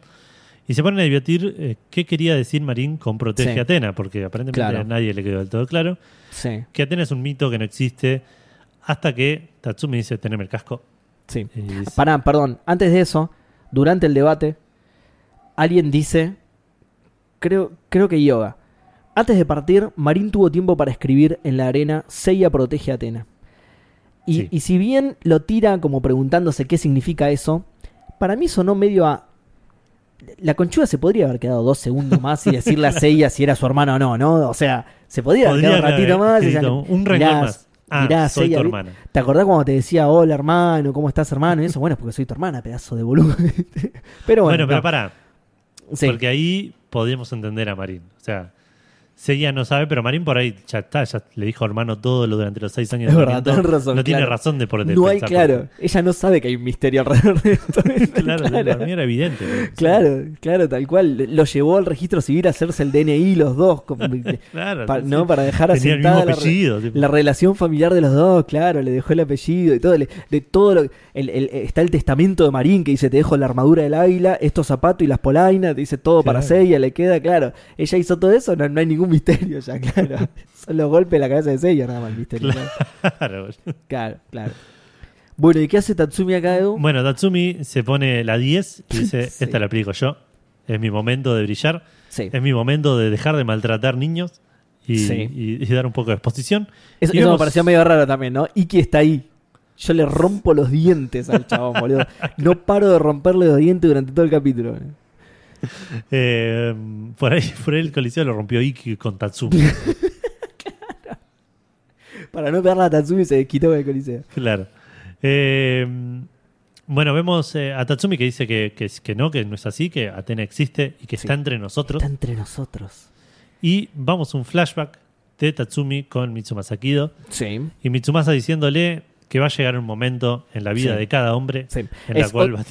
Y se ponen a debatir eh, qué quería decir Marín con protege Sí. a Atena, porque aparentemente Claro. a nadie le quedó del todo claro. Sí, Que Atena es un mito que no existe hasta que Tatsumi dice, teneme el casco. sí. Dice, Pará, perdón. Antes de eso, durante el debate, alguien dice. Creo, creo que Yoga. Antes de partir, Marín tuvo tiempo para escribir en la arena Seiya protege a Atena. Y, Sí. y si bien lo tira como preguntándose qué significa eso, para mí sonó medio a. La conchuda se podría haber quedado dos segundos más y decirle a [LAUGHS] Seiya si era su hermano o no, ¿no? O sea, se podría haber podría quedado un ratito haber más y ya- un renglón más. Ah, soy tu hermana. ¿Te acordás cuando te decía, hola hermano, ¿cómo estás hermano? Y eso, bueno, es porque soy tu hermana, pedazo de boludo. [LAUGHS] pero bueno, Bueno, pero no. pará, Sí. porque ahí podríamos entender a Marín. O sea, Seiya no sabe, pero Marín por ahí ya está, ya le dijo hermano todo lo durante los seis años Es de verdad, entrenamiento. tenés razón, No tiene razón de por de no hay, claro, ella no sabe que hay un misterio alrededor de esto. [LAUGHS] Claro, claro. era evidente. ¿no? Claro, claro, tal cual. Lo llevó al registro civil a hacerse el DNI los dos, como- [LAUGHS] Claro, pa- ¿no? sí. Para dejar asentada la, re- relación familiar de los dos, claro, le dejó el apellido y todo, le- de todo lo el- el- está el testamento de Marín que dice te dejo la armadura del águila, estos zapatos y las polainas, te dice todo para. Seiya, le queda, claro. Ella hizo todo eso, no, no hay ningún misterio ya, [LAUGHS] claro. Son los golpes en la cabeza de Seiya nada más el misterio. Claro, Claro, [LAUGHS] claro. claro. Bueno, ¿y qué hace Tatsumi acá, Edu? Bueno, Tatsumi se pone la 10 y [LAUGHS] dice, Sí. esta la aplico yo. Es mi momento de brillar. Sí. Es mi momento de dejar de maltratar niños y, Sí. y- y dar un poco de exposición. Eso, Y eso me pareció medio raro también, ¿no? Iki está ahí. Yo le rompo los dientes al chabón, boludo. No paro de romperle los dientes durante todo el capítulo. [LAUGHS] Eh, por, ahí, por ahí el coliseo lo rompió Iki con Tatsumi. [LAUGHS] Para no pegarle a Tatsumi se quitó el coliseo. claro. Eh, bueno, vemos eh, a Tatsumi que dice que, que, que no, que no es así, que Atena existe y que Sí. está entre nosotros. Está entre nosotros. Y vamos a un flashback de Tatsumi con Mitsumasa Kido. Sí. Y Mitsumasa diciéndole que va a llegar un momento en la vida Sí. de cada hombre sí. en la Es cual o- va a-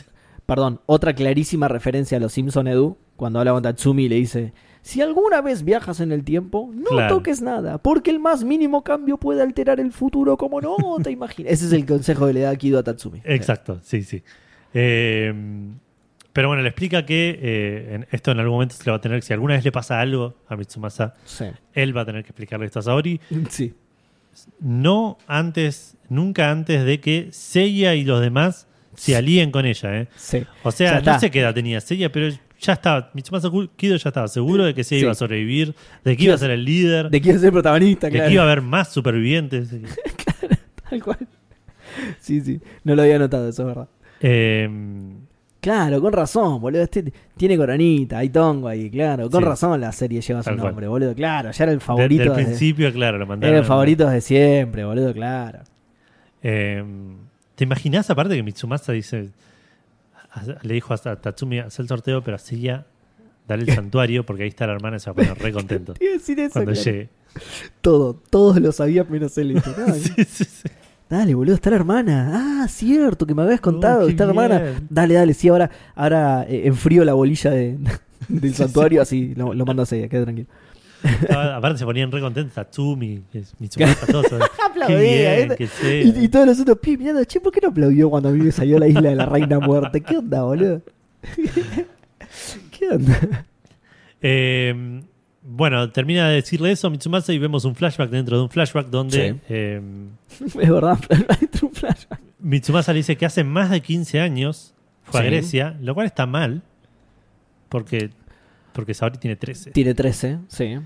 Perdón, otra clarísima referencia a los Simpson Edu, cuando habla con Tatsumi y le dice, si alguna vez viajas en el tiempo, no Claro. toques nada, porque el más mínimo cambio puede alterar el futuro como no te imaginas. Ese es el consejo que le da Kido a Tatsumi. Exacto, sí, sí. Eh, pero bueno, le explica que eh, en- esto en algún momento se le va a tener, si alguna vez le pasa algo a Mitsumasa, Sí. él va a tener que explicarle esto a Saori. [LAUGHS] Sí. No antes, nunca antes de que Seiya y los demás se alíen con ella. ¿eh? Sí. O sea, no sé qué edad tenía Seiya, pero ya estaba, Mitsumasa Kido ya estaba seguro de que Sí. iba a sobrevivir, de que iba a ser el líder, De quiero ser protagonista, de claro. que iba a haber más supervivientes. [LAUGHS] Tal cual. Sí, sí. No lo había notado, eso es verdad. Eh, Claro, con razón, boludo. Este tiene coronita, hay tongo ahí, claro. Con Sí. razón la serie lleva su Tal cual. nombre, boludo. Claro, ya era el favorito. del desde- principio, claro, lo mandaron. era el favorito de siempre, boludo, claro. Eh, ¿Te imaginas aparte que Mitsumasa dice, a- le dijo a Tatsumi, haz el sorteo, pero así ya, dale el [LAUGHS] santuario, porque ahí está la hermana y se va a poner re contento [LAUGHS] Te iba a decir eso, cuando claro. llegue. Todo, todos lo sabían menos él. [LAUGHS] Sí, sí, sí. Dale, boludo, está la hermana. Ah, cierto, que me habías contado, Oh, que qué está la hermana. Dale, dale, sí, ahora, ahora eh, enfrío la bolilla de, del santuario, así lo, lo mando a seguir, quede tranquilo. Aparte se ponían re contentos Tatsumi, que es [LAUGHS] Mitsumasa, todos. [LAUGHS] Aplaudía, bien, ¿eh? que. Y, y todos los otros pibes mirando, che, ¿por qué no aplaudió cuando a me salió la isla de la reina muerte? ¿Qué onda, boludo? [LAUGHS] ¿Qué onda? Eh, bueno, termina de decirle eso a Mitsumasa y vemos un flashback dentro de un flashback donde Sí. eh, Es verdad, es un flashback. Mitsumasa le dice que hace más de 15 años fue a. Grecia, lo cual está mal, porque, porque Saori tiene 13. Tiene 13, sí.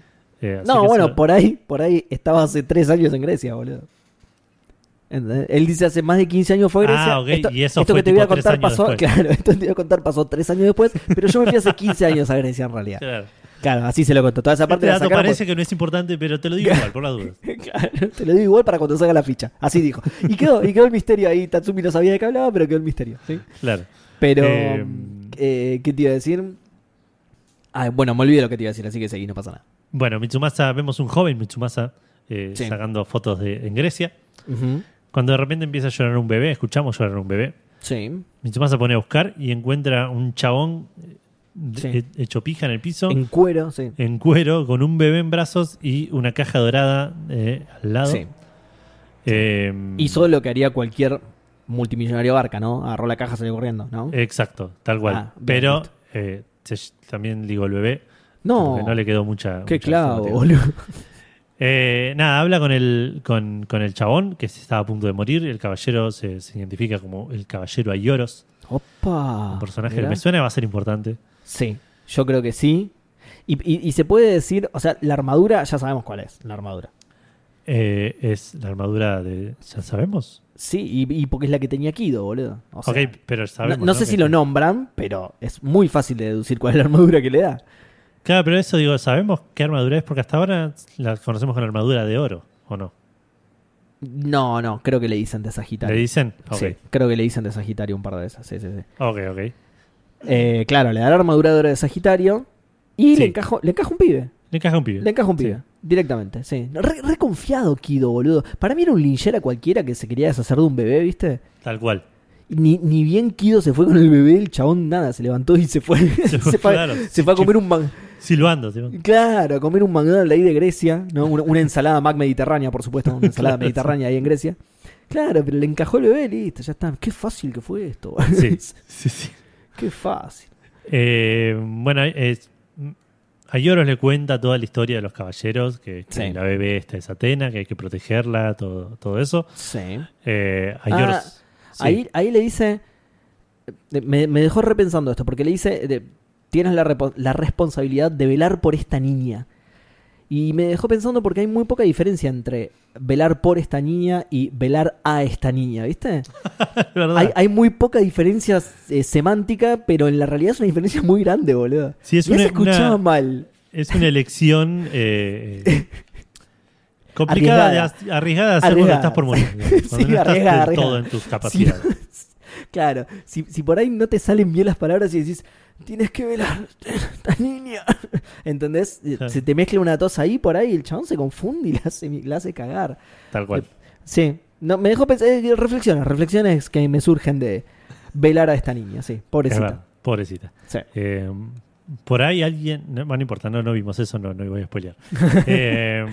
Eh, No, bueno, eso- por ahí, por ahí estaba hace 3 años en Grecia, boludo. ¿Entendés? Él dice hace más de 15 años fue a Grecia. Ah, ok, Esto, y eso esto fue que te voy a contar pasó, después. [LAUGHS] claro, esto que te voy a contar pasó 3 años después, pero yo me fui hace 15 años a Grecia en realidad. Claro. Claro, así se lo contó. Toda esa parte Este la dato sacaron parece que no es importante, pero te lo digo igual, por las dudas. [LAUGHS] Claro, te lo digo igual para cuando salga la ficha. Así dijo. Y quedó, y quedó el misterio ahí. Tatsumi no sabía de qué hablaba, pero quedó el misterio. ¿sí? Claro. Pero, Eh, eh, ¿qué te iba a decir? Ah, bueno, me olvidé lo que te iba a decir, así que seguí, no pasa nada. Bueno, Mitsumasa, vemos un joven Mitsumasa eh, Sí. sacando fotos de, en Grecia. Ujú. Cuando de repente empieza a llorar un bebé, escuchamos llorar un bebé. Sí. Mitsumasa pone a buscar y encuentra un chabón eh, Sí. hecho pija en el piso, En en, cuero, sí. cuero, con un bebé en brazos y una caja dorada eh, al lado. Sí. Eh, Hizo lo que haría cualquier multimillonario barca, ¿no? Agarró la caja, salió corriendo, ¿no? Exacto, tal cual. Ah, bien, Pero eh, se- también digo el bebé. no, porque no le quedó mucha. qué mucha clavo, boludo. [LAUGHS] Eh, nada, habla con el, con, con el chabón que estaba a punto de morir. El caballero se, se identifica como el caballero Ayoros, Opa. un personaje que me suena va a ser importante. Sí, yo creo que sí. Y, y- y se puede decir, o sea, la armadura, ya sabemos cuál es, la armadura. Eh, es la armadura de. ¿Ya sabemos? Sí, y, y porque es la que tenía Kido, boludo. O sea, ok, pero no, sabemos. no sé si lo nombran, pero es muy fácil de deducir cuál es la armadura que le da. Claro, pero eso digo, ¿sabemos qué armadura es? Porque hasta ahora la conocemos con armadura de oro, ¿o no? No, no, creo que le dicen de Sagitario. ¿Le dicen? Ok, Sí, creo que le dicen de Sagitario un par de esas. Sí, sí, sí. ok, ok. Eh, claro, le da la armadura de oro de Sagitario y Sí. le, encaja, le encaja un pibe. Le encaja un pibe. Le encaja un Sí. Directamente, sí. Re, re confiado Kido, boludo. Para mí era un linchera cualquiera que se quería deshacer de un bebé, ¿viste? Tal cual. Ni, ni bien Kido se fue con el bebé, el chabón nada, se levantó y se fue. [LAUGHS] Se, fue, [LAUGHS] fue, claro. se fue a comer un man- Silbando. ¿sí? Claro, a comer un McDonald's ahí de Grecia, ¿no? Una, una ensalada Mac mediterránea, por supuesto, una [LAUGHS] ensalada Claro, mediterránea ahí en Grecia. Claro, pero le encajó el bebé, listo, ya está. Qué fácil que fue esto. Sí, sí, sí. Qué fácil. Eh, bueno, es, a Yoros le cuenta toda la historia de los caballeros, que, que Sí. la bebé esta es Atena, que hay que protegerla, todo, todo eso. Sí. Eh, a Ah, sí. Ahí, ahí le dice. eh, Me, me dejó repensando esto, porque le dice: de- Tienes la, repo- la responsabilidad de velar por esta niña. Y me dejó pensando porque hay muy poca diferencia entre velar por esta niña y velar a esta niña, ¿viste? [LAUGHS] Hay, hay muy poca diferencia eh, semántica, pero en la realidad es una diferencia muy grande, boludo. Sí, es Ya una- se escuchaba una- mal. Es una elección eh, eh, [LAUGHS] complicada, de Arriesgada. hac- arriesgada de hacer cuando Arriesgada. estás por morir. [LAUGHS] Sí, cuando no estás todo en tus capacidades. Claro, si, si por ahí no te salen bien las palabras y decís, tienes que velar esta niña, ¿entendés? Eh, Claro. Se te mezcla una tos ahí por ahí el chabón se confunde y la hace, la hace cagar. Tal cual. Sí, no, me dejó pensar, eh, reflexiones, reflexiones que me surgen de velar a esta niña, sí, pobrecita. verdad, pobrecita. Sí. Eh, por ahí alguien. No, no importa, no, no vimos eso, no, no voy a spoilear. [LAUGHS] Eh,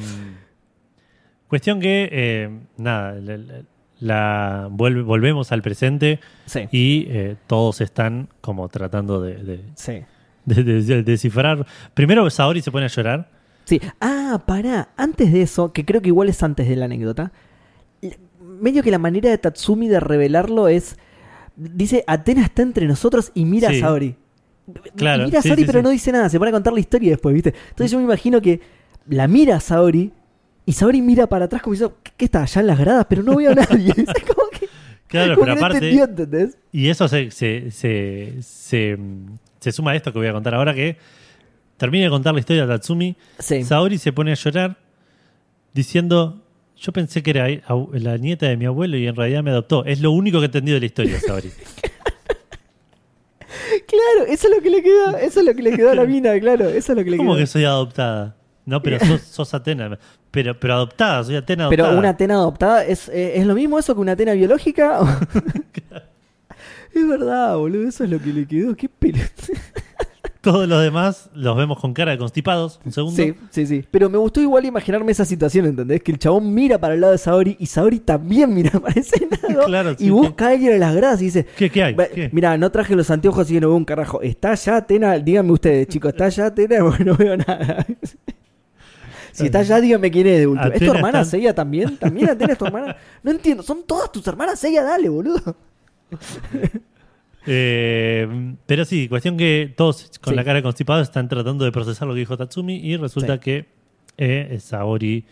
cuestión que, eh, nada, la- la- vuelve- volvemos al presente Sí, y eh, todos están como tratando de, de- sí. de- de- de descifrar. Primero Saori se pone a llorar. Sí. Ah, pará. Antes de eso, que creo que igual es antes de la anécdota, medio que la manera de Tatsumi de revelarlo es. Dice, Atena está entre nosotros y mira Sí. a Saori. Claro, Y mira a Saori, pero no dice nada. Se pone a contar la historia después, ¿viste? Entonces yo me imagino que la mira a Saori y Saori mira para atrás como diciendo, ¿qué, qué está allá en las gradas? Pero no veo a nadie. [LAUGHS] Es como que, Claro, como pero que no aparte. Y eso se, se, se, se, se suma a esto que voy a contar ahora que termina de contar la historia de Tatsumi. Sí. Saori se pone a llorar diciendo, yo pensé que era la nieta de mi abuelo y en realidad me adoptó. Es lo único que he entendido de la historia, Saori. [LAUGHS] Claro, eso es lo que le quedó, eso es lo que le quedó a la mina, claro, eso es lo que le ¿Cómo quedó. que soy adoptada? No, pero sos, sos Atena. Pero, pero adoptada, soy Atena adoptada. Pero una Atena adoptada, ¿es, eh, ¿es lo mismo eso que una Atena biológica? [LAUGHS] es verdad, boludo, eso es lo que le quedó. Qué pelo. Todos los demás los vemos con cara de constipados. Un segundo. Sí, sí, sí. Pero me gustó igual imaginarme esa situación, ¿entendés? Que el chabón mira para el lado de Saori y Saori también mira [LAUGHS] para ese lado. Claro, y sí. busca a alguien en las gradas y dice: ¿Qué, qué hay? "Va- ¿Qué? Mira, no traje los anteojos así que no veo un carajo. ¿Está ya Atena? Díganme ustedes, chicos, ¿está ya Atena? [LAUGHS] Bueno, no veo nada. Si está ya, dígame quién es de último. ¿Es tu hermana está- Seiya también? ¿También Atena es tu hermana? No entiendo. ¿Son todas tus hermanas Seiya? Dale, boludo. [LAUGHS] Eh, pero sí, cuestión que todos con Sí. la cara constipada están tratando de procesar lo que dijo Tatsumi y resulta Sí. que eh, Saori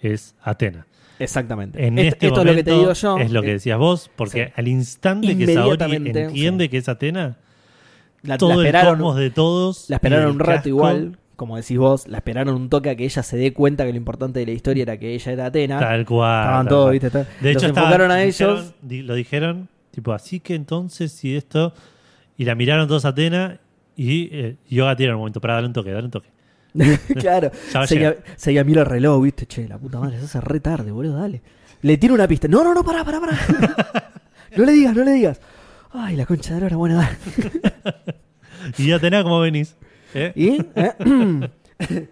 es Atena. Exactamente. En este esto es momento lo que te digo yo. es lo que Eh, decías vos, porque sí. al instante que Saori entiende que es Atena, la, todo la el esperaron, cosmos de todos la esperaron un rato casco, igual. Como decís vos, la esperaron un toque a que ella se dé cuenta que lo importante de la historia era que ella era Atena. Tal cual. Estaban tal todos, cual. ¿viste? De hecho, los estaban- enfocaron a ellos. lo dijeron, tipo, así que entonces, si esto. Y la miraron todos a Atena y eh, Yoga tira en un momento, para darle un toque, darle un toque. [LAUGHS] claro. [LAUGHS] A Seguía, seguía mira el reloj, ¿viste? Che, la puta madre, se hace re tarde, boludo, dale. Le tiro una pista. No, no, no, pará, pará, pará. [LAUGHS] no le digas, no le digas. Ay, la concha de la hora, bueno, dale. Y Atena, ¿cómo venís? ¿Eh? ¿Y? ¿Eh? [CLEARS THROAT]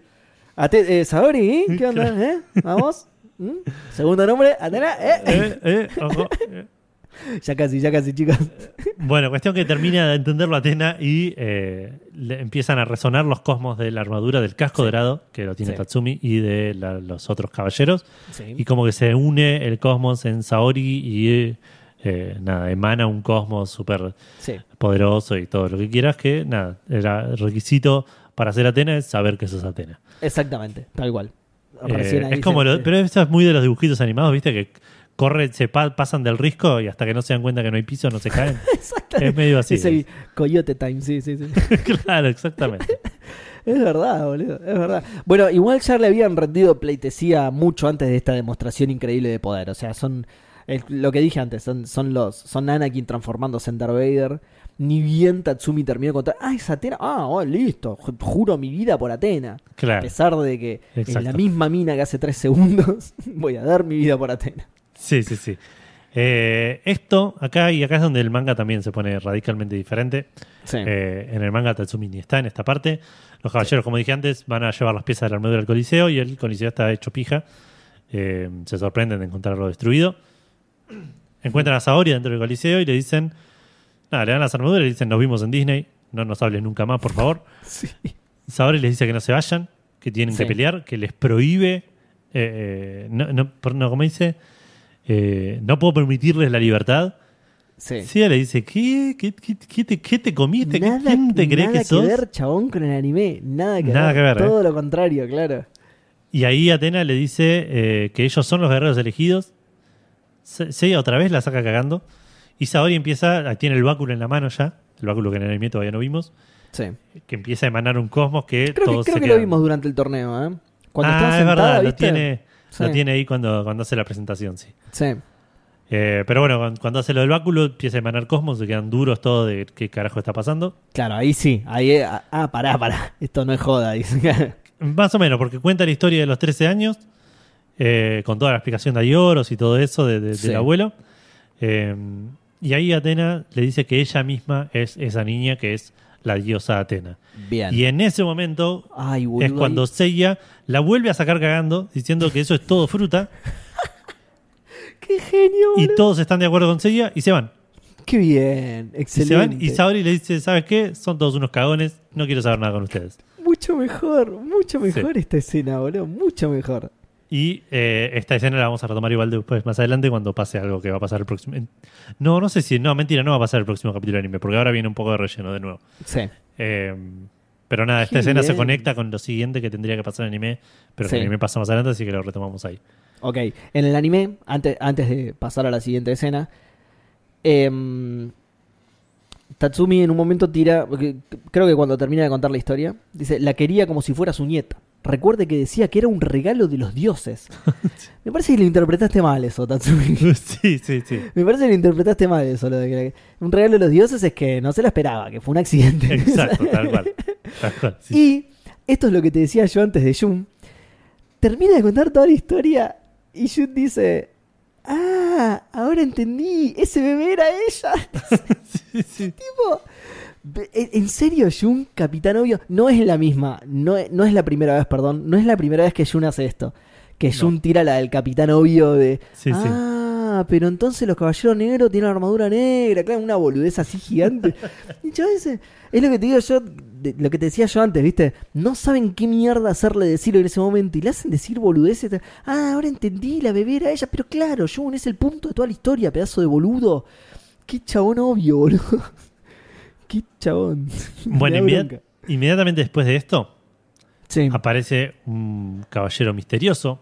Ate- eh, Saori. ¿qué onda? ¿Eh? ¿Vamos? ¿Mm? Segundo nombre, Atena, ¿eh? Eh, eh, ojo, eh. [LAUGHS] Ya casi, ya casi, chicos. Bueno, cuestión que termina de entenderlo Atena y eh, le empiezan a resonar los cosmos de la armadura del casco dorado, que lo tiene Sí. Tatsumi, y de la- los otros caballeros. Sí. Y como que se une el cosmos en Saori y eh, nada, emana un cosmos súper Sí. poderoso y todo lo que quieras, que nada, era requisito para ser Atena es saber que sos Atena. Exactamente, tal cual. Eh, es como lo- pero eso es muy de los dibujitos animados, ¿viste? Que corren, se pa- pasan del risco y hasta que no se dan cuenta que no hay piso no se caen. [LAUGHS] Exactamente. es medio así. Es el Coyote Time, sí, sí, sí. [LAUGHS] claro, exactamente. [LAUGHS] Es verdad, boludo, es verdad. Bueno, igual ya le habían rendido pleitesía mucho antes de esta demostración increíble de poder. O sea, son el- lo que dije antes, son, son los son Anakin transformándose en Darth Vader. Ni bien Tatsumi terminó con ah, es Atena, ah, oh, listo, ju- juro mi vida por Atena. A Claro. pesar de que es Exacto. la misma mina que hace tres segundos, [LAUGHS] voy a dar mi vida por Atena. Sí, sí, sí. Eh, esto acá y acá es donde el manga también se pone radicalmente diferente. Sí. Eh, en el manga Tatsumi ni está en esta parte. Los caballeros, como dije antes, van a llevar las piezas de la armadura al Coliseo y el Coliseo está hecho pija. Eh, se sorprenden de encontrarlo destruido. Encuentran a Saori dentro del Coliseo y le dicen, nada, le dan las armaduras y le dicen, nos vimos en Disney, no nos hables nunca más, por favor. [LAUGHS] Sí. Saori les dice que no se vayan, que tienen que pelear, que les prohíbe, eh, eh, no, no, como dice, Eh, no puedo permitirles la libertad. Sí. Sí, le dice, ¿qué, qué, qué, qué te, qué te comiste? ¿Qué- Nada, ¿Quién te cree nada que sos? ver, chabón, con el anime. Nada que Nada ver. que ver, ¿eh? Todo lo contrario, claro. Y ahí Atena le dice eh, que ellos son los guerreros elegidos. Se- Seiya otra vez la saca cagando. Y Saori empieza, tiene el báculo en la mano ya, el báculo que en el anime todavía no vimos, Sí. que empieza a emanar un cosmos que Creo que, todos creo se que lo vimos durante el torneo, ¿eh? Cuando ah, es sentada, verdad, lo tiene, Sí. lo tiene ahí cuando, cuando hace la presentación, sí. Sí. Eh, pero bueno, cuando, hace lo del báculo, empieza a emanar cosmos, se quedan duros todo de qué carajo está pasando. Claro, ahí sí. Ahí, eh, ah, pará, pará. Esto no es joda. [LAUGHS] Más o menos, porque cuenta la historia de los 13 años, eh, con toda la explicación de Ayoros y todo eso de- de- Sí. del abuelo. Eh, y ahí Atena le dice que ella misma es esa niña que es la diosa Atena. Bien. Y en ese momento Ay, boludo. es cuando Seiya la vuelve a sacar cagando, diciendo que eso es todo fruta, [LAUGHS] ¡Qué genio, y todos están de acuerdo con Seiya y se van. ¡Qué bien! Y se van, Excelente. y Saori le dice, ¿sabes qué? Son todos unos cagones, no quiero saber nada con ustedes. Mucho mejor, mucho mejor Sí. esta escena, boludo. Mucho mejor. Y eh, esta escena la vamos a retomar igual después, más adelante, cuando pase algo que va a pasar el próximo. No, no sé si. No, mentira, no va a pasar el próximo capítulo de anime, porque ahora viene un poco de relleno de nuevo. Sí. Eh, pero nada, esta Qué escena se conecta con lo siguiente que tendría que pasar en anime, pero Sí. que en anime pasa más adelante, así que lo retomamos ahí. Ok, en el anime, antes, antes de pasar a la siguiente escena, em, Tatsumi en un momento tira, creo que cuando termina de contar la historia, dice, la quería como si fuera su nieta. Recuerde que decía que era un regalo de los dioses. [LAUGHS] Me parece que lo interpretaste mal eso, Tatsumi. [LAUGHS] sí, sí, sí. Me parece que lo interpretaste mal eso. Lo de que un regalo de los dioses es que no se la esperaba, que fue un accidente. [LAUGHS] Exacto, tal cual. Tal cual, sí. Y esto es lo que te decía yo antes de Jun. Termina de contar toda la historia y Jun dice, ah, ahora entendí, ese bebé era ella. [LAUGHS] Sí, sí. tipo, en serio, Jun, Capitán Obvio, no es la misma, no, es- no es la primera vez, perdón, no es la primera vez que Jun hace esto. Que No. Jun tira la del Capitán Obvio de, Sí, sí. Ah, pero entonces los caballeros negros tienen armadura negra, claro, una boludez así gigante. [LAUGHS] y es lo que te digo yo, de- lo que te decía yo antes, ¿viste? No saben qué mierda hacerle decir en ese momento y le hacen decir boludeces. Ah, ahora entendí, la bebé era ella, pero claro, Jun es el punto de toda la historia, pedazo de boludo. Qué chabón obvio, boludo. [LAUGHS] Qué chabón. [LAUGHS] Bueno, inmediat- inmediatamente después de esto, Sí, aparece un caballero misterioso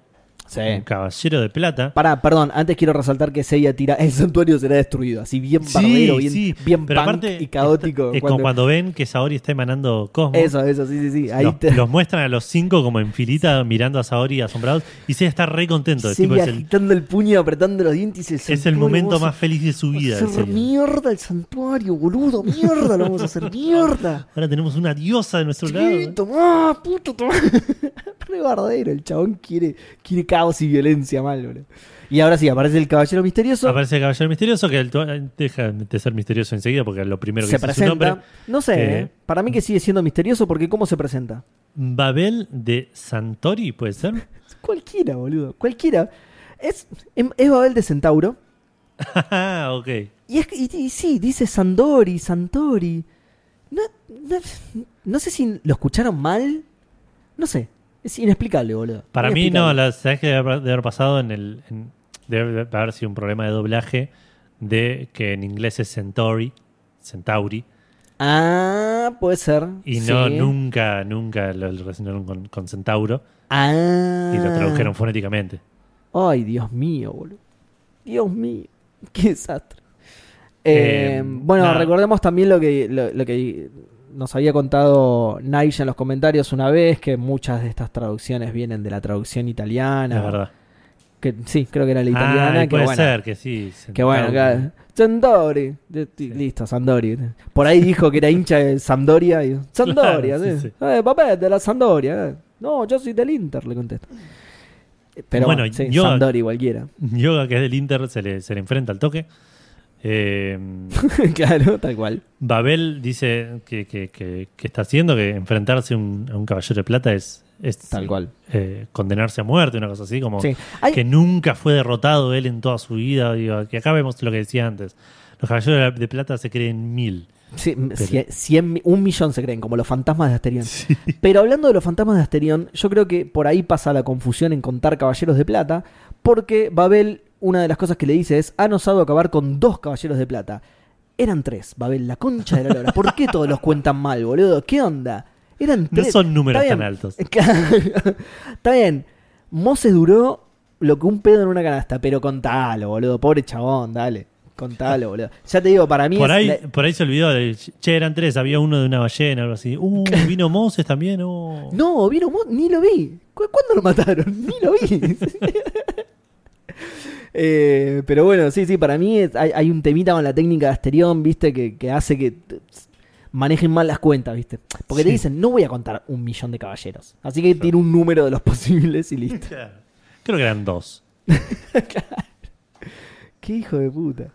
Sí. un caballero de plata. Pará, perdón, antes quiero resaltar que Seiya tira, el santuario será destruido, así bien Sí, bardero, bien, sí, bien pero punk aparte y caótico. Es como cuando ven que Saori está emanando cosmos. Eso, eso, sí, sí, sí. Ahí los, te... los muestran a los cinco como en filita mirando a Saori asombrados y Seiya está re contento. Tipo, es, el, agitando el puño, apretando los dientes el es el momento vamos a más feliz de su vida. de hacer Seiya. mierda el santuario, boludo, mierda, lo vamos a hacer mierda. [LAUGHS] Ahora tenemos una diosa de nuestro lado. tomá, puto, tomá. [LAUGHS] Re bardero, el chabón quiere, quiere caos y violencia mal, boludo. Y ahora sí, aparece el caballero misterioso. Aparece el caballero misterioso que el- deja de ser misterioso enseguida porque lo primero que se su presenta. nombre. No sé, ¿eh? para mí que sigue siendo misterioso porque ¿cómo se presenta? Babel de Santori, ¿puede ser? [LAUGHS] Cualquiera, boludo. Cualquiera. Es, es Babel de Centauro. [LAUGHS] Ok. Y, es, y, y sí, dice Sandori, Santori. No, no, no sé si lo escucharon mal. No sé. Es inexplicable, boludo. Para mí no, la, sabes que debe haber debe haber pasado en el. en- debe haber sido un problema de doblaje de que en inglés es Centauri, Centauri, Ah, puede ser. y no sí. nunca, nunca lo relacionaron con, con Centauro Ah. y lo tradujeron fonéticamente. Ay, Dios mío, boludo. Dios mío. Qué desastre. Eh, Eh, bueno, nada. recordemos también lo que, lo, lo que nos había contado Naisha en los comentarios una vez, que muchas de estas traducciones vienen de la traducción italiana. Es verdad. Que, sí, creo que era la italiana. Ah, que puede bueno, ser que sí. Que bueno, acá, Sandori. Listo, Sandori. Por ahí dijo que era hincha de Sampdoria. Y, [LAUGHS] Sampdoria, Claro, sí. Eh, papá, de la Sampdoria. eh. No, yo soy del Inter, le contesto. Pero Bueno, Sampdoria cualquiera. Yoga, que es del Inter, se le, se le enfrenta al toque. Eh, [LAUGHS] claro, tal cual. Babel dice que, que- que- que está haciendo que enfrentarse un- a un caballero de plata es, es Tal cual. eh, condenarse a muerte, una cosa así, como Sí. Hay- que nunca fue derrotado él en toda su vida. Digo, que acá vemos lo que decía antes. Los caballeros de, plata se creen mil. Sí, cien- un millón se creen, como los fantasmas de Asterión. Pero hablando de los fantasmas de Asterión, yo creo que por ahí pasa la confusión en contar caballeros de plata, porque Babel, una de las cosas que le dice es, han osado acabar con dos caballeros de plata. Eran tres, Babel, la concha de la lora. ¿Por qué todos los cuentan mal, boludo? ¿Qué onda? Eran No tres. son números tan altos. [LAUGHS] Está bien. Moses duró lo que un pedo en una canasta, pero contalo, boludo. Pobre chabón, dale. Contalo, boludo. Ya te digo, para mí Por es ahí, la- por ahí se olvidó. de- che, eran tres. Había uno de una ballena, algo así. Uh, vino Moses también. oh. No, vino Mo- ni lo vi. ¿Cu- ¿Cuándo lo mataron? [LAUGHS] Ni lo vi. [LAUGHS] Eh, pero bueno, sí, sí, para mí es- hay, hay un temita con la técnica de Asterión, viste, que, que hace que manejen mal las cuentas, viste. Porque te dicen, no voy a contar un millón de caballeros. Así que tiene un número de los [LAUGHS] posibles y listo. Claro. Creo que eran dos. [LAUGHS] Qué hijo de puta.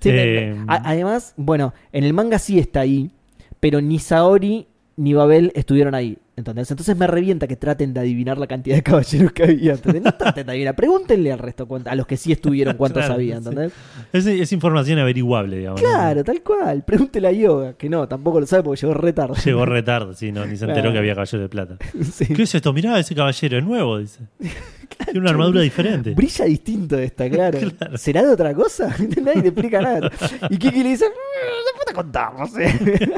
Sí, Eh, a- además, bueno, en el manga sí está ahí, pero ni Saori ni Babel estuvieron ahí. ¿Entendés? Entonces me revienta que traten de adivinar la cantidad de caballeros que había. ¿entendés? No traten de adivinar, pregúntenle al resto, cuánto- a los que sí estuvieron cuántos Claro, había, sí. ¿entendés? Es, es información averiguable, digamos. ¿no? Claro, tal cual. Pregúntele a Yoga, que no, tampoco lo sabe porque llegó re tarde. Llegó retardo, sí, no, ni se enteró Claro. que había caballero de plata. [LAUGHS] Sí. ¿Qué es esto? Mirá, ese caballero es nuevo, dice. [LAUGHS] Tiene una armadura diferente. Brilla distinto esta, [LAUGHS] claro. ¿Será de otra cosa? Nadie le explica nada. Y Kiki le dice, "Mm, después te contamos. eh".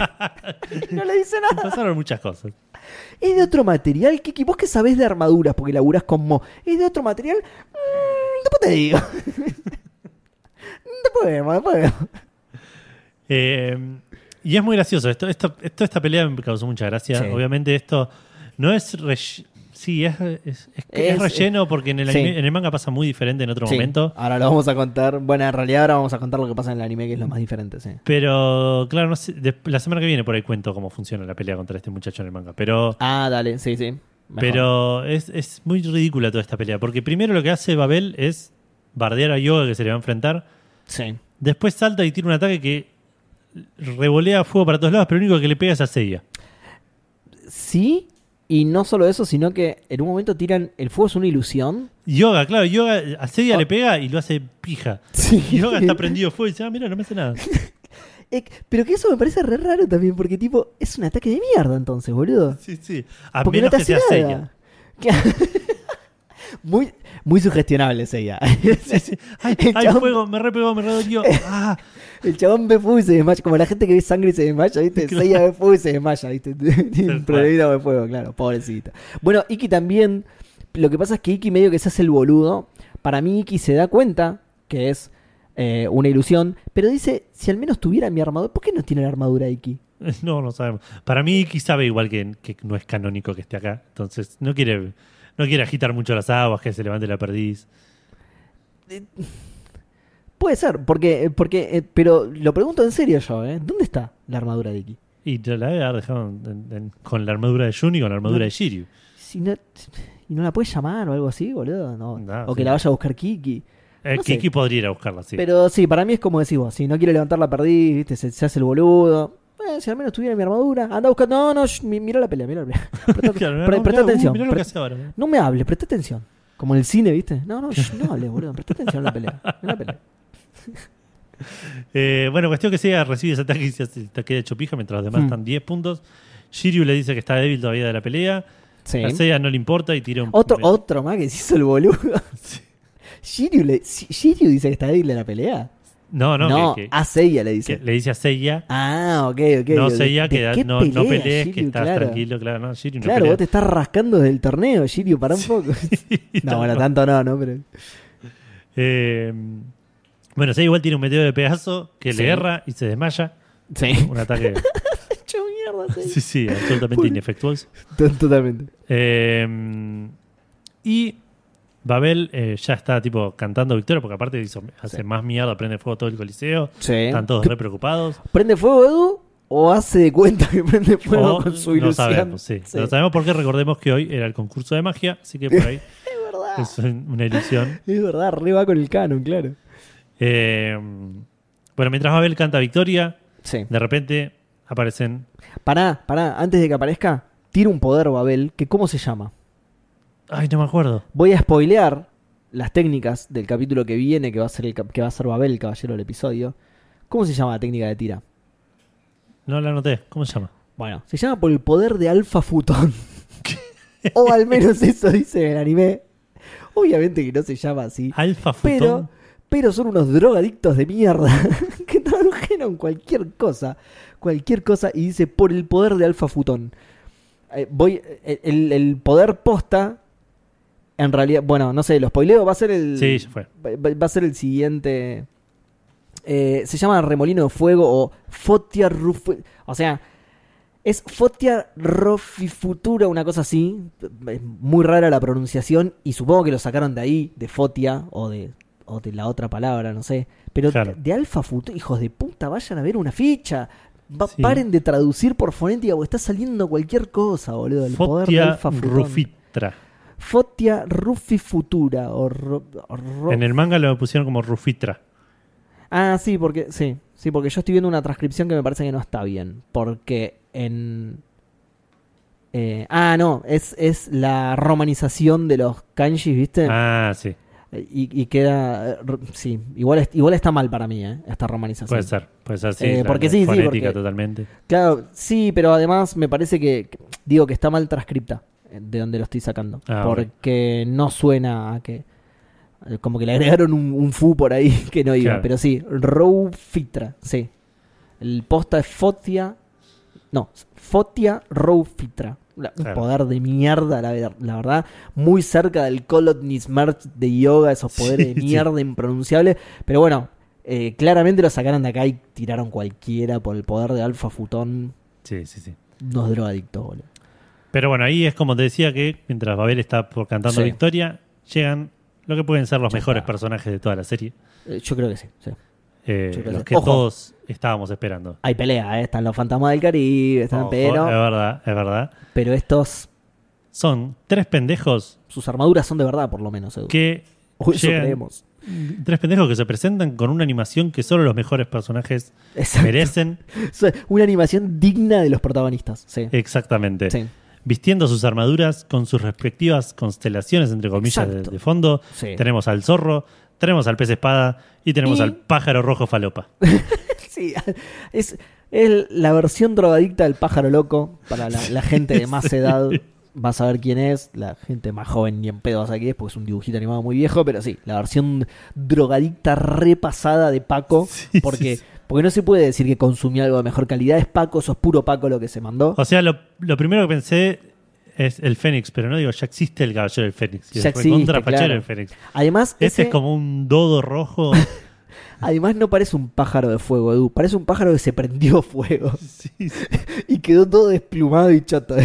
no le dice nada. Pasaron muchas cosas. ¿Es de otro material, Kiki? ¿Vos que sabés de armaduras porque laburás con Mo? ¿Es de otro material? Mm, después te digo. [LAUGHS] después vemos, después vemos. Eh, y es muy gracioso. Esto, esto, esto- esta pelea me causó mucha gracia. Sí. Obviamente esto no es... Sí, es, es, es- es Es- relleno porque en el, sí. anime- en el manga pasa muy diferente en otro Sí, momento. Ahora lo vamos a contar. Bueno, en realidad ahora vamos a contar lo que pasa en el anime, que es lo más diferente, sí. Pero, claro, no sé, de- la semana que viene por ahí cuento cómo funciona la pelea contra este muchacho en el manga. Pero, Ah, dale, sí, sí. Mejor. pero es, es muy ridícula toda esta pelea. Porque primero lo que hace Babel es bardear a Yoga que se le va a enfrentar. Sí. Después salta y tira un ataque que revolea fuego para todos lados, pero lo único que le pega es a Seiya. Sí, y no solo eso, sino que en un momento tiran. El fuego es una ilusión. Yoga, claro, Yoga a Seiya Oh. le pega y lo hace pija. Sí. Yoga está [LAUGHS] prendido fuego y dice, ah, mira, no me hace nada. [LAUGHS] Pero que eso me parece re raro también, porque tipo, es un ataque de mierda entonces, boludo. Sí, sí. A Porque menos no te que hace sea nada. Muy, muy sugestionable es [LAUGHS] ella. Sí, sí. Ay, El ay, chabón- fuego, me repegó, me redolió. [LAUGHS] Ah, El chabón ve fuego y se desmaya, como la gente que ve sangre y se desmaya, ¿viste? [LAUGHS] Claro. Seiya ve fuego y se desmaya, ¿viste? Problemita de fuego, claro, pobrecita. Bueno, Iki también lo que pasa es que Iki medio que se hace el boludo. Para mí Iki se da cuenta que es eh, una ilusión, pero dice, si al menos tuviera mi armadura, ¿por qué no tiene la armadura Iki? No, no sabemos. Para mí, Iki sabe igual que, que no es canónico que esté acá. Entonces, no quiere, no quiere agitar mucho las aguas, que se levante la perdiz. Puede ser, porque, porque eh, pero lo pregunto en serio yo, ¿eh? ¿Dónde está la armadura de Iki? Y te la debe haber dejado en- en- con la armadura de Jun y con la armadura No. de Shiryu. Si no, ¿Y no la puedes llamar o algo así, boludo? No. No, o que la vaya a buscar Kiki. Eh, sé. Kiki podría ir a buscarla, sí. Pero sí, para mí es como decís vos, si no quiere levantar la perdiz, ¿viste? Se, se hace el boludo. Eh, si al menos tuviera mi armadura, anda a buscar. No, no, mi- mira la pelea, mira la pelea. [LAUGHS] Presta, Claro, pre- no, presta mirá, uh, atención. mirá lo pre- que hace ahora. no me hables, presta atención. Como en el cine, ¿viste? No, no, no hables, boludo. Presta atención a la pelea. Mira la pelea. [LAUGHS] Eh, bueno, cuestión que Seiya recibe ese ataque y se hace- te queda hecho pija mientras los demás Hmm. están 10 puntos. Shiryu le dice que está débil todavía de la pelea. Sí. A Seiya no le importa y tira un. Otro, otro más que se hizo el boludo. [LAUGHS] Sí. Shiryu, le, Shi- Shiryu dice que está débil de la pelea. No, no, No, que, que- a Seiya le dice. le dice a Seiya. Ah, ok, ok. no, ¿De- Seiya, que da- no, pelees, que estás Claro. tranquilo, claro. No, Shiryu no Claro, pelea. vos te estás rascando desde el torneo, Shiryu, para un poco. [LAUGHS] no, bueno, tanto no, ¿no? Pero... Eh, bueno, Seiya igual tiene un meteoro de pedazo que Sí. le erra y se desmaya. Sí. Un ataque. [LAUGHS] Hecho mierda, Seiya. sí, sí, absolutamente inefectuoso. Totalmente. Eh, y Babel eh, ya está tipo cantando victoria porque aparte hizo, hace Sí. más mierda, prende fuego todo el coliseo. Sí. Están todos re preocupados. ¿Prende fuego Edu? ¿O hace de cuenta que prende fuego O con su no ilusión? sabemos, sí. Lo sabemos porque recordemos que hoy era el concurso de magia, así que por ahí [LAUGHS] Es verdad. es un- una ilusión. [LAUGHS] Es verdad, arriba con el canon, claro. Eh, bueno, mientras Babel canta victoria, Sí. de repente aparecen. Pará, pará, antes de que aparezca, tira un poder Babel, que ¿cómo se llama? Ay, no me acuerdo. Voy a spoilear las técnicas del capítulo que viene, que va a ser el que va a ser Babel, caballero del episodio. ¿Cómo se llama la técnica de tira? No la anoté. ¿Cómo se llama? Bueno, se llama por el poder de Alpha Futón. [LAUGHS] [LAUGHS] o al menos eso dice el anime. Obviamente que no se llama así. Alfa Pero, Futón. pero son unos drogadictos de mierda [LAUGHS] que tradujeron cualquier cosa. Cualquier cosa y dice por el poder de Alpha Futón. Eh, voy, eh, el, el poder posta, en realidad, bueno, no sé, lo spoileo, va a ser el. Sí, ya fue. Va, va a ser el siguiente. Eh, se llama Remolino de Fuego o Fotia Ruf. O sea, es Fotia Rofifutura, una cosa así. Es muy rara la pronunciación y supongo que lo sacaron de ahí, de Fotia o de, o de la otra palabra, no sé. Pero Claro. de Alfa Futura, hijos de puta, vayan a ver una ficha. Va- Sí. Paren de traducir por fonética porque está saliendo cualquier cosa, boludo. El poder de Alfa. Rufitra. Fotia Rufifutura o, ro- o ro- En el manga lo pusieron como Rufitra. Ah, sí, porque sí, sí, porque yo estoy viendo una transcripción que me parece que no está bien, porque en eh, ah, no, es, es la romanización de los kanjis, ¿viste? Ah, sí. Y, y queda eh, sí, igual igual está mal para mí, ¿eh? Esta romanización. Puede ser. Puede ser, sí. Eh, porque sí, sí, porque- totalmente. Claro, sí, pero además me parece que digo que está mal transcripta de donde lo estoy sacando, Ah, porque no suena a que eh, como que le agregaron un, un fu por ahí [LAUGHS] que no iba, Claro. pero sí, Roufitra, sí. El posta es Fotia, no, Fotia Roufitra. La- Un Claro. poder de mierda, la, ver- la verdad. Muy cerca del Kolot Nismarch de yoga, esos [LAUGHS] poderes Sí, de sí. mierda impronunciables. Pero bueno, eh, claramente lo sacaron de acá y tiraron cualquiera por el poder de Alfa Futón. Sí, sí, sí. Unos drogadictos, boludo. Pero bueno, ahí es como te decía que mientras Babel está por cantando Sí. victoria, llegan lo que pueden ser los Ya mejores está. personajes de toda la serie. Eh, yo creo que sí. sí. eh, los que- que Ojo. todos estábamos esperando. Hay pelea, ¿eh? están los fantasmas del Caribe, están, Ojo, pero, Es verdad, es verdad. pero estos, Son tres pendejos sus armaduras son de verdad, por lo menos, Edu. que O eso llegan- creemos. tres pendejos que se presentan con una animación que solo los mejores personajes Exacto. merecen. O [LAUGHS] sea, Una animación digna de los protagonistas. Sí. Exactamente. Sí. Vistiendo sus armaduras con sus respectivas constelaciones, entre comillas, de, fondo. Sí. Tenemos al zorro, tenemos al pez espada y tenemos Y- al pájaro rojo falopa. [LAUGHS] Sí, es, es la versión drogadicta del pájaro loco para la, la gente de más [LAUGHS] edad. Vas a ver quién es, la gente más joven ni en pedo vas a quién es, porque es un dibujito animado muy viejo, pero sí, la versión drogadicta repasada de Paco, Sí, porque, sí, sí. Porque no se puede decir que consumía algo de mejor calidad, es Paco, eso es puro Paco lo que se mandó. O sea, lo, lo primero que pensé es el Fénix, pero no digo, ya existe el Caballero del Fénix. Ya existe, claro. el Fénix. Además, Este ese- es como un dodo rojo. [LAUGHS] además no parece un pájaro de fuego, Edu. Parece un pájaro que se prendió fuego. [LAUGHS] Sí, sí. [LAUGHS] y quedó todo desplumado y choto.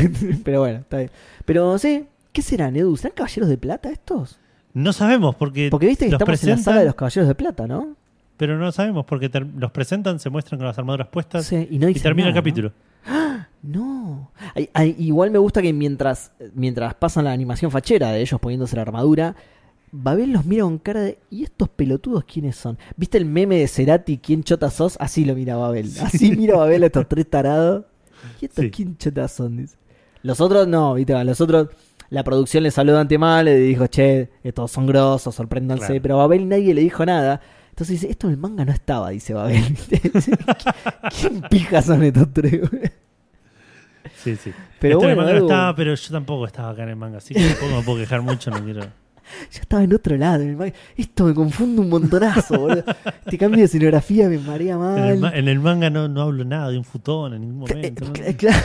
Pero bueno, está bien. Pero sí, ¿qué serán, Edu? ¿Serán caballeros de plata estos? No sabemos porque, Porque viste que estamos en la saga de los caballeros de plata, ¿no? Pero no sabemos porque los presentan, se muestran con las armaduras puestas Sí, y no termina nada, el capítulo. [GASPS] No. Ay, ay, igual me gusta que mientras, mientras pasan la animación fachera de ellos poniéndose la armadura, Babel los mira con cara de ¿y estos pelotudos quiénes son? ¿Viste el meme de Cerati, quién chota sos? Así lo mira Babel. Así mira Babel a estos tres tarados. ¿Y estos Sí. quién chota son? Dice. Los otros no, ¿viste? Los otros, la producción les habló de antemano, le dijo, che, estos son grosos, sorpréndanse. Claro. Pero a Babel nadie le dijo nada. Entonces dice, esto en el manga no estaba, dice Babel. [LAUGHS] ¿Quién pija son estos tres? Sí, sí. Pero Esto en el bueno, manga no estaba, pero yo tampoco estaba acá en el manga, así que tampoco me puedo quejar mucho, no quiero. [LAUGHS] Ya estaba en otro lado. en el manga. Esto me confunde un montonazo, boludo. Este cambio de escenografía me marea En mal. el, ma- en el manga no, no hablo nada de un futón en ningún Eh, momento. ¿no? cl- claro.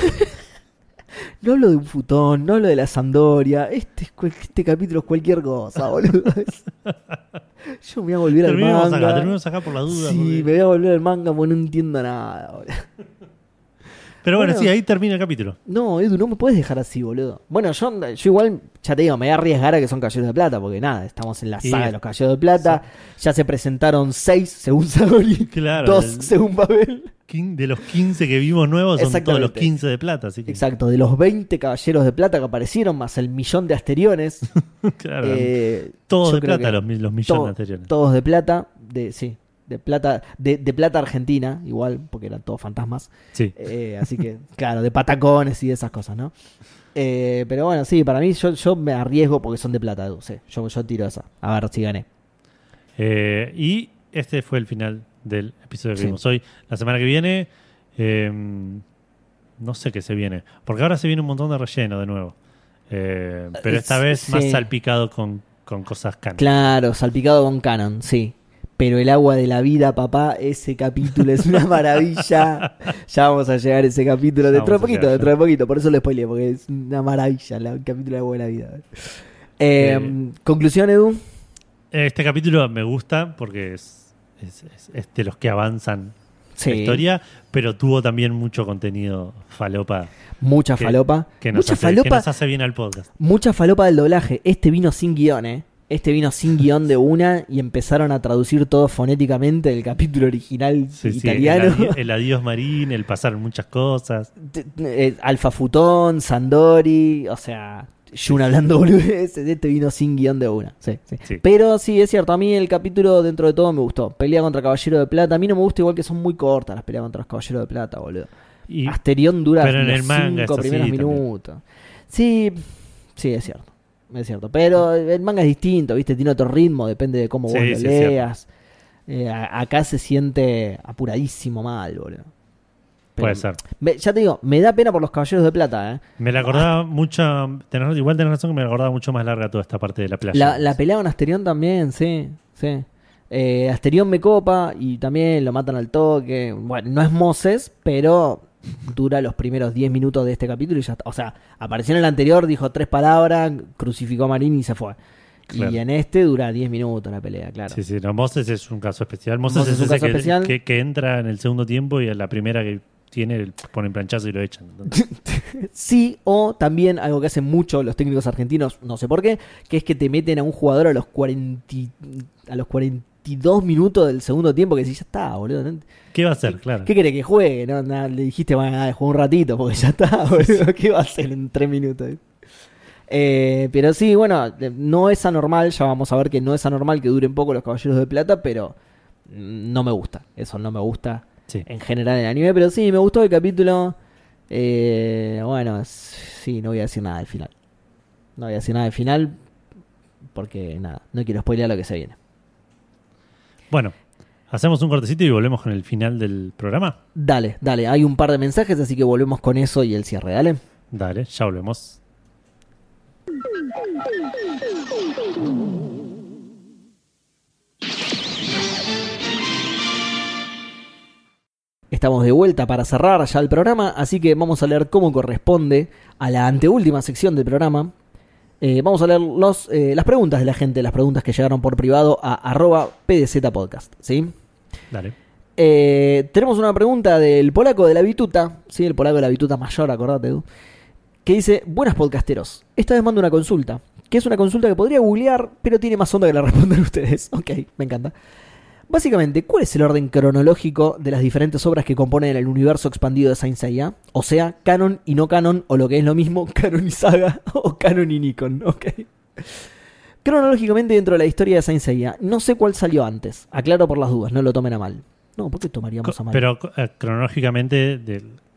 No hablo de un futón, no hablo de la Sampdoria. Este, este capítulo es cualquier cosa, boludo. [LAUGHS] Yo me voy a volver al manga. acá, terminemos acá por la duda. Sí, porque- me voy a volver al manga porque no entiendo nada, boludo. Pero bueno, Bueno. sí, ahí termina el capítulo. No, Edu, no me puedes dejar así, boludo. Bueno, yo, yo igual, ya te digo, me voy a arriesgar a que son caballeros de plata, porque nada, estamos en la saga de los caballeros de plata. Ya se presentaron seis según [LAUGHS] Saori, Claro, dos según Babel. De los 15 que vimos nuevos son todos los Exactamente. 15 de plata, así que. Exacto, de los 20 caballeros de plata que aparecieron, más el millón de asteriones. [LAUGHS] claro. eh, todos de plata, los, los millones to- anteriores. Todos de plata, de, sí, de plata, de, de plata argentina, igual, porque eran todos fantasmas. Sí. Eh, así que, [LAUGHS] claro, de patacones y de esas cosas, ¿no? Eh, pero bueno, sí, para mí yo, yo me arriesgo porque son de plata, Edu, sí. yo, yo tiro esa. A ver si gané. Eh, y este fue el final del episodio que Sí. vimos hoy. La semana que viene, eh, no sé qué se viene. Porque ahora se viene un montón de relleno de nuevo. Pero esta vez sí. más salpicado con, con cosas canon. Claro, salpicado con canon, sí. Pero el agua de la vida, papá, ese capítulo es una maravilla. ya vamos a llegar a ese capítulo Ya dentro de poquito, dentro de poquito. Por eso lo spoileé, porque es una maravilla la- el capítulo de agua de la vida. Eh, Eh, Conclusión, Edu. Este capítulo me gusta porque es, es, es- es de los que avanzan Sí, la historia, pero tuvo también mucho contenido falopa mucha que- falopa. que nos, mucha hace, que falopa. nos hace bien al podcast. Mucha falopa del doblaje. Este vino sin guion, ¿eh? Este vino sin guion de una y empezaron a traducir todo fonéticamente del capítulo original Sí, sí, italiano. el, adi- el adiós marín, el pasar muchas cosas. Eh, Alfa Futón, Sandori, o sea, Jun hablando [LAUGHS] boludeces, este vino sin guion de una. Sí. Pero sí, es cierto, a mí el capítulo dentro de todo me gustó. Pelea contra Caballero de Plata, a mí no me gusta igual que son muy cortas las peleas contra los Caballeros de Plata, boludo. Y, Asterión dura los cinco primeros también. minutos. Sí, sí, es cierto. Es cierto. Pero el manga es distinto, ¿viste? Tiene otro ritmo, depende de cómo Sí, vos lo sí, leas. Eh, acá se siente apuradísimo mal, boludo. Pero- puede ser. me- ya te digo, me da pena por los caballeros de plata, ¿eh? Me la acordaba mucho. tenés- igual tenés razón que me la acordaba mucho más larga toda esta parte de la playa. La, la pelea con Asterión también, sí, sí. Eh, Asterión me copa y también lo matan al toque. Bueno, no es Moses, pero dura los primeros 10 minutos de este capítulo y ya está. O sea, apareció en el anterior, dijo tres palabras, crucificó a Marín y se fue. Claro. Y en este dura 10 minutos la pelea, claro. Sí, sí, no, Moses es un caso especial. Moses, Moses es, un ese caso que, especial. Que, que entra en el segundo tiempo y a la primera que tiene ponen planchazo y lo echan. [LAUGHS] Sí, o también algo que hacen mucho los técnicos argentinos, no sé por qué, que es que te meten a un jugador a los 40, y- a los 42 minutos del segundo tiempo que si ya está, boludo. ¿No? ¿Qué va a hacer? Claro. ¿Qué quiere que juegue? No, nada, le dijiste, bueno, nada, juega un ratito porque ya está, [LAUGHS] boludo. ¿Qué va a hacer en tres minutos? Eh, pero sí, bueno, no es anormal, ya vamos a ver que no es anormal que duren poco los Caballeros de Plata, pero no me gusta. Eso no me gusta Sí. en general en el anime, pero sí, me gustó el capítulo. Eh, bueno, sí, no voy a decir nada del final. No voy a decir nada del final porque, nada, no quiero spoilear lo que se viene. Bueno, hacemos un cortecito y volvemos con el final del programa. Dale, dale, hay un par de mensajes, así que volvemos con eso y el cierre, dale. Dale, ya volvemos. Estamos de vuelta para cerrar ya el programa, así que vamos a leer cómo corresponde a la anteúltima sección del programa. Eh, vamos a leer los, eh, las preguntas de la gente, las preguntas que llegaron por privado a arroba pdzpodcast, ¿sí? Dale. Eh, tenemos una pregunta del polaco de la bituta, ¿sí? El polaco de la bituta mayor, acordate, Edu, que dice, buenas podcasteros, esta vez mando una consulta, que es una consulta que podría googlear, pero tiene más onda que la respondan [LAUGHS] ustedes. Ok, me encanta. Básicamente, ¿cuál es el orden cronológico de las diferentes obras que componen el universo expandido de Saint Seiya? O sea, canon y no canon, o lo que es lo mismo, [LAUGHS] canon y saga, o canon y Nikon, ok. Cronológicamente dentro de la historia de Saint Seiya, no sé cuál salió antes. Aclaro por las dudas, no lo tomen a mal. No, ¿por qué tomaríamos a mal? Pero eh, cronológicamente,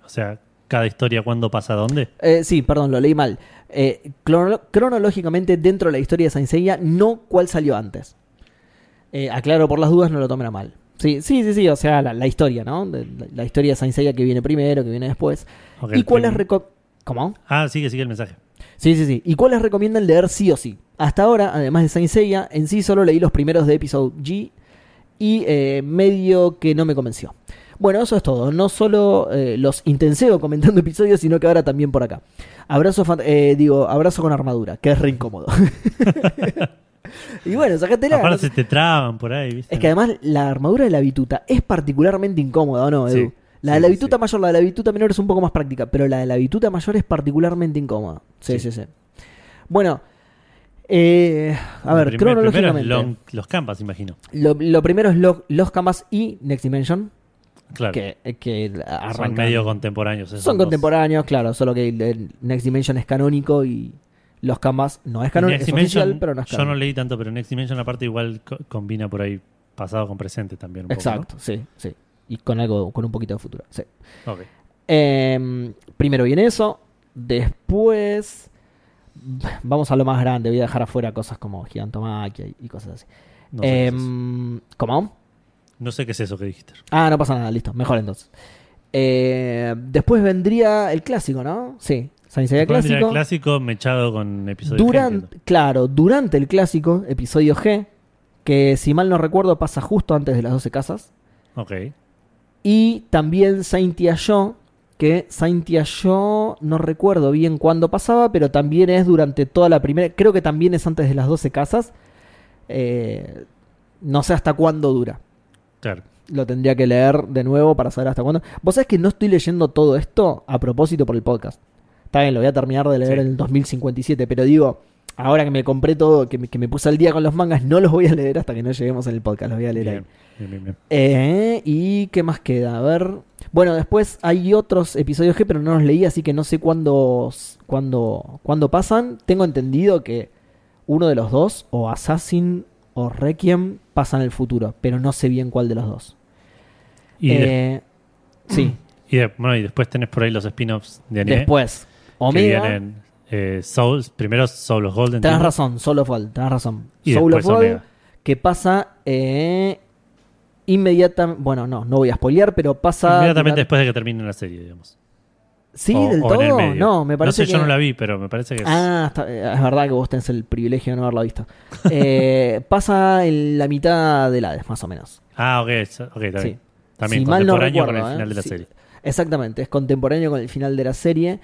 o sea, cada historia, ¿cuándo pasa dónde? Eh, sí, perdón, lo leí mal. Eh, crono- cronológicamente dentro de la historia de Saint Seiya, no cuál salió antes. Aclaro por las dudas, no lo tomen a mal. Sí, sí, sí, sí, o sea, la, la historia, ¿no? De- la, la historia de Saint Seiya que viene primero, que viene después. ¿Y cuáles ¿Cómo? Ah, sigue, sigue el mensaje. Sí, sí, sí. ¿Y cuáles recomiendan leer sí o sí? Hasta ahora, además de Saint Seiya, en sí solo leí los primeros de Episode G y eh, medio que no me convenció. Bueno, eso es todo. No solo eh, los intenseo comentando [LAUGHS] episodios, sino que ahora también por acá. Abrazo, eh, digo, abrazo con armadura, que es re incómodo. [LAUGHS] y bueno, sacátela. Aparte ¿no? se te traban por ahí, ¿viste? Es que además la armadura de la bituta es particularmente incómoda, ¿o no, Sí, Edu? La de sí, la bituta sí. mayor, la de la bituta menor es un poco más práctica, pero la de la bituta mayor es particularmente incómoda. Sí, sí, Sí. sí. Bueno, eh, a Lo ver, prim- primero es cronológicamente. long- los campas, imagino. Lo, lo primero es lo- Los Camas y Next Dimension, Claro. que, que Son arrancan. medio contemporáneos. esos Son dos. contemporáneos, claro, solo que el, Next Dimension es canónico y Los Camas no es canónico, Next es Dimension, oficial, pero no es Yo canónico. no leí tanto, pero Next Dimension aparte igual co- combina por ahí pasado con presente también. Un poco, Exacto, sí, sí. Y con algo, con un poquito de futuro, sí. ¿no? Ok. Eh, primero viene eso. Después. [LAUGHS] Vamos a lo más grande. Voy a dejar afuera cosas como Gigantomaquia y, y cosas así. No sé. Em, ¿Cómo? No sé qué es eso que dijiste. Ah, no pasa nada, listo. Mejor entonces. Eh, después vendría el clásico, ¿no? Sí. Vendría clásico. el clásico mechado con episodios G, Durante, entiendo. claro, durante el clásico, episodio G, que si mal no recuerdo pasa justo antes de las 12 casas. Ok. Y también Saint Yo, que Saint Yo no recuerdo bien cuándo pasaba, pero también es durante toda la primera. Creo que también es antes de las 12 casas. Eh, no sé hasta cuándo dura. Claro. Lo tendría que leer de nuevo para saber hasta cuándo. Vos sabés que no estoy leyendo todo esto a propósito por el podcast. Está bien, lo voy a terminar de leer Sí. en el 2057, pero digo, ahora que me compré todo, que me, que me puse al día con los mangas, no los voy a leer hasta que no lleguemos en el podcast. Los voy a leer ahí. Bien, bien, bien, bien. Eh, ¿Y qué más queda? A ver. Bueno, después hay otros episodios G, pero no los leí, así que no sé cuándo, cuándo, cuándo pasan. Tengo entendido que uno de los dos, o Assassin o Requiem, pasan el futuro, pero no sé bien cuál de los dos. Y, de- Eh, sí, [CLEARS THROAT] y de- bueno, y después tenés por ahí los spin-offs de anime. después. que Omega. vienen eh, Souls, primero Soul of Golden. Tenés razón, Soul of Gold, tenés razón. Y Soul of Gold, que pasa eh, inmediatamente. Bueno, no, no voy a spoilear, pero pasa. Inmediatamente después de que termine la serie, digamos. ¿Sí, O- del o todo? No, me parece No sé, yo que- no la vi, pero me parece que es. Ah, está- eh, es verdad que vos tenés el privilegio de no haberla visto. [LAUGHS] Eh, pasa en la mitad del Hades, más o menos. Ah, ok, ok, está Sí. bien. También Si mal no contemporáneo con recuerdo, el ¿eh? final de la Sí. serie. Exactamente, es contemporáneo con el final de la serie.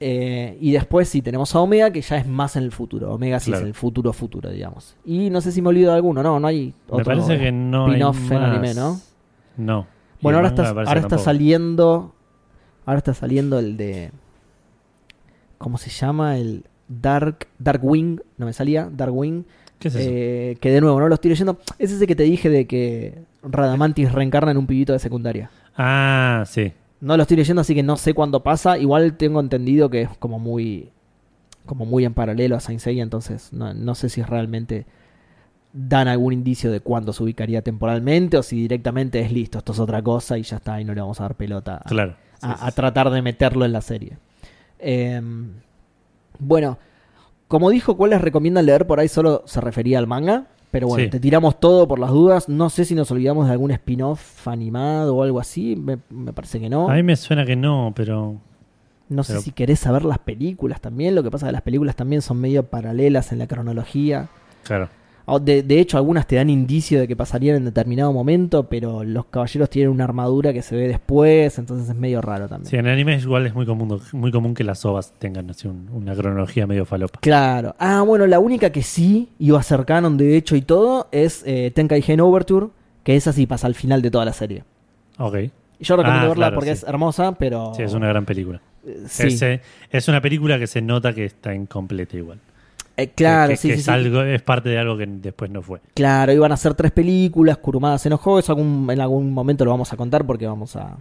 Eh, y después sí tenemos a Omega, que ya es más en el futuro. Omega sí Claro. es el futuro futuro, digamos. Y no sé si me olvido de alguno, no, no hay otro Me parece que no hay spin-off en anime, ¿no? No. Bueno, ahora está, ahora está saliendo. Ahora está saliendo el de. ¿Cómo se llama? El Dark. Dark Wing. No me salía. Dark Wing. ¿Qué es eso? Eh, que de nuevo, no lo estoy leyendo. Es ese que te dije de que Radamantis reencarna en un pibito de secundaria. Ah, sí. No lo estoy leyendo, así que no sé cuándo pasa. Igual tengo entendido que es como muy. Como muy en paralelo a Saint Seiya, entonces no, no sé si realmente dan algún indicio de cuándo se ubicaría temporalmente o si directamente es listo, esto es otra cosa y ya está, y no le vamos a dar pelota a- Claro. Sí, a, sí, a sí. tratar de meterlo en la serie. Em, bueno, como dijo, ¿cuáles recomiendan leer? Por ahí solo se refería al manga. Pero bueno, Sí. te tiramos todo por las dudas. No sé si nos olvidamos de algún spin-off animado o algo así. Me, me parece que no. A mí me suena que no, pero. No sé si querés saber las películas también. Lo que pasa es que las películas también son medio paralelas en la cronología. Claro. O De, de hecho, algunas te dan indicio de que pasarían en determinado momento, pero los caballeros tienen una armadura que se ve después, entonces es medio raro también. Sí, en el anime igual es muy común, muy común que las ovas tengan así un- una cronología medio falopa. Claro. Ah, bueno, la única que sí iba a ser canon, de hecho, y todo, es eh, Tenkai Gen Overture, que esa sí pasa al final de toda la serie. Ok. Y Yo recomiendo Ah, verla claro, porque sí. es hermosa, pero... Sí, es una gran película. sí. Es, es una película que se nota que está incompleta igual. Eh, claro, que, sí, que sí, es, sí. algo, es parte de algo que después no fue. Claro, iban a hacer tres películas, Kurumada se enojó, eso algún, en algún momento lo vamos a contar porque vamos a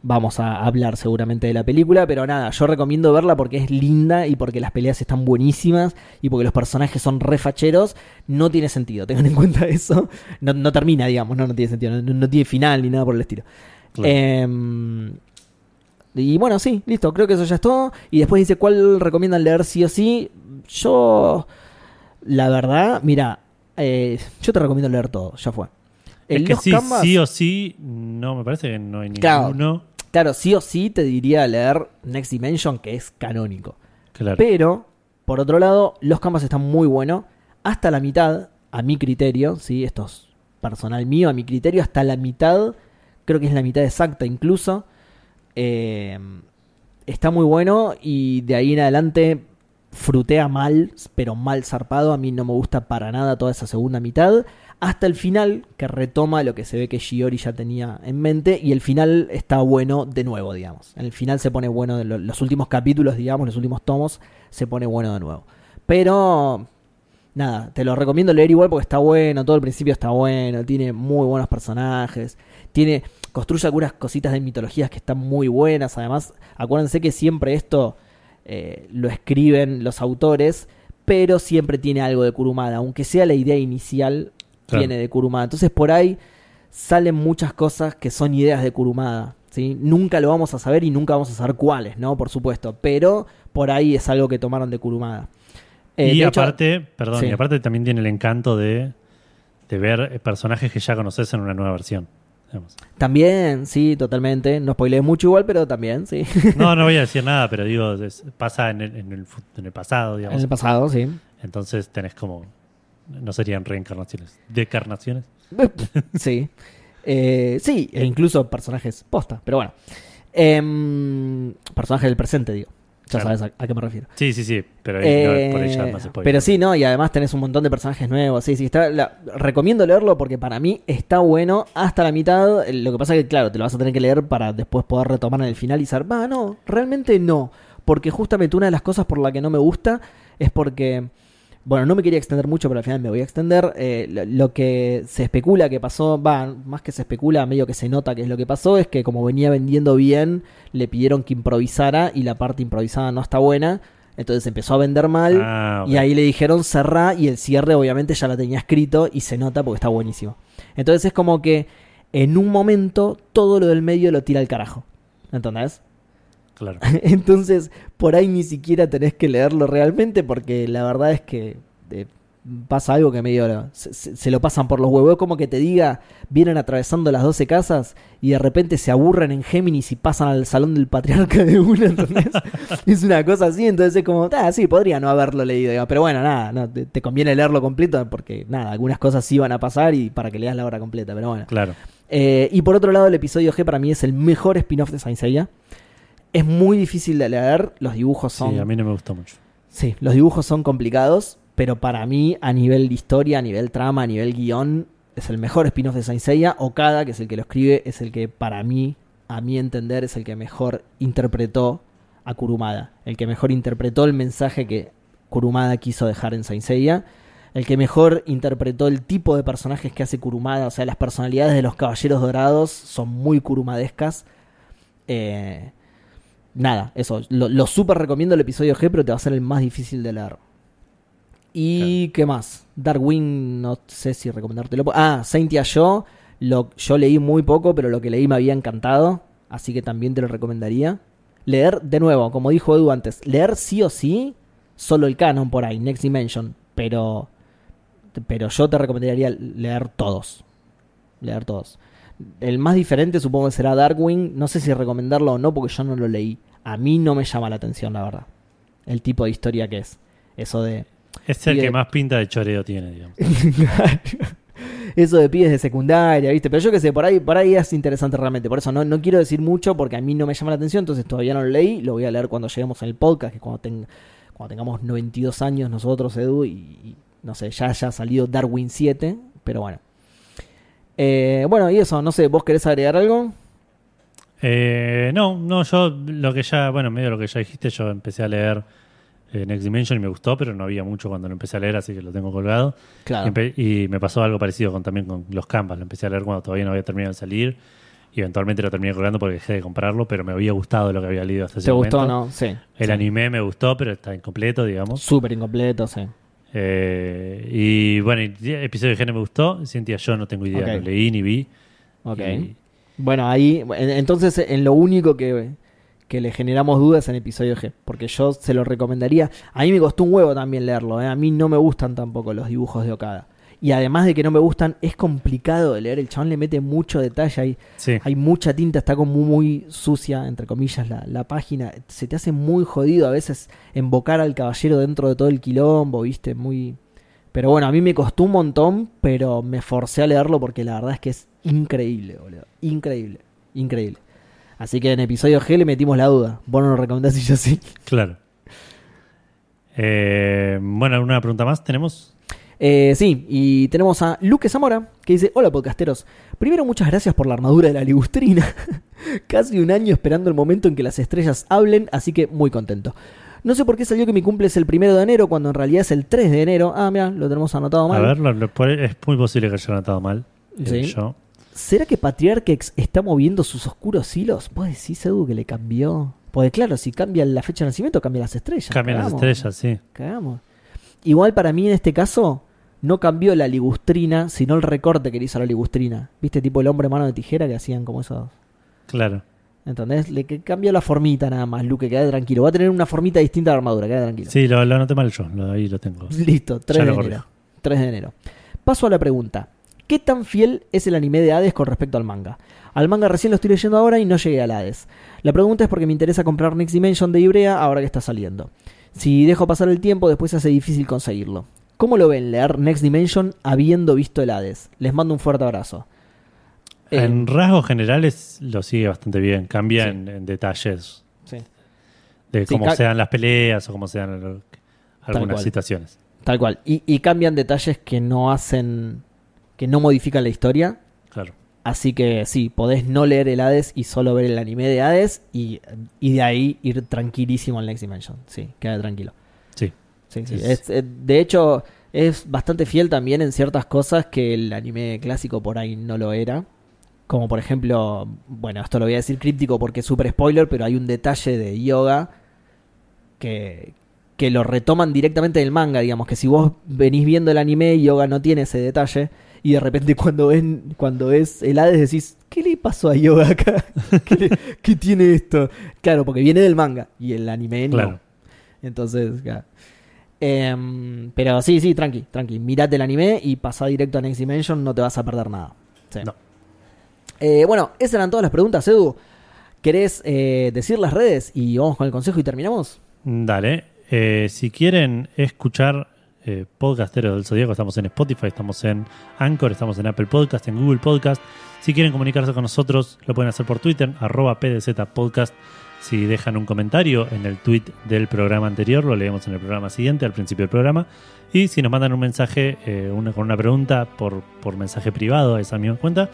vamos a hablar seguramente de la película, pero nada, yo recomiendo verla porque es linda y porque las peleas están buenísimas y porque los personajes son refacheros, no tiene sentido, tengan en cuenta [LAUGHS] eso, no, no termina, digamos, no, no tiene sentido, no, no tiene final ni nada por el estilo. Claro. Em, y bueno, sí, listo, creo que eso ya es todo. Y después dice, ¿cuál recomiendan leer sí o sí? Yo, la verdad, mira, eh, yo te recomiendo leer todo, ya fue. es En que los sí, Canvas, sí o sí, no, me parece que no hay Claro. ninguno. claro, sí o sí te diría leer Next Dimension, que es canónico. Claro. Pero, por otro lado, los canvas están muy buenos. Hasta la mitad, a mi criterio, ¿sí? esto es personal mío, a mi criterio, hasta la mitad, creo que es la mitad exacta incluso. eh, está muy bueno y de ahí en adelante frutea mal, pero mal zarpado. A mí no me gusta para nada toda esa segunda mitad. Hasta el final, que retoma lo que se ve que Shiori ya tenía en mente. Y el final está bueno de nuevo, digamos. En el final se pone bueno, los últimos capítulos, digamos, los últimos tomos, se pone bueno de nuevo. Pero, nada, te lo recomiendo leer igual porque está bueno. Todo el principio está bueno. Tiene muy buenos personajes. Tiene, construye algunas cositas de mitologías que están muy buenas. Además, acuérdense que siempre esto eh, lo escriben los autores, pero siempre tiene algo de Kurumada, aunque sea la idea inicial, Claro. viene de Kurumada. Entonces por ahí salen muchas cosas que son ideas de Kurumada. ¿sí? Nunca lo vamos a saber y nunca vamos a saber cuáles, ¿no? Por supuesto, pero por ahí es algo que tomaron de Kurumada. Eh, y de hecho- aparte, perdón, sí. y aparte también tiene el encanto de, de ver personajes que ya conoces en una nueva versión. Digamos. También, sí, totalmente. No spoileé mucho igual, pero también, sí. No, no voy a decir [LAUGHS] nada, pero digo, es- pasa en el, en el en pasado, en digamos. el pasado, sí. Entonces tenés como. No serían reencarnaciones. Decarnaciones. [LAUGHS] sí. Eh, sí, e incluso personajes posta, pero bueno. Em, personajes del presente, digo. Ya Claro. sabes a, a qué me refiero. Sí, sí, sí. Pero ahí no, Eh, por ahí ya más pero sí, ¿no? Y además tenés un montón de personajes nuevos. Sí, sí, está. la- recomiendo leerlo porque para mí está bueno hasta la mitad. Eh, Lo que pasa es que, claro, te lo vas a tener que leer para después poder retomar en el final y decir, va, no, realmente no. Porque justamente una de las cosas por la que no me gusta es porque. Bueno, no me quería extender mucho, pero al final me voy a extender. Eh, lo, lo que se especula que pasó, va, más que se especula, medio que se nota que es lo que pasó, es que como venía vendiendo bien, le pidieron que improvisara y la parte improvisada no está buena. Entonces empezó a vender mal Ah, y ahí le dijeron cerrá y el cierre obviamente ya la tenía escrito y se nota porque está buenísimo. Entonces es como que en un momento todo lo del medio lo tira al carajo. ¿Entendés? Claro. [LAUGHS] Entonces, por ahí ni siquiera tenés que leerlo realmente porque la verdad es que eh, pasa algo que medio se, se- se lo pasan por los huevos. Como que te diga, vienen atravesando las 12 casas y de repente se aburren en Géminis y pasan al salón del patriarca de una, ¿entendés? [LAUGHS] es una cosa así, entonces es como, ah, sí, podría no haberlo leído, digamos, pero bueno, nada, no, te, te conviene leerlo completo porque, nada, algunas cosas sí van a pasar y para que leas la obra completa, pero bueno. Claro. Eh, y por otro lado, el episodio G para mí es el mejor spin-off de Saint Seiya. Es muy difícil de leer, los dibujos son... Sí, a mí no me gustó mucho. Sí, los dibujos son complicados, pero para mí, a nivel de historia, a nivel trama, a nivel guion, es el mejor spin-off de Saint Seiya. Okada, que es el que lo escribe, es el que para mí, a mi entender, es el que mejor interpretó a Kurumada. El que mejor interpretó el mensaje que Kurumada quiso dejar en Saint Seiya. El que mejor interpretó el tipo de personajes que hace Kurumada. O sea, las personalidades de los Caballeros Dorados son muy kurumadescas. Eh, nada, eso. Lo, lo súper recomiendo el episodio G, pero te va a ser el más difícil de leer. ¿Y qué más? Darwin, no sé si recomendártelo. Ah, Saint yo. Lo, yo leí muy poco, pero lo que leí me había encantado. Así que también te lo recomendaría. Leer, de nuevo, como dijo Edu antes, leer sí o sí, solo el canon por ahí, Next Dimension. Pero, pero yo te recomendaría leer todos. Leer todos. El más diferente supongo que será Darwin. No sé si recomendarlo o no, porque yo no lo leí. A mí no me llama la atención, la verdad. El tipo de historia que es. Eso de. Es el que más pinta de choreo tiene, digamos. [LAUGHS] Eso de pibes de secundaria, ¿viste? Pero yo qué sé, por ahí, por ahí es interesante realmente. Por eso no, no quiero decir mucho porque a mí no me llama la atención, entonces todavía no lo leí. Lo voy a leer cuando lleguemos en el podcast, que cuando, ten- cuando tengamos 92 años nosotros, Edu, y, y no sé, ya haya salido Darwin 7, pero bueno. Eh, bueno, y eso, no sé, ¿vos querés agregar algo? Eh, no, no, yo lo que ya, bueno, medio lo que ya dijiste, yo empecé a leer eh, Next Dimension y me gustó, pero no había mucho cuando lo empecé a leer, así que lo tengo colgado. Claro. y me pasó algo parecido con, también con los Canvas, lo empecé a leer cuando todavía no había terminado de salir y eventualmente lo terminé colgando porque dejé de comprarlo, pero me había gustado lo que había leído hasta ese ¿Te gustó o momento. no? Sí. El sí. anime me gustó, pero está incompleto, digamos. Súper incompleto, sí. Eh, y bueno, el episodio de Gene me gustó. Cintia, yo no tengo idea, Ok. no leí ni vi. Ok. Bueno, ahí, en- entonces en lo único que, que le generamos dudas en episodio G, porque yo se lo recomendaría. A mí me costó un huevo también leerlo, ¿eh? a mí no me gustan tampoco los dibujos de Okada. Y además de que no me gustan, es complicado de leer, el chabón le mete mucho detalle, hay, sí, hay mucha tinta, está como muy sucia, entre comillas, la, la página. Se te hace muy jodido a veces invocar al caballero dentro de todo el quilombo, ¿viste? Muy... Pero bueno, a mí me costó un montón, pero me forcé a leerlo porque la verdad es que es increíble, boludo. Increíble, increíble. Así que en episodio G le metimos la duda. Vos no lo recomendás y yo sí. claro. Eh, bueno, ¿alguna pregunta más tenemos? Eh, sí, y tenemos a Luque Zamora que dice: Hola podcasteros. Primero, muchas gracias por la armadura de la ligustrina. [LAUGHS] Casi un año esperando el momento en que las estrellas hablen, así que muy contento. No sé por qué salió que mi cumple es el primero de enero cuando en realidad es el 3 de enero. Ah, mira, lo tenemos anotado A mal. ver, lo- lo- por- es muy posible que haya notado mal. eh, Sí. yo. ¿Será que Patriarchex está moviendo sus oscuros hilos? ¿Vos decís, Edu, que le cambió? Porque claro, si cambia la fecha de nacimiento, cambia las estrellas. Cambian las estrellas, sí. Cagamos. Igual para mí en este caso no cambió la ligustrina, sino el recorte que le hizo a la ligustrina. ¿Viste? Tipo el hombre mano de tijera que hacían como esos. Claro. ¿Entendés? Le cambió la formita nada más, Luke, queda tranquilo. Va a tener una formita distinta a la armadura, queda tranquilo. Sí, lo, lo anoté mal yo. lo- ahí lo tengo. [LAUGHS] Listo, 3 Ya de enero. corrijo. 3 de enero. Paso a la pregunta. ¿Qué tan fiel es el anime de Hades con respecto al manga? Al manga recién lo estoy leyendo ahora y no llegué al Hades. La pregunta es porque me interesa comprar Next Dimension de Ibrea ahora que está saliendo. Si dejo pasar el tiempo, después se hace difícil conseguirlo. ¿Cómo lo ven leer Next Dimension habiendo visto el Hades? Les mando un fuerte abrazo. Eh, En rasgos generales lo sigue bastante bien. Cambia Sí. en, en detalles sí, de Sí, cómo sean las peleas o cómo sean algunas situaciones. tal cual. Y, y cambian detalles que no hacen, que no modifican la historia. Claro. Así que sí, podés no leer el Hades y solo ver el anime de Hades y, y de ahí ir tranquilísimo al Next Dimension. Sí, queda tranquilo. Sí. Sí, sí. Es- Es- eh, de hecho, es bastante fiel también en ciertas cosas que el anime clásico por ahí no lo era. Como por ejemplo, bueno, esto lo voy a decir críptico porque es súper spoiler, pero hay un detalle de yoga que, que lo retoman directamente del manga, digamos, que si vos venís viendo el anime, yoga no tiene ese detalle, y de repente cuando ven, cuando ves el Hades decís, ¿qué le pasó a yoga acá? [LAUGHS] ¿Qué, le- qué tiene esto? Claro, porque viene del manga, y el anime no. Claro. Entonces, claro. Em, pero sí, sí, tranqui, tranqui. Mirate el anime y pasá directo a Next Dimension, no te vas a perder nada. Sí. No. Eh, bueno, esas eran todas las preguntas, Edu. ¿Querés eh, decir las redes y vamos con el consejo y terminamos? Dale. Eh, si quieren escuchar eh, Podcasteros del Zodíaco, estamos en Spotify, estamos en Anchor, estamos en Apple Podcast, en Google Podcast. Si quieren comunicarse con nosotros, lo pueden hacer por Twitter, arroba PDZ Podcast. Si dejan un comentario en el tweet del programa anterior, lo leemos en el programa siguiente, al principio del programa. Y si nos mandan un mensaje eh, una- con una pregunta por, por mensaje privado a esa misma cuenta,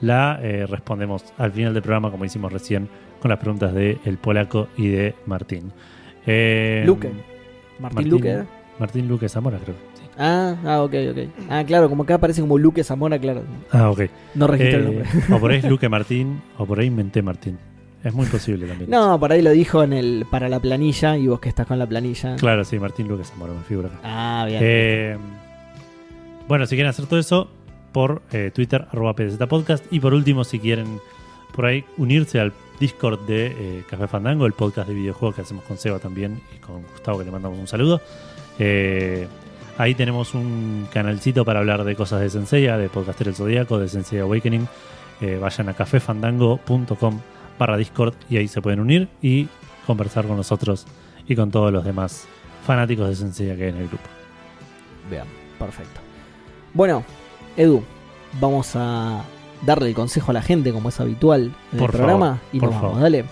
la eh, respondemos al final del programa, como hicimos recién, con las preguntas de El Polaco y de Martín. Eh, Luque. Martín, Luque. Martín Luque Zamora, creo. sí. Ah, ah, ok, ok. Ah, claro, como acá aparece como Luque Zamora, claro. Ah, ok. No registré el Eh, nombre. o por ahí es [LAUGHS] Luque Martín, o por ahí inventé Martín. Es muy posible también. No, por ahí lo dijo en el para la planilla y vos que estás con la planilla. Claro, sí, Martín Luque Zamora, me figura acá. Ah, bien. Eh, bueno, si quieren hacer todo eso, por eh, Twitter, arroba PDZ Podcast. Y por último, si quieren por ahí unirse al Discord de eh, Café Fandango, el podcast de videojuegos que hacemos con Seba también y con Gustavo, que le mandamos un saludo. Eh, ahí tenemos un canalcito para hablar de cosas de Senseiya, de Podcaster el Zodíaco, de Sensei Awakening. Eh, vayan a cafefandango.com barra Discord y ahí se pueden unir y conversar con nosotros y con todos los demás fanáticos de Senseiya que hay en el grupo. Bien, perfecto. Bueno, Edu, vamos a darle el consejo a la gente como es habitual en Por el programa favor, y por nos vamos, favor. dale.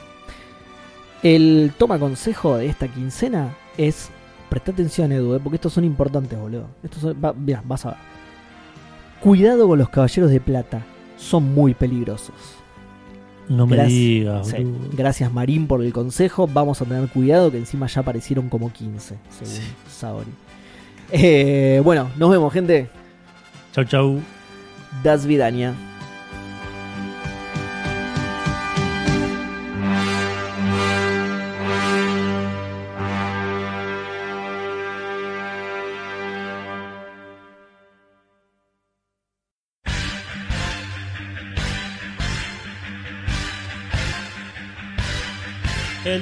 El toma consejo de esta quincena es presta atención Edu, eh, porque estos son importantes, boludo. Estos son, va- mirá, vas a ver. Cuidado con los caballeros de plata, son muy peligrosos. No me Gracias. digas, Sí. boludo. Gracias Marín por el consejo. Vamos a tener cuidado que encima ya aparecieron como 15, según Sí. Saori. Eh, bueno, nos vemos gente. Chau, chau. Das Vidania.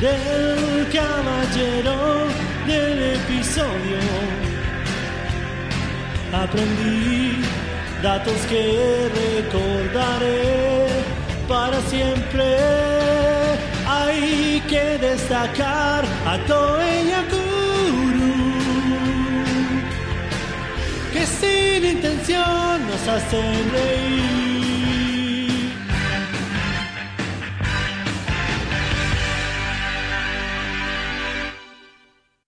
del caballero del episodio. Aprendí datos que recordaré para siempre. Hay que destacar a Toei Yakuru que sin intención nos hacen reír.